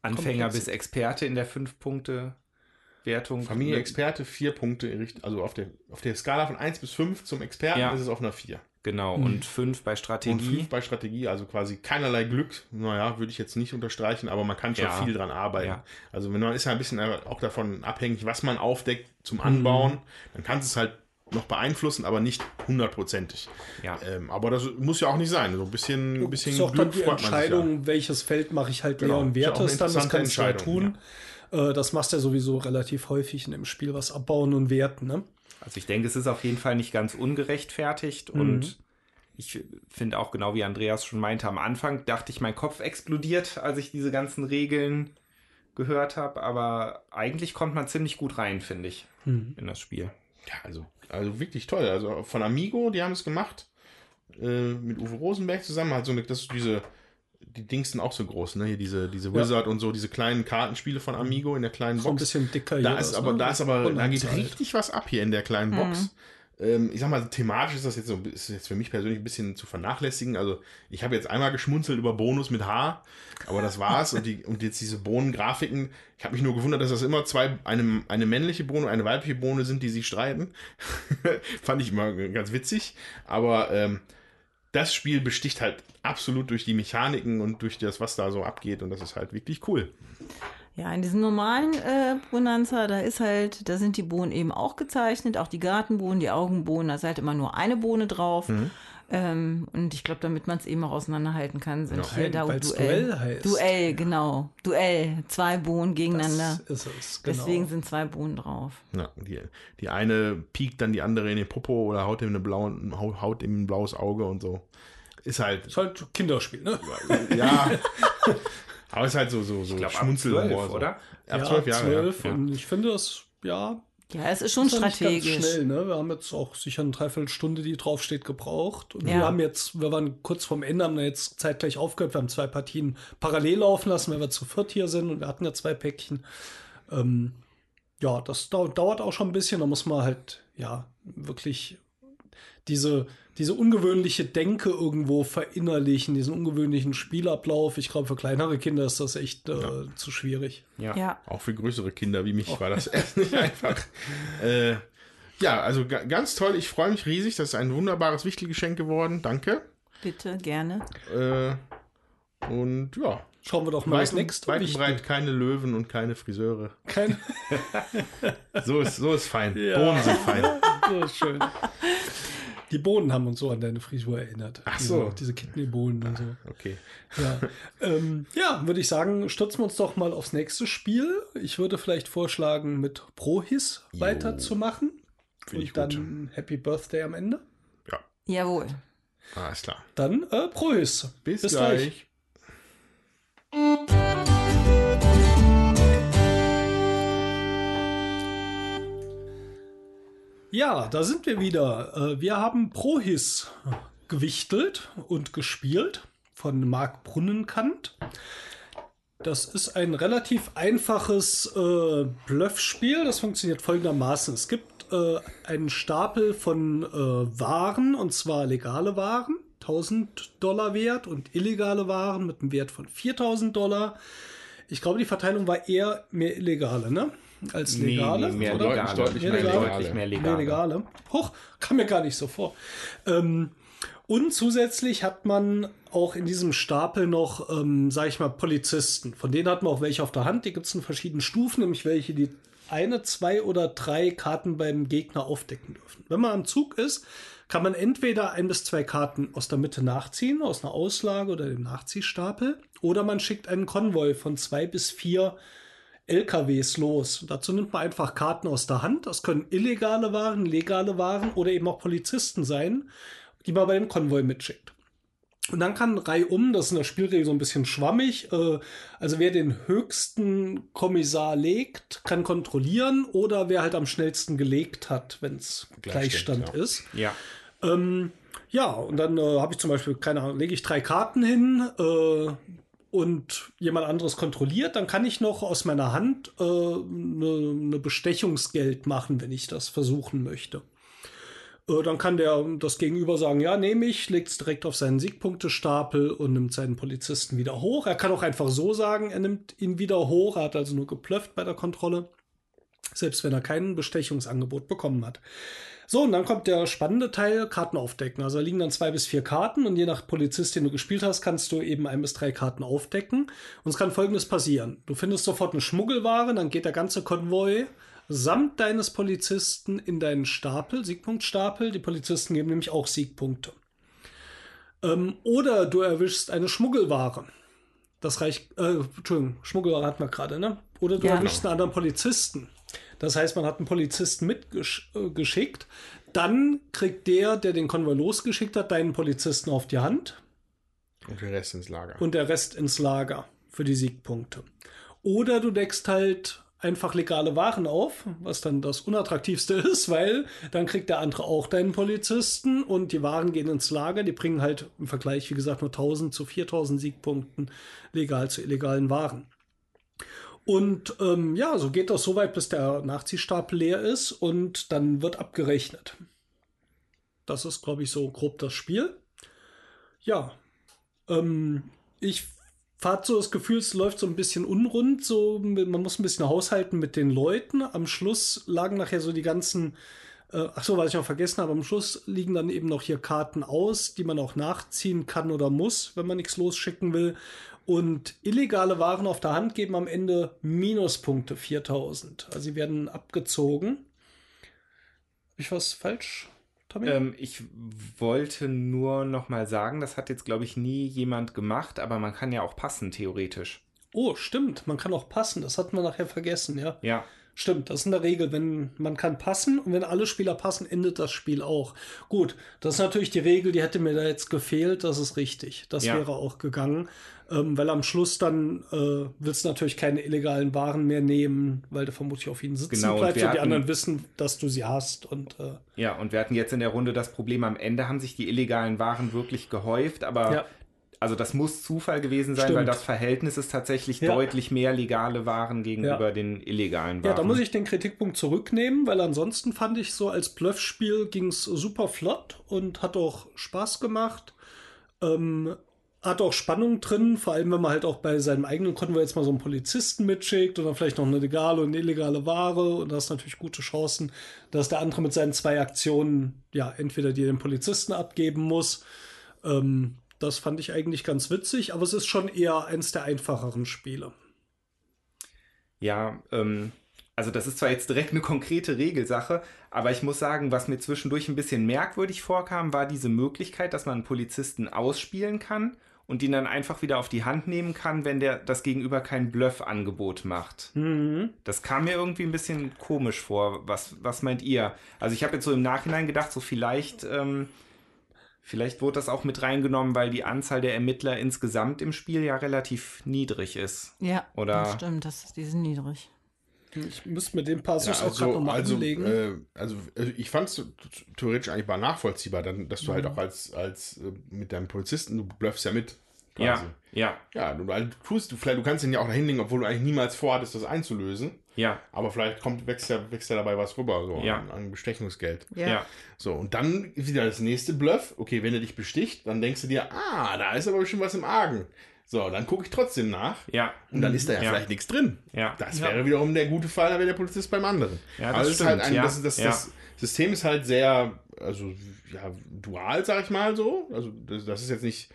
Anfänger Komplexität. bis Experte in der 5-Punkte-Wertung. Familie Experte, vier Punkte, also auf der, auf der Skala von 1 bis 5 zum Experten Ja. ist es auf einer 4. Genau, und 5 bei Und Strategie. 5 bei Strategie, also quasi keinerlei Glück. Naja, würde ich jetzt nicht unterstreichen, aber man kann schon Ja. viel dran arbeiten. Ja. Also wenn man ist ja ein bisschen auch davon abhängig, was man aufdeckt Mhm. zum Anbauen, dann kannst du es halt noch beeinflussen, aber nicht hundertprozentig. Ja. Ähm, aber das muss ja auch nicht sein. So ein bisschen, ein bisschen ist auch dann die freut man sich Entscheidung, welches Feld mache ich halt leer Genau. und Ist ja auch werte dann. Das interessante kannst du ja Entscheidung, tun. Äh, Das machst du ja sowieso relativ häufig in dem Spiel, was abbauen und werten. Ne? Also ich denke, es ist auf jeden Fall nicht ganz ungerechtfertigt und ich finde auch genau wie Andreas schon meinte, am Anfang dachte ich, mein Kopf explodiert, als ich diese ganzen Regeln gehört habe, aber eigentlich kommt man ziemlich gut rein, finde ich, in das Spiel. Ja, also, also wirklich toll. Also von Amigo, die haben es gemacht. Äh, mit Uwe Rosenberg zusammen. Halt so eine, das ist diese, die Dings sind auch so groß, ne? Hier diese, diese Wizard und so, diese kleinen Kartenspiele von Amigo in der kleinen So ein Box. bisschen dicker Da hier ist das, aber, ne? da ist aber, da geht richtig was ab hier in der kleinen Box. Ähm, ich sag mal, thematisch ist das jetzt so, ist jetzt für mich persönlich ein bisschen zu vernachlässigen. Also, ich habe jetzt einmal geschmunzelt über Bonus mit H, aber das war's. und, die, und jetzt diese Bohnengrafiken. Ich habe mich nur gewundert, dass das immer zwei, eine, eine männliche Bohne und eine weibliche Bohne sind, die sich streiten. (laughs) Fand ich immer ganz witzig. Aber ähm, das Spiel besticht halt absolut durch die Mechaniken und durch das, was da so abgeht. Und das ist halt wirklich cool. Ja, in diesem normalen äh, Bonanza, da ist halt, da sind die Bohnen eben auch gezeichnet, auch die Gartenbohnen, die Augenbohnen, da ist halt immer nur eine Bohne drauf. Mhm. Ähm, und ich glaube, damit man es eben auch auseinanderhalten kann, sind Ja, hier da Duell. Duell heißt. Duell, genau. Duell. Zwei Bohnen gegeneinander. Das ist es, genau. Deswegen sind zwei Bohnen drauf. Ja, die, die eine piekt dann die andere in den Popo oder haut ihm, eine blaue, haut, haut ihm ein blaues Auge und so. Ist halt, ist halt Kinderspiel, ne? ja. Aber ist halt so, so, so Ich glaube, ab Schmunzelhumor, 12, so. oder? Ab zwölf Jahre. zwölf. Ja. Und ich finde das, ja, Ja, es ist schon ist strategisch. Ganz schnell, ne? Wir haben jetzt auch sicher eine Dreiviertelstunde, die draufsteht, gebraucht. Und Ja. wir haben jetzt, wir waren kurz vorm Ende, haben da jetzt zeitgleich aufgehört. Wir haben zwei Partien parallel laufen lassen, weil wir zu viert hier sind und wir hatten ja zwei Päckchen. Ähm, ja, das dau dauert auch schon ein bisschen. Da muss man halt, ja, wirklich diese, diese ungewöhnliche Denke irgendwo verinnerlichen, diesen ungewöhnlichen Spielablauf. Ich glaube, für kleinere Kinder ist das echt äh, zu schwierig. Ja. Ja. Auch für größere Kinder wie mich war das (laughs) erst nicht einfach. Äh, ja, also ga, ganz toll. Ich freue mich riesig. Das ist ein wunderbares Wichtelgeschenk geworden. Danke. Bitte, gerne. Äh, und ja. Schauen wir doch mal das Weit und, nächste. weit und breit keine Löwen und keine Friseure. Kein, (laughs) So ist, so ist fein. Ja. Bohnen sind fein. (laughs) so ist schön. Die Bohnen haben uns so an deine Frisur erinnert. Ach diese, so. Diese Kidneybohnen und so. (laughs) Okay. Ja, ähm, ja würde ich sagen, stürzen wir uns doch mal aufs nächste Spiel. Ich würde vielleicht vorschlagen, mit Prohis Jo. weiterzumachen. Finde ich Und dann Happy Birthday am Ende. Ja, Jawohl. alles klar. Dann äh, Prohis. Bis, gleich. Ja, da sind wir wieder. Äh, Wir haben Prohis gewichtelt und gespielt von Marc Brunnenkant. Das ist ein relativ einfaches äh, Bluffspiel. Das funktioniert folgendermaßen. Es gibt äh, einen Stapel von äh, Waren, und zwar legale Waren, 1000 Dollar wert, und illegale Waren mit einem Wert von 4000 Dollar. Ich glaube, die Verteilung war eher mehr illegale, ne? Als legale. Nee, mehr oder? legale. Deutlich mehr Mehr legale. Deutlich mehr legale. Mehr legale. Hoch, kam mir gar nicht so vor. Ähm, und zusätzlich hat man auch in diesem Stapel noch, ähm, sag ich mal, Polizisten. Von denen hat man auch welche auf der Hand. Die gibt es in verschiedenen Stufen, nämlich welche, die eine, zwei oder drei Karten beim Gegner aufdecken dürfen. Wenn man am Zug ist, kann man entweder ein bis zwei Karten aus der Mitte nachziehen, aus einer Auslage oder dem Nachziehstapel, oder man schickt einen Konvoi von zwei bis vier LKWs los. Dazu nimmt man einfach Karten aus der Hand. Das können illegale Waren, legale Waren oder eben auch Polizisten sein, die man bei dem Konvoi mitschickt. Und dann kann reihum, das ist in der Spielregel so ein bisschen schwammig, äh, also wer den höchsten Kommissar legt, kann kontrollieren oder wer halt am schnellsten gelegt hat, wenn es Gleichstand, Gleichstand ja. ist. Ja. Ähm, ja, und dann äh, habe ich zum Beispiel, keine Ahnung, lege ich drei Karten hin äh, und jemand anderes kontrolliert, dann kann ich noch aus meiner Hand äh, eine ne Bestechungsgeld machen, wenn ich das versuchen möchte. Äh, dann kann der das Gegenüber sagen, ja, nehme ich, legt es direkt auf seinen Siegpunktestapel und nimmt seinen Polizisten wieder hoch. Er kann auch einfach so sagen, er nimmt ihn wieder hoch, er hat also nur geplöfft bei der Kontrolle, selbst wenn er kein Bestechungsangebot bekommen hat. So, und dann kommt der spannende Teil, Karten aufdecken. Also da liegen dann zwei bis vier Karten und je nach Polizist, den du gespielt hast, kannst du eben ein bis drei Karten aufdecken. Und es kann folgendes passieren. Du findest sofort eine Schmuggelware, dann geht der ganze Konvoi samt deines Polizisten in deinen Stapel, Siegpunktstapel. Die Polizisten geben nämlich auch Siegpunkte. Ähm, oder du erwischst eine Schmuggelware. Das reicht, äh, Entschuldigung, Schmuggelware hatten wir gerade, ne? Oder du Ja. erwischst einen anderen Polizisten. Das heißt, man hat einen Polizisten mitgeschickt. Dann kriegt der, der den Konvoi losgeschickt hat, deinen Polizisten auf die Hand Und der Rest ins Lager. und der Rest ins Lager für die Siegpunkte. Oder du deckst halt einfach legale Waren auf, was dann das Unattraktivste (laughs) ist, weil dann kriegt der andere auch deinen Polizisten und die Waren gehen ins Lager. Die bringen halt im Vergleich, wie gesagt, nur 1000 zu 4000 Siegpunkten legal zu illegalen Waren. Und ähm, ja, so geht das so weit, bis der Nachziehstapel leer ist und dann wird abgerechnet. Das ist, glaube ich, so grob das Spiel. Ja, ähm, ich hatte so das Gefühl, es läuft so ein bisschen unrund. So, man muss ein bisschen haushalten mit den Leuten. Am Schluss lagen nachher so die ganzen. Äh, ach so, was ich noch vergessen habe. Am Schluss liegen dann eben noch hier Karten aus, die man auch nachziehen kann oder muss, wenn man nichts losschicken will. Und illegale Waren auf der Hand geben am Ende Minuspunkte 4000. Also sie werden abgezogen. Hab ich was falsch, Tommy? Ähm, ich wollte nur noch mal sagen, das hat jetzt, glaube ich, nie jemand gemacht, aber man kann ja auch passen, theoretisch. oh, stimmt. Man kann auch passen. Das hatten wir nachher vergessen, ja. Ja. Stimmt, das ist in der Regel, wenn man kann passen und wenn alle Spieler passen, endet das Spiel auch. Gut, das ist natürlich die Regel, die hätte mir da jetzt gefehlt, das ist richtig. Das Ja. wäre auch gegangen, ähm, weil am Schluss dann äh, willst du natürlich keine illegalen Waren mehr nehmen, weil du vermutlich auf ihnen sitzen Genau, und bleibst und die hatten- anderen wissen, dass du sie hast und äh, Ja, und wir hatten jetzt in der Runde das Problem, am Ende haben sich die illegalen Waren wirklich gehäuft, aber Ja. Also das muss Zufall gewesen sein, Stimmt. weil das Verhältnis ist tatsächlich Ja. deutlich mehr legale Waren gegenüber Ja. den illegalen Waren. Ja, da muss ich den Kritikpunkt zurücknehmen, weil ansonsten fand ich so als Bluffspiel ging es super flott und hat auch Spaß gemacht. Ähm, hat auch Spannung drin, vor allem wenn man halt auch bei seinem eigenen Konvoi jetzt mal so einen Polizisten mitschickt und dann vielleicht noch eine legale und eine illegale Ware und da hast natürlich gute Chancen, dass der andere mit seinen zwei Aktionen ja entweder dir den Polizisten abgeben muss. Ähm, das fand ich eigentlich ganz witzig, aber es ist schon eher eins der einfacheren Spiele. Ja, ähm, also das ist zwar jetzt direkt eine konkrete Regelsache, aber ich muss sagen, was mir zwischendurch ein bisschen merkwürdig vorkam, war diese Möglichkeit, dass man einen Polizisten ausspielen kann und ihn dann einfach wieder auf die Hand nehmen kann, wenn der das Gegenüber kein Bluff-Angebot macht. Das kam mir irgendwie ein bisschen komisch vor. Was, was meint ihr? Also ich habe jetzt so im Nachhinein gedacht, so vielleicht, ähm, vielleicht wurde das auch mit reingenommen, weil die Anzahl der Ermittler insgesamt im Spiel ja relativ niedrig ist. Ja, Oder- das stimmt, das ist, die sind niedrig. Ich müsste mit dem Passus Ja, auch gerade nochmal also, anlegen. äh, also äh, ich fand es theoretisch eigentlich mal nachvollziehbar, dann, dass du Mhm. halt auch als, als äh, mit deinem Polizisten, du bluffst ja mit. Ja, ja, Ja, du, also, du tust, du, vielleicht, du kannst ihn ja auch dahin legen, obwohl du eigentlich niemals vorhattest, das einzulösen. Ja, Aber vielleicht kommt, wächst, ja, wächst ja dabei was rüber, so Ja. an, an Bestechungsgeld. ja. So, und dann wieder das nächste Bluff. Okay, wenn er dich besticht, dann denkst du dir, ah, da ist aber bestimmt was im Argen. So, dann gucke ich trotzdem nach. Ja, Und dann ist da ja, Ja. vielleicht nichts drin. ja. Das wäre wiederum der gute Fall, dann wäre der Polizist beim anderen. Ja, das also stimmt, halt ein, ja. das, das, Ja. das System ist halt sehr, also ja, dual, sag ich mal so. Also das, das ist jetzt nicht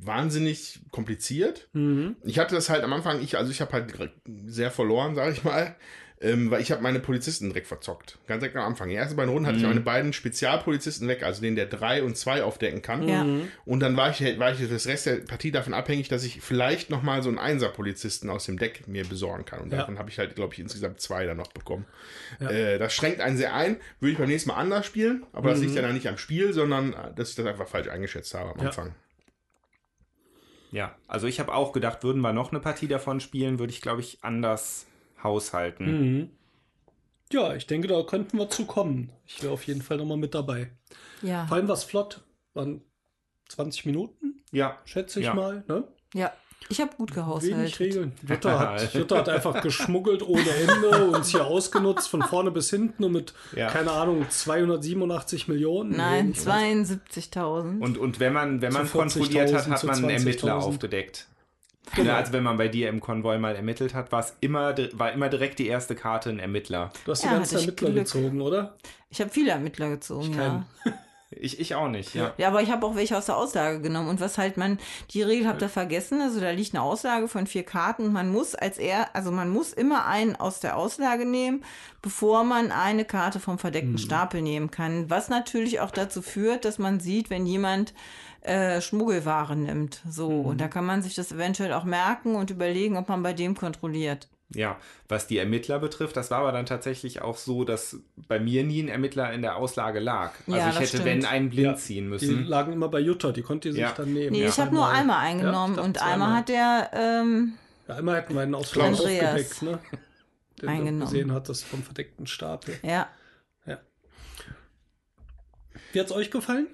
wahnsinnig kompliziert. Mhm. Ich hatte das halt am Anfang, ich, also ich habe halt sehr verloren, sag ich mal. Ähm, weil ich habe meine Polizisten direkt verzockt. Ganz direkt am Anfang. Die ersten beiden Runden hatte Mhm. ich meine beiden Spezialpolizisten weg, also den, der drei und zwei aufdecken kann. Ja. Und dann war ich, war ich das Rest der Partie davon abhängig, dass ich vielleicht nochmal so einen Einser-Polizisten aus dem Deck mir besorgen kann. Und Ja. davon habe ich halt, glaube ich, insgesamt zwei dann noch bekommen. Ja. Äh, das schränkt einen sehr ein. Würde ich beim nächsten Mal anders spielen, aber das Mhm. liegt ja dann nicht am Spiel, sondern äh, dass ich das einfach falsch eingeschätzt habe am Ja. Anfang. Ja, also ich habe auch gedacht, würden wir noch eine Partie davon spielen, würde ich, glaube ich, anders haushalten. Mhm. Ja, ich denke, da könnten wir zu kommen. Ich wäre auf jeden Fall nochmal mit dabei. Ja. Vor allem was flott. Waren 20 Minuten, Ja, schätze ich Ja. mal. Ne? Ja. Ich habe gut Wenig gehaushaltet. Regeln. Jutta (laughs) hat, Jutta hat einfach geschmuggelt ohne Ende und hier ausgenutzt von vorne bis hinten und mit, Ja. keine Ahnung, 287 Millionen. Nein, Nee, 72.000. und, und wenn man, wenn man kontrolliert hat, 40.000, hat man einen Ermittler 20.000. aufgedeckt. Genau. Ja, also wenn man bei dir im Konvoi mal ermittelt hat, war es immer, war immer direkt die erste Karte ein Ermittler. Du hast die Ja, ganzen ich Ermittler Glück. gezogen, oder? Ich habe viele Ermittler gezogen, ja. Ich, ich auch nicht, ja. Ja, aber ich habe auch welche aus der Auslage genommen. Und was halt man, die Regel habt ihr vergessen, also da liegt eine Auslage von vier Karten und man muss als er, also man muss immer einen aus der Auslage nehmen, bevor man eine Karte vom verdeckten Stapel nehmen kann. Was natürlich auch dazu führt, dass man sieht, wenn jemand äh, Schmuggelware nimmt. So, und da kann man sich das eventuell auch merken und überlegen, ob man bei dem kontrolliert. Ja, was die Ermittler betrifft, das war aber dann tatsächlich auch so, dass bei mir nie ein Ermittler in der Auslage lag. Also Ja, ich hätte, stimmt. wenn, einen blind Ja, ziehen Die müssen. lagen immer bei Jutta, die konnte die sich Ja. dann nehmen. Nee, ich habe nur einmal Ja, eingenommen dachte und einmal hat der, ähm, Ja, einmal hätten wir einen Ausflug Andreas. aufgedeckt, ne? Den Eingenommen. gesehen hat, das vom verdeckten Stapel. ja, Wie hat's euch gefallen?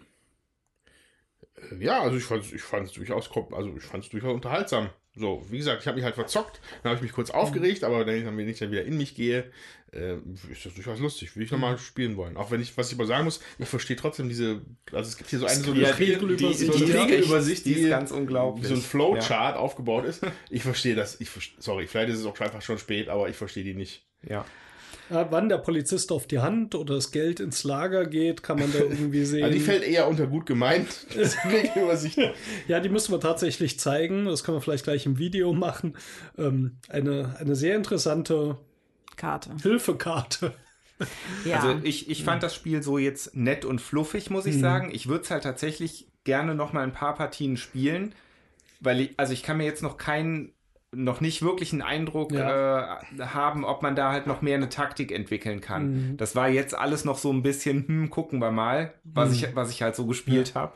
Ja, also ich fand es ich fand's durchaus, kom- also ich fand's durchaus unterhaltsam. So, wie gesagt, ich habe mich halt verzockt, dann habe ich mich kurz aufgeregt, aber wenn ich dann, wenn ich dann wieder in mich gehe, äh, ist das durchaus lustig. Würde ich nochmal spielen wollen. Auch wenn ich, was ich aber sagen muss, ich verstehe trotzdem diese, also es gibt hier so eine, so eine Ja, Regelübersicht, die, die, ja. Regelübersicht, die, die- ist ganz unglaublich. wie so ein Flowchart aufgebaut ist. Ich verstehe das, ich, sorry, vielleicht ist es auch einfach schon spät, aber ich verstehe die nicht. Ja. Ja, wann der Polizist auf die Hand oder das Geld ins Lager geht, kann man da irgendwie sehen. (laughs) Also die fällt eher unter gut gemeint. (laughs) Ja, die müssen wir tatsächlich zeigen. Das können wir vielleicht gleich im Video machen. Ähm, eine, eine sehr interessante Karte. Hilfekarte. Ja. Also ich, ich fand das Spiel so jetzt nett und fluffig, muss ich sagen. Ich würde es halt tatsächlich gerne noch mal ein paar Partien spielen, weil ich, also ich kann mir jetzt noch keinen, noch nicht wirklich einen Eindruck Ja. äh, haben, ob man da halt noch mehr eine Taktik entwickeln kann. Mhm. Das war jetzt alles noch so ein bisschen, hm, gucken wir mal, was, ich, was ich halt so gespielt habe.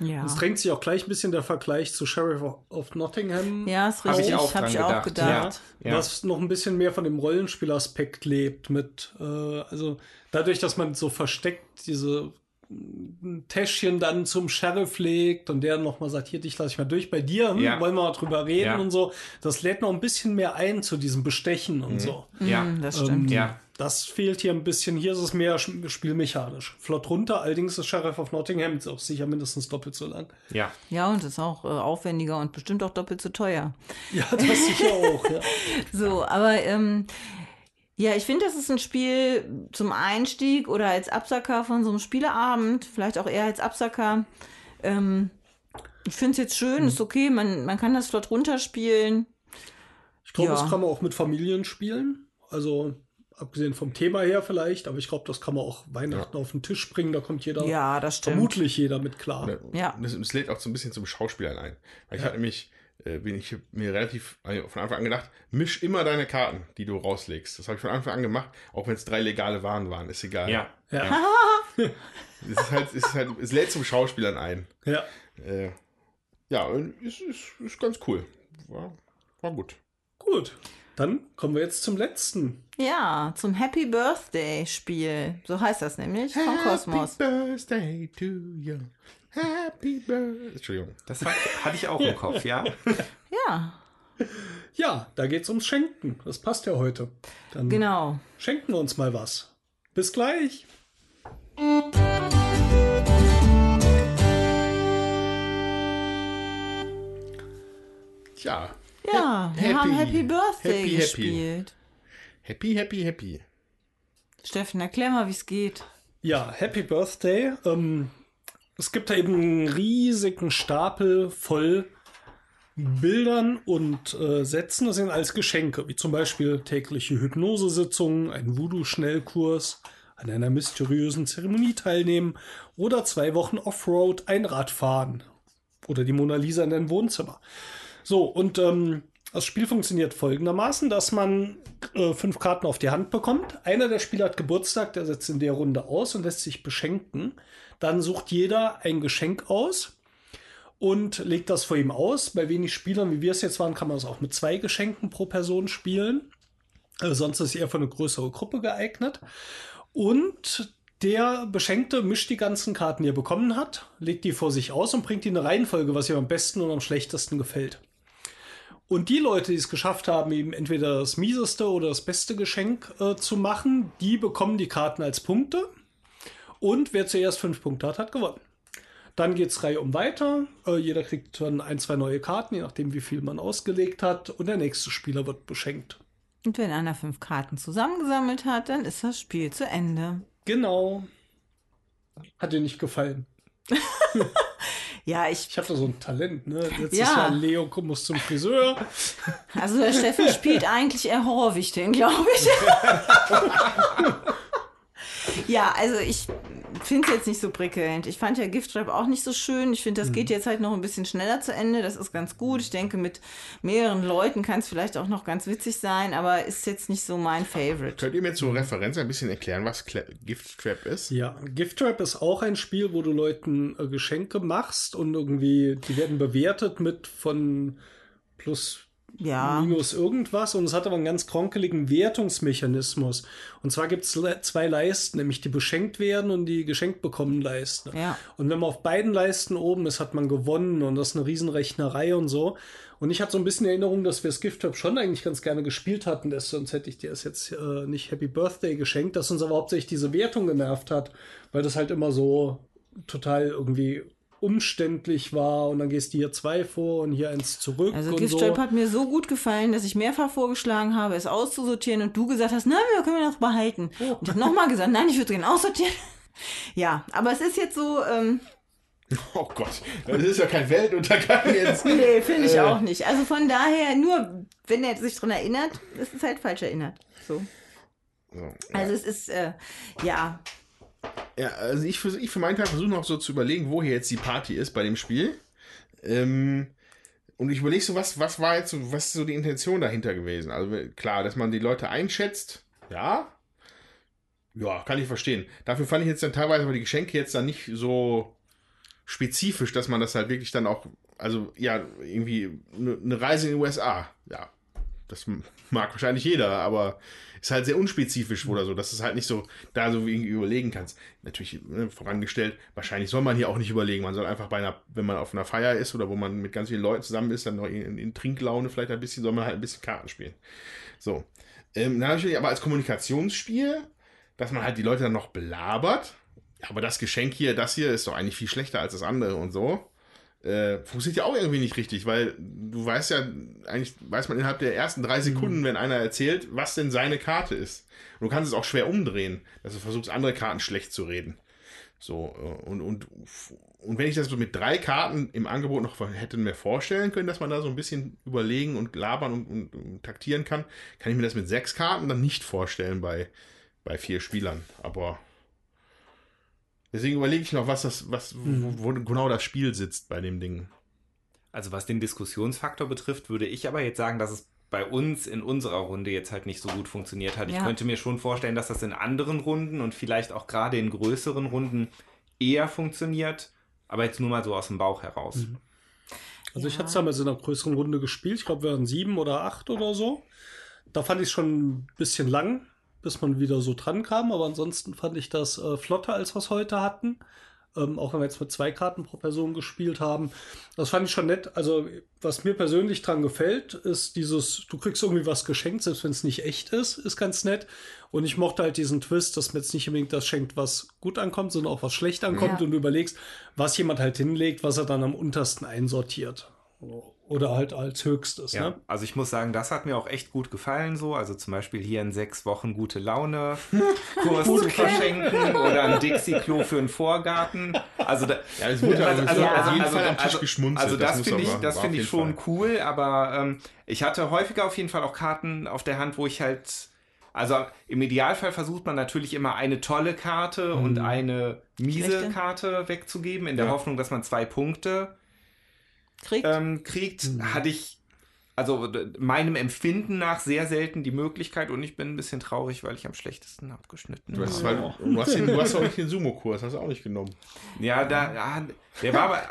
ja. Es drängt sich auch gleich ein bisschen der Vergleich zu Sheriff of Nottingham. Ja, ist Hab ich richtig. auch Habe ich dran auch gedacht, gedacht. Ja. Was noch ein bisschen mehr von dem Rollenspielaspekt lebt, mit, äh, also dadurch, dass man so versteckt diese ein Täschchen dann zum Sheriff legt und der nochmal sagt, hier, dich lasse ich mal durch bei dir, hm, Ja. wollen wir mal drüber reden Ja. und so. Das lädt noch ein bisschen mehr ein zu diesem Bestechen und so. Ja, Hm, das stimmt. Ähm, ja. Das fehlt hier ein bisschen. Hier ist es mehr sch- spielmechanisch. Flott runter, allerdings ist Sheriff of Nottingham jetzt auch sicher mindestens doppelt so lang. ja. Ja, und ist auch äh, aufwendiger und bestimmt auch doppelt so teuer. Ja, das sicher (laughs) auch. Ja. So, aber ähm, ja, ich finde, das ist ein Spiel zum Einstieg oder als Absacker von so einem Spieleabend, vielleicht auch eher als Absacker. Ähm, ich finde es jetzt schön, ist okay, man, man kann das flott runterspielen. Ich glaube, Ja. das kann man auch mit Familien spielen. Also abgesehen vom Thema her vielleicht, aber ich glaube, das kann man auch Weihnachten auf den Tisch bringen. Da kommt jeder, Ja, das stimmt. vermutlich jeder mit klar. Ja. Das, das lädt auch so ein bisschen zum Schauspielern ein. Weil ich hatte nämlich, bin ich mir relativ äh, von Anfang an gedacht, misch immer deine Karten, die du rauslegst. Das habe ich von Anfang an gemacht, auch wenn es drei legale Waren waren, ist egal. Ja. Ja. (laughs) Es ist halt, es ist halt, es lädt zum Schauspielern ein. Ja. Äh, ja, ist, ist, ist ganz cool. War, war gut. Gut. Dann kommen wir jetzt zum letzten. Ja, zum Happy Birthday Spiel. So heißt das nämlich von Kosmos. Happy Birthday to you. Happy Birthday. Entschuldigung. Das hat, hatte ich auch im Kopf, ja. (laughs) Ja, Ja, da geht's ums Schenken. Das passt ja heute. Dann genau. schenken wir uns mal was. Bis gleich. Ja. Ja, wir Happy. haben Happy Birthday happy. gespielt. Happy, happy, happy. Steffen, erklär mal, wie es geht. Ja, Happy Birthday. Ähm, es gibt da eben einen riesigen Stapel voll Bildern und äh, Sätzen. Das sind alles Geschenke, wie zum Beispiel tägliche Hypnosesitzungen, ein Voodoo-Schnellkurs, an einer mysteriösen Zeremonie teilnehmen oder zwei Wochen Offroad Einrad fahren oder die Mona Lisa in dein Wohnzimmer. So, und ähm, das Spiel funktioniert folgendermaßen, dass man äh, fünf Karten auf die Hand bekommt. Einer der Spieler hat Geburtstag, der setzt in der Runde aus und lässt sich beschenken. Dann sucht jeder ein Geschenk aus und legt das vor ihm aus. Bei wenig Spielern, wie wir es jetzt waren, kann man es auch mit zwei Geschenken pro Person spielen. Also sonst ist es eher für eine größere Gruppe geeignet. Und der Beschenkte mischt die ganzen Karten, die er bekommen hat, legt die vor sich aus und bringt die in eine Reihenfolge, was ihm am besten und am schlechtesten gefällt. Und die Leute, die es geschafft haben, ihm entweder das mieseste oder das beste Geschenk äh, zu machen, die bekommen die Karten als Punkte. Und wer zuerst fünf Punkte hat, hat gewonnen. Dann geht's Reihe um weiter. Äh, jeder kriegt dann ein, zwei neue Karten, je nachdem, wie viel man ausgelegt hat. Und der nächste Spieler wird beschenkt. Und wenn einer fünf Karten zusammengesammelt hat, dann ist das Spiel zu Ende. Genau. Hat dir nicht gefallen. (laughs) Ja, ich, Ich hatte so ein Talent, ne? Letztes Ja. Jahr Leo muss zum Friseur. also der Steffen spielt (laughs) eigentlich eher Horrorwichteln, glaube ich. (laughs) ja, also ich finde es jetzt nicht so prickelnd. Ich fand ja Gift Wrap auch nicht so schön. Ich finde, das geht jetzt halt noch ein bisschen schneller zu Ende. Das ist ganz gut. Ich denke, mit mehreren Leuten kann es vielleicht auch noch ganz witzig sein, aber ist jetzt nicht so mein Favorite. Könnt ihr mir zur Referenz ein bisschen erklären, was Kla Gift Trap ist? Ja, Gift Trap ist auch ein Spiel, wo du Leuten äh, Geschenke machst und irgendwie, die werden bewertet mit von plus Ja. minus irgendwas und es hat aber einen ganz kronkeligen Wertungsmechanismus. Und zwar gibt es le zwei Leisten, nämlich die beschenkt werden und die geschenkt bekommen Leisten. Ja. Und wenn man auf beiden Leisten oben ist, hat man gewonnen und das ist eine Riesenrechnerei und so. Und ich hatte so ein bisschen Erinnerung, dass wir das Gift Trap schon eigentlich ganz gerne gespielt hatten, das, sonst hätte ich dir das jetzt äh, nicht Happy Birthday geschenkt, dass uns aber hauptsächlich diese Wertung genervt hat, weil das halt immer so total irgendwie umständlich war und dann gehst du hier zwei vor und hier eins zurück Also und Gift so. Hat mir so gut gefallen, dass ich mehrfach vorgeschlagen habe, es auszusortieren und du gesagt hast, nein, wir können wir noch behalten. Und ich habe nochmal gesagt, nein, ich würde gerne aussortieren. (laughs) Ja, aber es ist jetzt so, ähm, Oh Gott, das ist ja kein Weltuntergang jetzt. (laughs) nee, finde ich Äh. auch nicht. Also von daher, nur wenn er sich dran erinnert, ist es halt falsch erinnert. So. So, Also es ist, äh, ja, Ja, also ich für, ich für meinen Teil versuche noch so zu überlegen, wo hier jetzt die Party ist bei dem Spiel. Ähm, und ich überlege so, was, was war jetzt so, was ist so die Intention dahinter gewesen? Also klar, dass man die Leute einschätzt, ja. Ja, kann ich verstehen. Dafür fand ich jetzt dann teilweise aber die Geschenke jetzt dann nicht so spezifisch, dass man das halt wirklich dann auch, also ja, irgendwie eine ne Reise in die USA, ja. Das mag wahrscheinlich jeder, aber ist halt sehr unspezifisch oder so, dass es halt nicht so da so irgendwie überlegen kannst. Natürlich ne, vorangestellt, wahrscheinlich soll man hier auch nicht überlegen. Man soll einfach bei einer, wenn man auf einer Feier ist oder wo man mit ganz vielen Leuten zusammen ist, dann noch in, in Trinklaune vielleicht ein bisschen, soll man halt ein bisschen Karten spielen. So. Ähm, natürlich aber als Kommunikationsspiel, dass man halt die Leute dann noch belabert. Aber das Geschenk hier, das hier ist doch eigentlich viel schlechter als das andere und so. Äh, funktioniert ja auch irgendwie nicht richtig, weil du weißt ja, eigentlich weiß man innerhalb der ersten drei Sekunden, wenn einer erzählt, was denn seine Karte ist. Und du kannst es auch schwer umdrehen, dass du versuchst, andere Karten schlecht zu reden. So, äh, und, und, und wenn ich das so mit drei Karten im Angebot noch hätte mir vorstellen können, dass man da so ein bisschen überlegen und labern und, und, und taktieren kann, kann ich mir das mit sechs Karten dann nicht vorstellen bei, bei vier Spielern. Aber deswegen überlege ich noch, was das, was, wo, wo genau das Spiel sitzt bei dem Ding. Also was den Diskussionsfaktor betrifft, würde ich aber jetzt sagen, dass es bei uns in unserer Runde jetzt halt nicht so gut funktioniert hat. Ich Ja. könnte mir schon vorstellen, dass das in anderen Runden und vielleicht auch gerade in größeren Runden eher funktioniert, aber jetzt nur mal so aus dem Bauch heraus. Also ich Ja. hatte es damals in einer größeren Runde gespielt. Ich glaube, wir waren sieben oder acht oder so. Da fand ich es schon ein bisschen lang, bis man wieder so dran kam. Aber ansonsten fand ich das äh, flotter, als wir es heute hatten. Ähm, auch wenn wir jetzt mit zwei Karten pro Person gespielt haben. Das fand ich schon nett. Also, was mir persönlich dran gefällt, ist dieses, du kriegst irgendwie was geschenkt, selbst wenn es nicht echt ist, ist ganz nett. Und ich mochte halt diesen Twist, dass man jetzt nicht unbedingt das schenkt, was gut ankommt, sondern auch was schlecht ankommt Ja. und du überlegst, was jemand halt hinlegt, was er dann am untersten einsortiert. Oder halt als höchstes. Ja, Ne? also ich muss sagen, das hat mir auch echt gut gefallen so. Also zum Beispiel hier in sechs Wochen gute Laune (laughs) Kurs zu verschenken oder ein Dixie-Klo für einen Vorgarten. Also da, Ja, es wurde also, also, auf also, also, am Tisch also, geschmunzelt. also das, muss finde ich, das finde ich schon Fall. cool, aber ähm, ich hatte häufiger auf jeden Fall auch Karten auf der Hand, wo ich halt, also im Idealfall versucht man natürlich immer eine tolle Karte und eine miese Schlechte. Karte wegzugeben, in der Ja. Hoffnung, dass man zwei Punkte Kriegt. ähm, kriegt, hatte ich also meinem Empfinden nach sehr selten die Möglichkeit und ich bin ein bisschen traurig, weil ich am schlechtesten abgeschnitten Du habe. hast, weil, du hast, den, du hast auch nicht den Sumo-Kurs, hast du auch nicht genommen. Ja, da, ja, der war aber,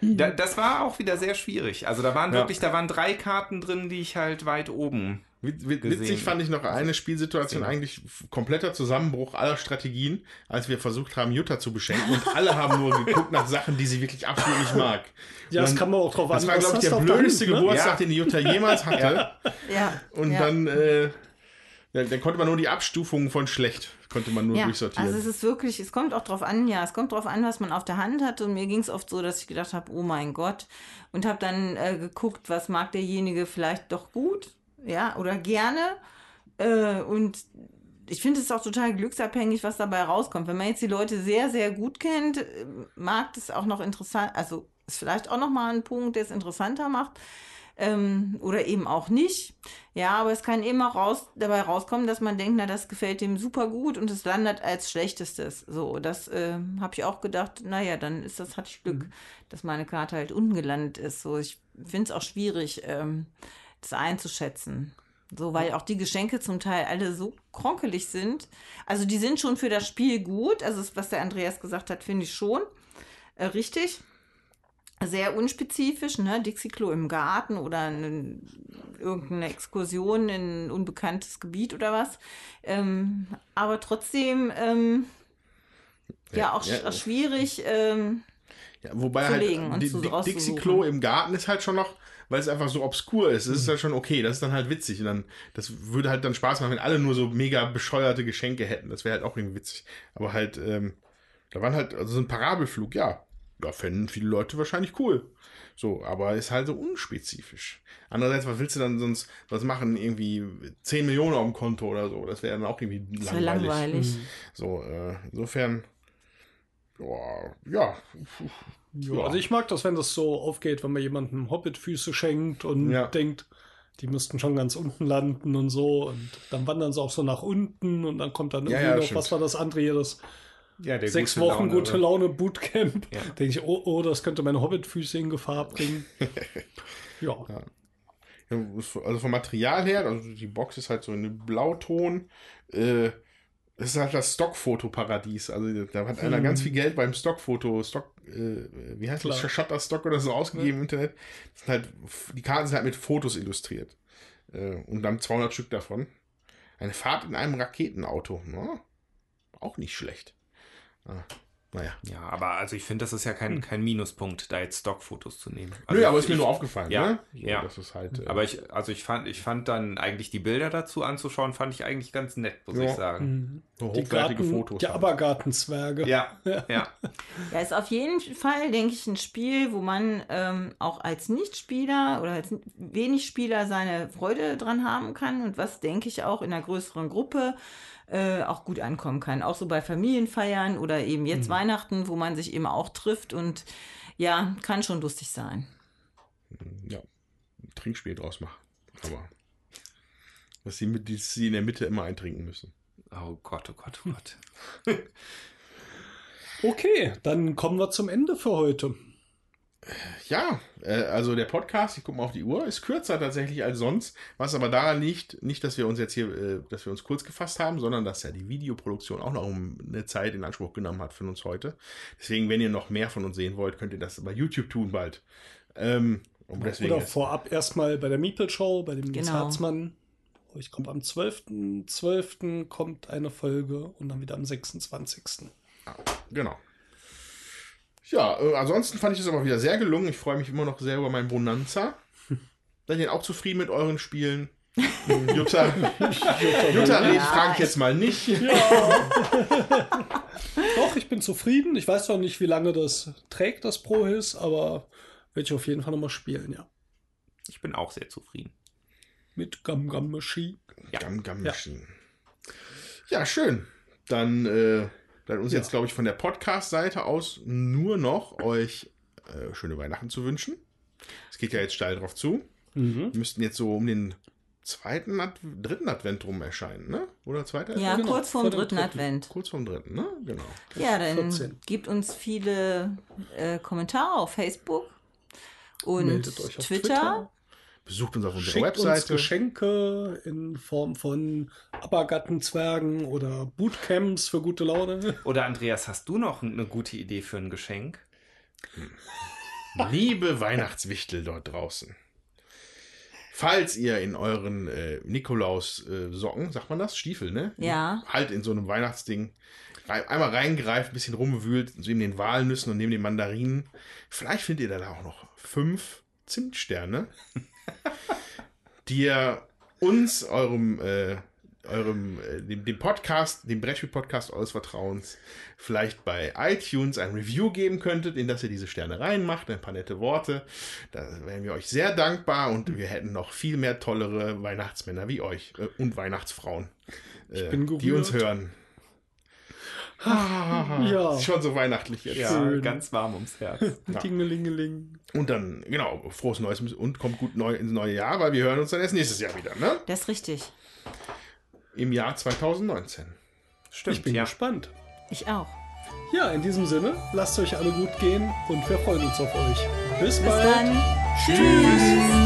da, das war auch wieder sehr schwierig. Also da waren Ja. wirklich, da waren drei Karten drin, die ich halt weit oben. Gesehen. Witzig fand ich noch eine Spielsituation, Gesehen. eigentlich kompletter Zusammenbruch aller Strategien, als wir versucht haben, Jutta zu beschenken und alle haben nur geguckt nach Sachen, die sie wirklich absolut nicht mag. Ja, Und das dann- kann man auch drauf Das an. war, glaube ich, der blödeste Hand, ne? Geburtstag, Ja. den die Jutta jemals hatte. ja. Und ja. dann, äh, ja, dann konnte man nur die Abstufungen von schlecht, konnte man nur Ja, durchsortieren. also es ist wirklich, es kommt auch drauf an, ja, es kommt drauf an, was man auf der Hand hat. Und mir ging es oft so, dass ich gedacht habe, oh mein Gott. Und habe dann äh, geguckt, was mag derjenige vielleicht doch gut, ja, oder gerne. Äh, und ich finde es auch total glücksabhängig, was dabei rauskommt. Wenn man jetzt die Leute sehr, sehr gut kennt, äh, mag das auch noch interessant, also ist vielleicht auch noch mal ein Punkt, der es interessanter macht. Ähm, oder eben auch nicht. Ja, aber es kann eben auch raus, dabei rauskommen, dass man denkt, na, das gefällt dem super gut und es landet als schlechtestes. So, das äh, habe ich auch gedacht, naja, dann ist das, hatte ich Glück, dass meine Karte halt unten gelandet ist. So, ich finde es auch schwierig, ähm, das einzuschätzen. So, weil auch die Geschenke zum Teil alle so kronkelig sind. Also die sind schon für das Spiel gut. Also was der Andreas gesagt hat, finde ich schon äh, richtig. Sehr unspezifisch, ne? Dixie-Klo im Garten oder eine, irgendeine Exkursion in ein unbekanntes Gebiet oder was. Ähm, aber trotzdem, ähm, ja, Ja, auch, ja. schwierig. Ähm, Ja, wobei zu halt. Dixie-Klo im Garten ist halt schon noch, weil es einfach so obskur ist, Mhm. das ist halt schon okay, das ist dann halt witzig. Und dann, das würde halt dann Spaß machen, wenn alle nur so mega bescheuerte Geschenke hätten, das wäre halt auch irgendwie witzig, aber halt, ähm, da waren halt, also so ein Parabelflug, ja, da fänden viele Leute wahrscheinlich cool, so, aber ist halt so unspezifisch. Andererseits, was willst du dann sonst, was machen, irgendwie 10 Millionen auf dem Konto oder so, das wäre dann auch irgendwie das langweilig. langweilig. So, äh, insofern, ja, ja, Ja, also ich mag das, wenn das so aufgeht, wenn man jemandem Hobbit-Füße schenkt und Ja. denkt, die müssten schon ganz unten landen und so. Und dann wandern sie auch so nach unten und dann kommt dann irgendwie ja, noch, stimmt. was war das andere hier, das sechs gute Wochen Laune, gute? Laune Bootcamp. Denke ich, oh, oh, das könnte meine Hobbit-Füße in Gefahr bringen. (laughs) ja. Ja, Also vom Material her, also die Box ist halt so in Blauton. Äh, es ist halt das Stockfotoparadies. Also da hat einer Mhm. ganz viel Geld beim Stockfoto, Stock, äh, wie heißt das? Klar. Shutterstock oder so ausgegeben im Internet. Das sind halt, die Karten sind halt mit Fotos illustriert. Äh, und dann 200 Stück davon. Eine Fahrt in einem Raketenauto. Na, auch nicht schlecht. Ah, naja. Ja, aber also ich finde, das ist ja kein, kein Minuspunkt, da jetzt Stockfotos zu nehmen. Hm. Nö, aber ich- ist mir nur aufgefallen. ja, ne? So, ja. Das ist halt. Äh, Aber ich, also ich fand, ich fand dann eigentlich die Bilder dazu anzuschauen, fand ich eigentlich ganz nett, muss Ja. ich sagen. Mhm. so Die, hochwertige Garten, Fotos. die halt. Abergartenzwerge. (laughs) Ja, ja. Ja, ist auf jeden Fall, denke ich, ein Spiel, wo man ähm, auch als Nichtspieler oder als wenig Spieler seine Freude dran haben kann und was, denke ich, auch in einer größeren Gruppe äh, auch gut ankommen kann. Auch so bei Familienfeiern oder eben jetzt Weihnachten, wo man sich eben auch trifft und ja, kann schon lustig sein. Ja, ein Trinkspiel draus machen. Aber dass sie, mit, die sie in der Mitte immer eintrinken müssen. Oh Gott, oh Gott, oh Gott. (laughs) Okay, dann kommen wir zum Ende für heute. Ja, äh, also der Podcast, ich gucke mal auf die Uhr, ist kürzer tatsächlich als sonst, was aber daran liegt, nicht, dass wir uns jetzt hier, äh, dass wir uns kurz gefasst haben, sondern dass ja die Videoproduktion auch noch eine Zeit in Anspruch genommen hat für uns heute. Deswegen, wenn ihr noch mehr von uns sehen wollt, könnt ihr das bei YouTube tun bald. Ähm, und deswegen Oder vorab erstmal bei der Meeple Show, bei dem Genau. Herzmann. Ich glaube, am 12.12. kommt eine Folge und dann wieder am 26. Genau. Ja, äh, ansonsten fand ich es aber wieder sehr gelungen. Ich freue mich immer noch sehr über mein Bonanza. (laughs) Seid ihr auch zufrieden mit euren Spielen? (laughs) Jutta, Jutta redet Ja, frage ich jetzt mal nicht. (laughs) Doch, ich bin zufrieden. Ich weiß noch nicht, wie lange das trägt, das Pro Hiss, aber werde ich auf jeden Fall nochmal spielen, ja. Ich bin auch sehr zufrieden. Mit Gum Gum Machine. Gam, Gam Machine. Ja, schön. Dann äh, bleibt uns Ja. jetzt, glaube ich, von der Podcast-Seite aus nur noch euch äh, schöne Weihnachten zu wünschen. Es geht ja jetzt steil drauf zu. Mhm. Wir müssten jetzt so um den zweiten, Ad dritten Advent rum erscheinen, ne? Oder zweiter Ja, genau, kurz vorm vor dem dritten dritten. Advent. Kurz vorm dritten, ne? Genau. Ja, dann 14. gibt uns viele äh, Kommentare auf Facebook und Twitter. Twitter. Besucht uns auf unserer Schickt uns Webseite. Geschenke in Form von Abergattenzwergen oder Bootcamps für gute Laune. (laughs) Oder Andreas, hast du noch eine gute Idee für ein Geschenk? Liebe Weihnachtswichtel dort draußen. Falls ihr in euren äh, Nikolaus-Socken, sagt man das? Stiefel, ne? Ja. Halt in so einem Weihnachtsding einmal reingreift, ein bisschen rumwühlt, so neben den Walnüssen und neben den Mandarinen. Vielleicht findet ihr da auch noch fünf Zimtsterne, die ihr uns, eurem, äh, eurem äh, dem, dem Podcast, dem Brettspiel-Podcast eures Vertrauens, vielleicht bei iTunes ein Review geben könntet, in das ihr diese Sterne reinmacht, ein paar nette Worte. Da wären wir euch sehr dankbar und wir hätten noch viel mehr tollere Weihnachtsmänner wie euch äh, und Weihnachtsfrauen, äh, bin die uns hören. (laughs) Ja. Ist schon so weihnachtlich jetzt. Ja, Schön. ganz warm ums Herz. (laughs) Dingelingeling. Und dann, genau, frohes Neues und kommt gut neu ins neue Jahr, weil wir hören uns dann erst nächstes Jahr wieder, ne? Das ist richtig. Im Jahr 2019. Stimmt, Ich bin ja. gespannt. Ich auch. Ja, in diesem Sinne, lasst euch alle gut gehen und wir freuen uns auf euch. Bis, Bis bald. dann. Tschüss.